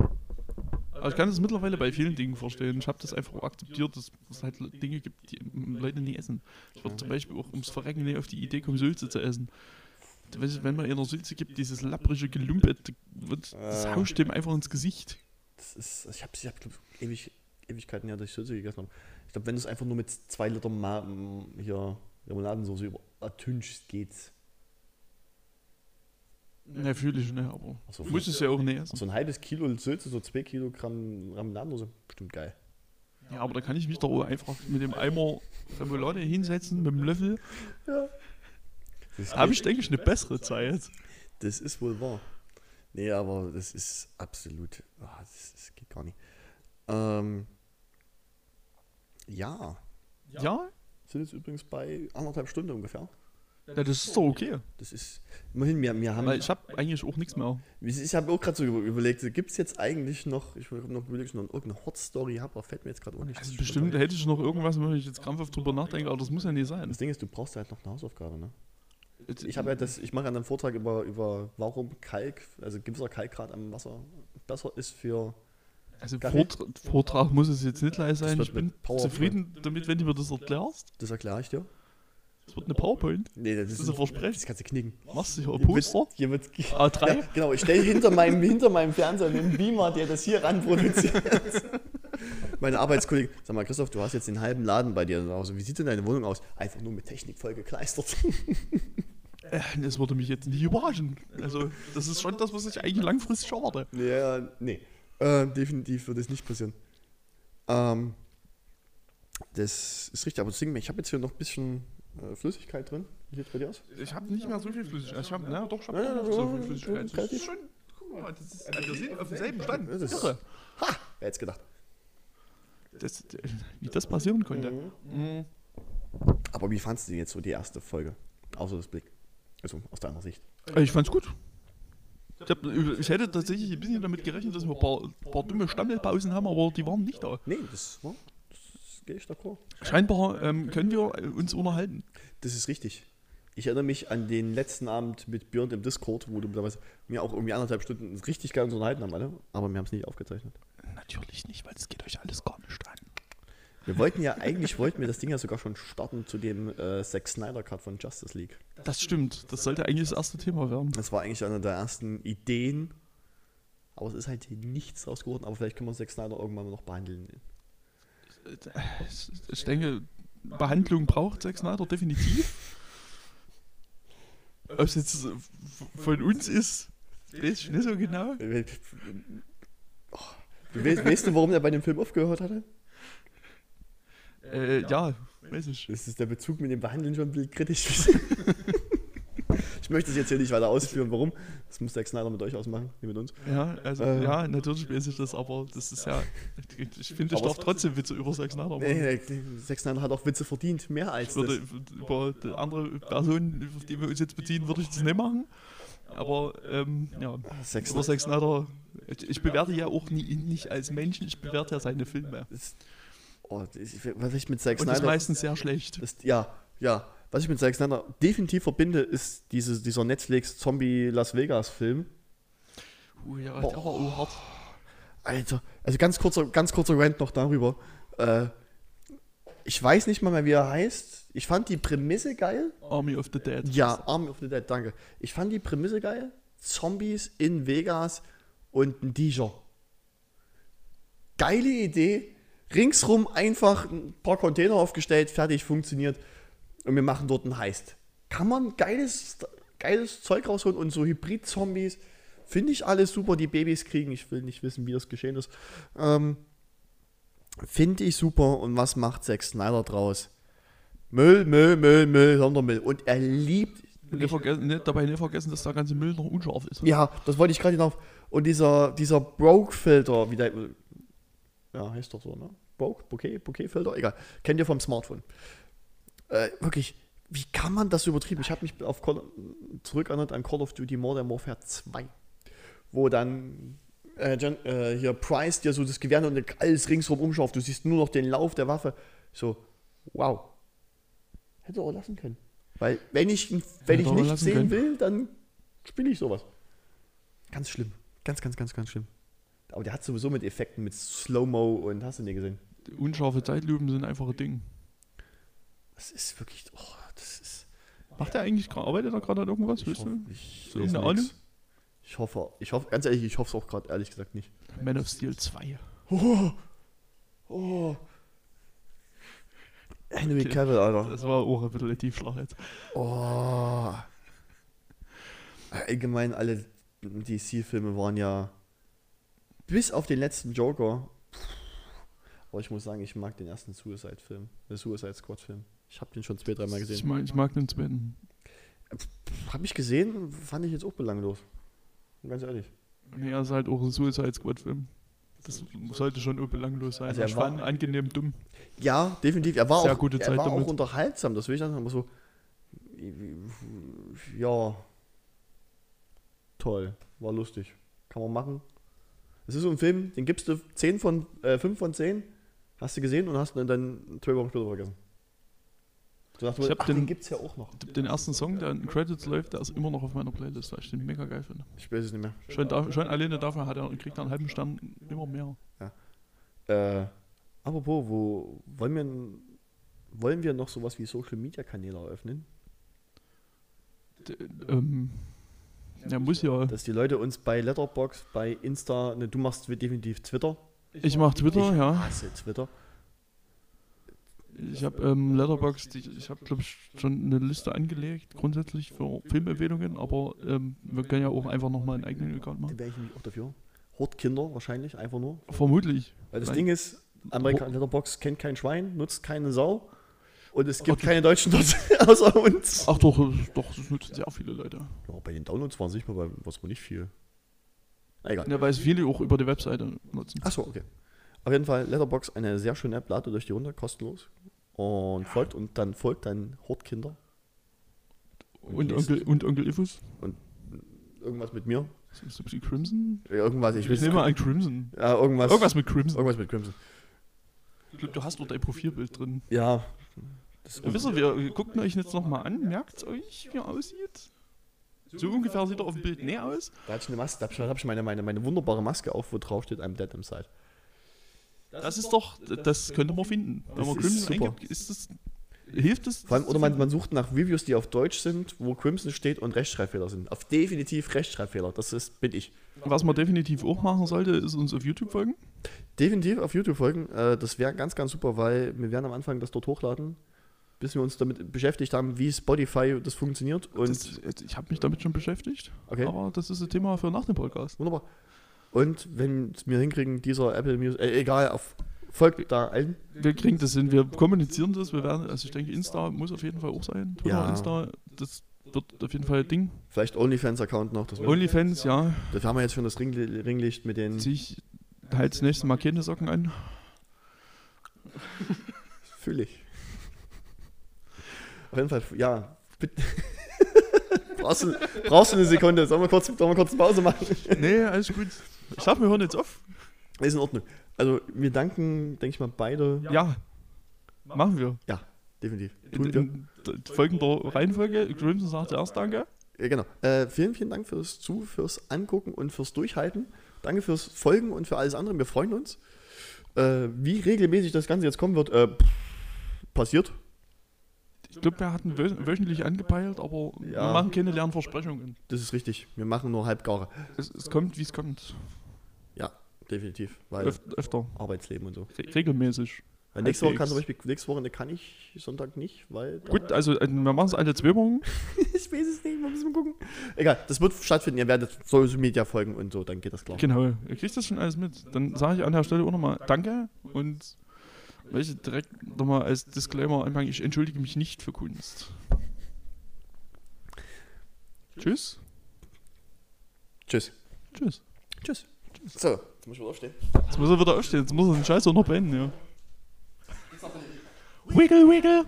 Aber ich kann das mittlerweile bei vielen Dingen verstehen. Ich habe das einfach auch akzeptiert, dass es halt Dinge gibt, die Leute nie essen. Ich würde zum Beispiel auch ums Verrecken nicht auf die Idee kommen, Sülze zu essen. Du weißt, wenn man in der Sülze gibt, dieses lapprige Gelumpe, das das Ah. hauscht dem einfach ins Gesicht. Das ist, ich habe ich hab, glaub, ewig, Ewigkeiten ja durch Sülze gegessen. Aber ich glaube, wenn du es einfach nur mit zwei Liter Ma hier Remouladensoße übertünchst, geht's. Ne, fühle ich nicht, aber so, muss es ja auch nicht essen. So ein halbes Kilo Sülze, so zwei Kilogramm Remouladensoße, bestimmt geil. Ja, aber da kann ich mich doch auch einfach mit dem Eimer Remoulade hinsetzen, mit dem Löffel. Da habe ich, denke ich, eine bessere Zeit. das ist wohl wahr. Nee, aber das ist absolut. ah, das, das geht gar nicht. Ähm, ja, Ja? Sind jetzt übrigens bei anderthalb Stunden ungefähr. Ja, das ist doch okay. Das ist, immerhin, wir, wir haben, Weil ich habe eigentlich auch nichts mehr. ich habe auch gerade so über- überlegt, gibt es jetzt eigentlich noch, ich habe noch überlegt, noch irgendeine Hot Story habe, aber fällt mir jetzt gerade auch nicht. Also bestimmt hätte ich noch irgendwas, wo ich jetzt krampfhaft drüber nachdenke, aber das muss ja nicht sein. Das Ding ist, du brauchst halt noch eine Hausaufgabe, ne? Ich habe ja das, ich mache einen Vortrag über, über warum Kalk, also gewisser Kalkgrad am Wasser besser ist für. Also Kaffee? Vortra Vortrag muss es jetzt nicht leid sein. Ich bin zufrieden damit, wenn du mir das erklärst. Das erkläre ich dir. Es wird eine PowerPoint. Nee, das, ist ein Versprechen. Das kannst du knicken. Machst du hier ein Hier Poster? wird, hier wird, A3? Ja, genau, ich stelle hinter meinem, <laughs> hinter meinem Fernseher einen Beamer, der das hier ran produziert. <laughs> Meine Arbeitskollegen, sag mal, Christoph, du hast jetzt den halben Laden bei dir zu Hause. Wie sieht denn deine Wohnung aus? Einfach nur mit Technik voll gekleistert. <laughs> Äh, Das würde mich jetzt nicht überraschen. Also, das ist schon das, was ich eigentlich langfristig erwarte. Ja, nee. Äh, definitiv wird es nicht passieren. Ähm, das ist richtig, aber deswegen, ich habe jetzt hier noch ein bisschen Flüssigkeit drin. Wie sieht es bei dir aus? Ich habe nicht mehr so viel Flüssigkeit. Ich habe, na doch, ich habe Ja, ja, so viel Flüssigkeit. Das ist schon, guck mal, das ist, wir sind auf demselben Stand. Das ist- Irre. Wer hätte es gedacht? Das, wie das passieren konnte. Mhm. Aber wie fandst du denn jetzt so die erste Folge? Außer das Blick. Also aus deiner Sicht. Äh, Ich fand's gut. Ich, hab, ich hätte tatsächlich ein bisschen damit gerechnet, dass wir ein paar, paar dumme Stammelpausen haben, aber die waren nicht da. Nee, das, war- gehe ich d'accord. Scheinbar ähm, können wir äh, uns unterhalten. Das ist richtig. Ich erinnere mich an den letzten Abend mit Björn im Discord, wo du damals mir auch irgendwie anderthalb Stunden richtig geil uns unterhalten haben, alle. Aber wir haben es nicht aufgezeichnet. Natürlich nicht, weil es geht euch alles gar nicht an. Wir wollten ja, eigentlich wollten wir das Ding ja sogar schon starten zu dem äh, Zack Snyder Cut von Justice League. Das stimmt. Das sollte eigentlich das erste Thema werden. Das war eigentlich eine der ersten Ideen. Aber es ist halt nichts draus geworden. Aber vielleicht können wir Zack Snyder irgendwann mal noch behandeln. Ich, ich denke, Behandlung braucht Zack Snyder definitiv. Ob es jetzt äh, von uns ist, weiß ich nicht so genau. Oh, du weißt, weißt du, warum er bei dem Film aufgehört hatte? Äh, ja, weiß ich. Das ist der Bezug mit dem Behandeln schon ein bisschen kritisch. <laughs> ich möchte es jetzt hier nicht weiter ausführen, warum. Das muss Zack Snyder mit euch ausmachen, nicht mit uns. Ja, also, Äh. ja, natürlich weiß ich das, aber das ist ja. Ich finde, ich darf trotzdem Witze über Zack Snyder machen. Nee, nee, Zack Snyder hat auch Witze verdient, mehr als Ich würde das. über die andere Person, auf die wir uns jetzt beziehen, würde ich das nicht machen. Aber ähm, ja, Zack über Snyder, Zack Snyder, ich, ich bewerte ja auch nie, ihn nicht als Menschen, ich bewerte ja seine Filme. ist, oh, das- was ich mit Zack Und das Snyder... meistens sehr schlecht. Das, ja, ja. Was ich mit Zack Snyder definitiv verbinde, ist diese, dieser Netflix-Zombie-Las Vegas-Film. Uh, ja, der war auch hart. Alter, also ganz kurzer, ganz kurzer Rant noch darüber. Äh, ich weiß nicht mal mehr, wie er heißt. Ich fand die Prämisse geil. Army of the Dead. Ja, Army of the Dead, danke. Ich fand die Prämisse geil. Zombies in Vegas und ein DJ. Geile Idee. Ringsrum einfach ein paar Container aufgestellt, fertig, funktioniert. Und wir machen dort einen Heist. Kann man geiles, geiles Zeug rausholen und so Hybrid-Zombies. Finde ich alles super, die Babys kriegen. Ich will nicht wissen, wie das geschehen ist. Ähm, Finde ich super. Und was macht Zack Snyder draus? Müll, Müll, Müll, Müll, Sondermüll. Und er liebt. Nicht nicht, dabei nicht vergessen, dass der ganze Müll noch unscharf ist. Ja, das wollte ich gerade hinauf. Und dieser, dieser Broke-Filter, wie der. Ja, heißt doch so, ne? Broke, Bouquet, Bouquet-Filter, egal. Kennt ihr vom Smartphone. Äh, wirklich, wie kann man das übertrieben? Ich habe mich auf Call, zurückerinnert an Call of Duty Modern Warfare 2, wo dann äh, Jan, äh, hier Price dir so das Gewehr und alles ringsrum umschauft. Du siehst nur noch den Lauf der Waffe. So, wow. Hätte er auch lassen können. Weil, wenn ich, wenn Hätte ich auch nicht lassen sehen können. will, dann spiele ich sowas. Ganz schlimm. Ganz, ganz, ganz, ganz schlimm. Aber der hat sowieso mit Effekten, mit Slow-Mo und hast du nie gesehen. Unscharfe Zeitlupen sind einfach ein Ding. Das ist wirklich, oh, das ist. Macht er eigentlich gerade, arbeitet er gerade an irgendwas? Ich Weißt hoffe, du? ich, So irgendeine nix. ich hoffe, ich hoffe, ganz ehrlich, ich hoffe es auch gerade, ehrlich gesagt nicht. Man of Steel 2. Oh, oh. Henry Okay. Cavill, Alter. Das war auch ein bisschen ein Tiefschlag jetzt. Oh. Allgemein alle DC-Filme waren ja bis auf den letzten Joker. Aber ich muss sagen, ich mag den ersten Suicide-Film, den Suicide Squad-Film. Ich habe den schon zwei, dreimal Ich gesehen. mag, ich mag den zweiten. Habe ich gesehen, fand ich jetzt auch belanglos. Ganz ehrlich. Nee, er ist halt auch ein Suicide Squad Film. Das sollte schon belanglos sein. Also er ich war- fand angenehm dumm. Ja, definitiv. Er war Sehr auch, gute er Zeit war auch damit. unterhaltsam, das will ich sagen, aber so. Ja. Toll. War lustig. Kann man machen. Es ist so ein Film, den gibst du 10 von, äh, 5 von 10, hast du gesehen und hast ihn dann zwei Wochen später vergessen. Du dachtest, Ich hab ach, den, den- gibt's ja auch noch. Den ersten Song, der in den Credits läuft, der ist immer noch auf meiner Playlist, weil ich den mega geil finde. Ich weiß es nicht mehr. Schon, da, schon alleine dafür hat er, kriegt er einen halben Stern immer mehr. Äh, apropos, wo wollen wir, wollen wir noch sowas wie Social Media Kanäle eröffnen? D ähm, ja, muss ja. Dass die Leute uns bei Letterbox, bei Insta, ne, du machst definitiv Twitter. Ich mach Twitter, ich ja. hasse Twitter. Ich habe ähm, Letterboxd, ich, ich habe glaube ich schon eine Liste angelegt, grundsätzlich für Filmempfehlungen, aber ähm, wir können ja auch einfach nochmal einen eigenen Account machen. Da wäre ich nämlich auch dafür. Hortkinder wahrscheinlich, einfach nur. Vermutlich. Weil das Nein. Ding ist, Amerika Letterbox kennt kein Schwein, nutzt keine Sau. Und es gibt Okay. keine Deutschen dort <laughs> außer uns. Ach doch, das- doch, das nutzen sehr viele Leute. Ja, bei den Downloads waren es nicht mal, was wohl nicht viel. Egal. Ja, weil es viele auch über die Webseite nutzen. Achso, okay. Auf jeden Fall, Letterbox, eine sehr schöne App, ladet euch die runter, kostenlos. Und folgt und dann folgt dann Hortkinder. Und lest Onkel, und Onkel Ifus? Irgendwas mit mir. Ist das ein bisschen Crimson? Ja, Irgendwas, ich Ich, will nehme mal an Crimson. Ja, irgendwas. Irgendwas mit Crimson. Irgendwas mit Crimson. Ich glaube, du hast dort dein Profilbild drin. Ja. Das Wisst ihr, wir wir gucken euch jetzt nochmal an. Merkt euch, wie er aussieht? So ungefähr sieht er auf dem Bild näher aus. Da hatte ich eine Maske, da habe ich meine, meine, meine wunderbare Maske auf, wo drauf steht, I'm dead inside. Das ist doch, das könnte man finden. Wenn Das man Crimson super. eingibt, ist das, hilft es? Vor allem, oder man, man sucht nach Reviews, die auf Deutsch sind, wo Crimson steht und Rechtschreibfehler sind. Auf definitiv Rechtschreibfehler. Das ist, bin ich. Was man definitiv auch machen sollte, ist uns auf YouTube folgen. Definitiv auf YouTube folgen. Äh, das wäre ganz, ganz super, weil wir werden am Anfang das dort hochladen, bis wir uns damit beschäftigt haben, wie Spotify das funktioniert. Und Das, ich habe mich damit schon beschäftigt. okay, Aber das ist ein Thema für nach dem Podcast. wunderbar. Und wenn es mir hinkriegen, dieser Apple Music, äh, egal, auf, folgt da allen. Wir kriegen das hin, wir kommunizieren das, wir werden, also ich denke, Insta muss auf jeden Fall auch sein. Twitter, Ja. Insta, das wird auf jeden Fall ein Ding. Vielleicht OnlyFans-Account noch. OnlyFans, ja, das haben wir jetzt schon das Ring, Ringlicht mit den. ziehe ich halt das nächste Mal keine Socken an. Fühle ich. Auf jeden Fall, ja. bitte. <laughs> brauchst, du, brauchst du eine Sekunde? Sollen wir kurz, sollen wir kurz Pause machen? Nee, alles gut. Ich sag, wir hören jetzt auf. Ist in Ordnung. Also, wir danken, denke ich mal, beide. Ja, machen wir. Definitiv. In, wir. in, in folgender Reihenfolge. Crimson sagt zuerst Danke. Ja, genau. Äh, vielen, vielen Dank fürs Zu, fürs Angucken und fürs Durchhalten. Danke fürs Folgen und für alles andere. Wir freuen uns. Äh, wie regelmäßig das Ganze jetzt kommen wird, äh, passiert. Ich glaube, wir hatten wö wöchentlich angepeilt, aber wir Ja. machen keine leeren Versprechungen. Das ist richtig. Wir machen nur halbgare. Es, es kommt, wie es kommt. Definitiv. Weil Öf öfter. Arbeitsleben und so. Re regelmäßig. Weil nächste Woche kann zum. Beispiel, nächste Woche ne, kann ich Sonntag nicht, weil. Gut, also äh, wir machen es alle zwei Wochen. <laughs> ich weiß es nicht, wir müssen mal gucken. Egal, das wird stattfinden. Ihr werdet Social Media folgen und so, dann geht das klar. Genau, ihr kriegt das schon alles mit. Dann sage ich an der Stelle auch nochmal Danke und welche direkt nochmal als Disclaimer anfangen, ich entschuldige mich nicht für Kunst. Tschüss. Tschüss. Tschüss. Tschüss. So, jetzt muss ich wieder aufstehen. Jetzt muss er wieder aufstehen, jetzt muss er den Scheiß auch noch beenden, ja. Wiggle, wiggle.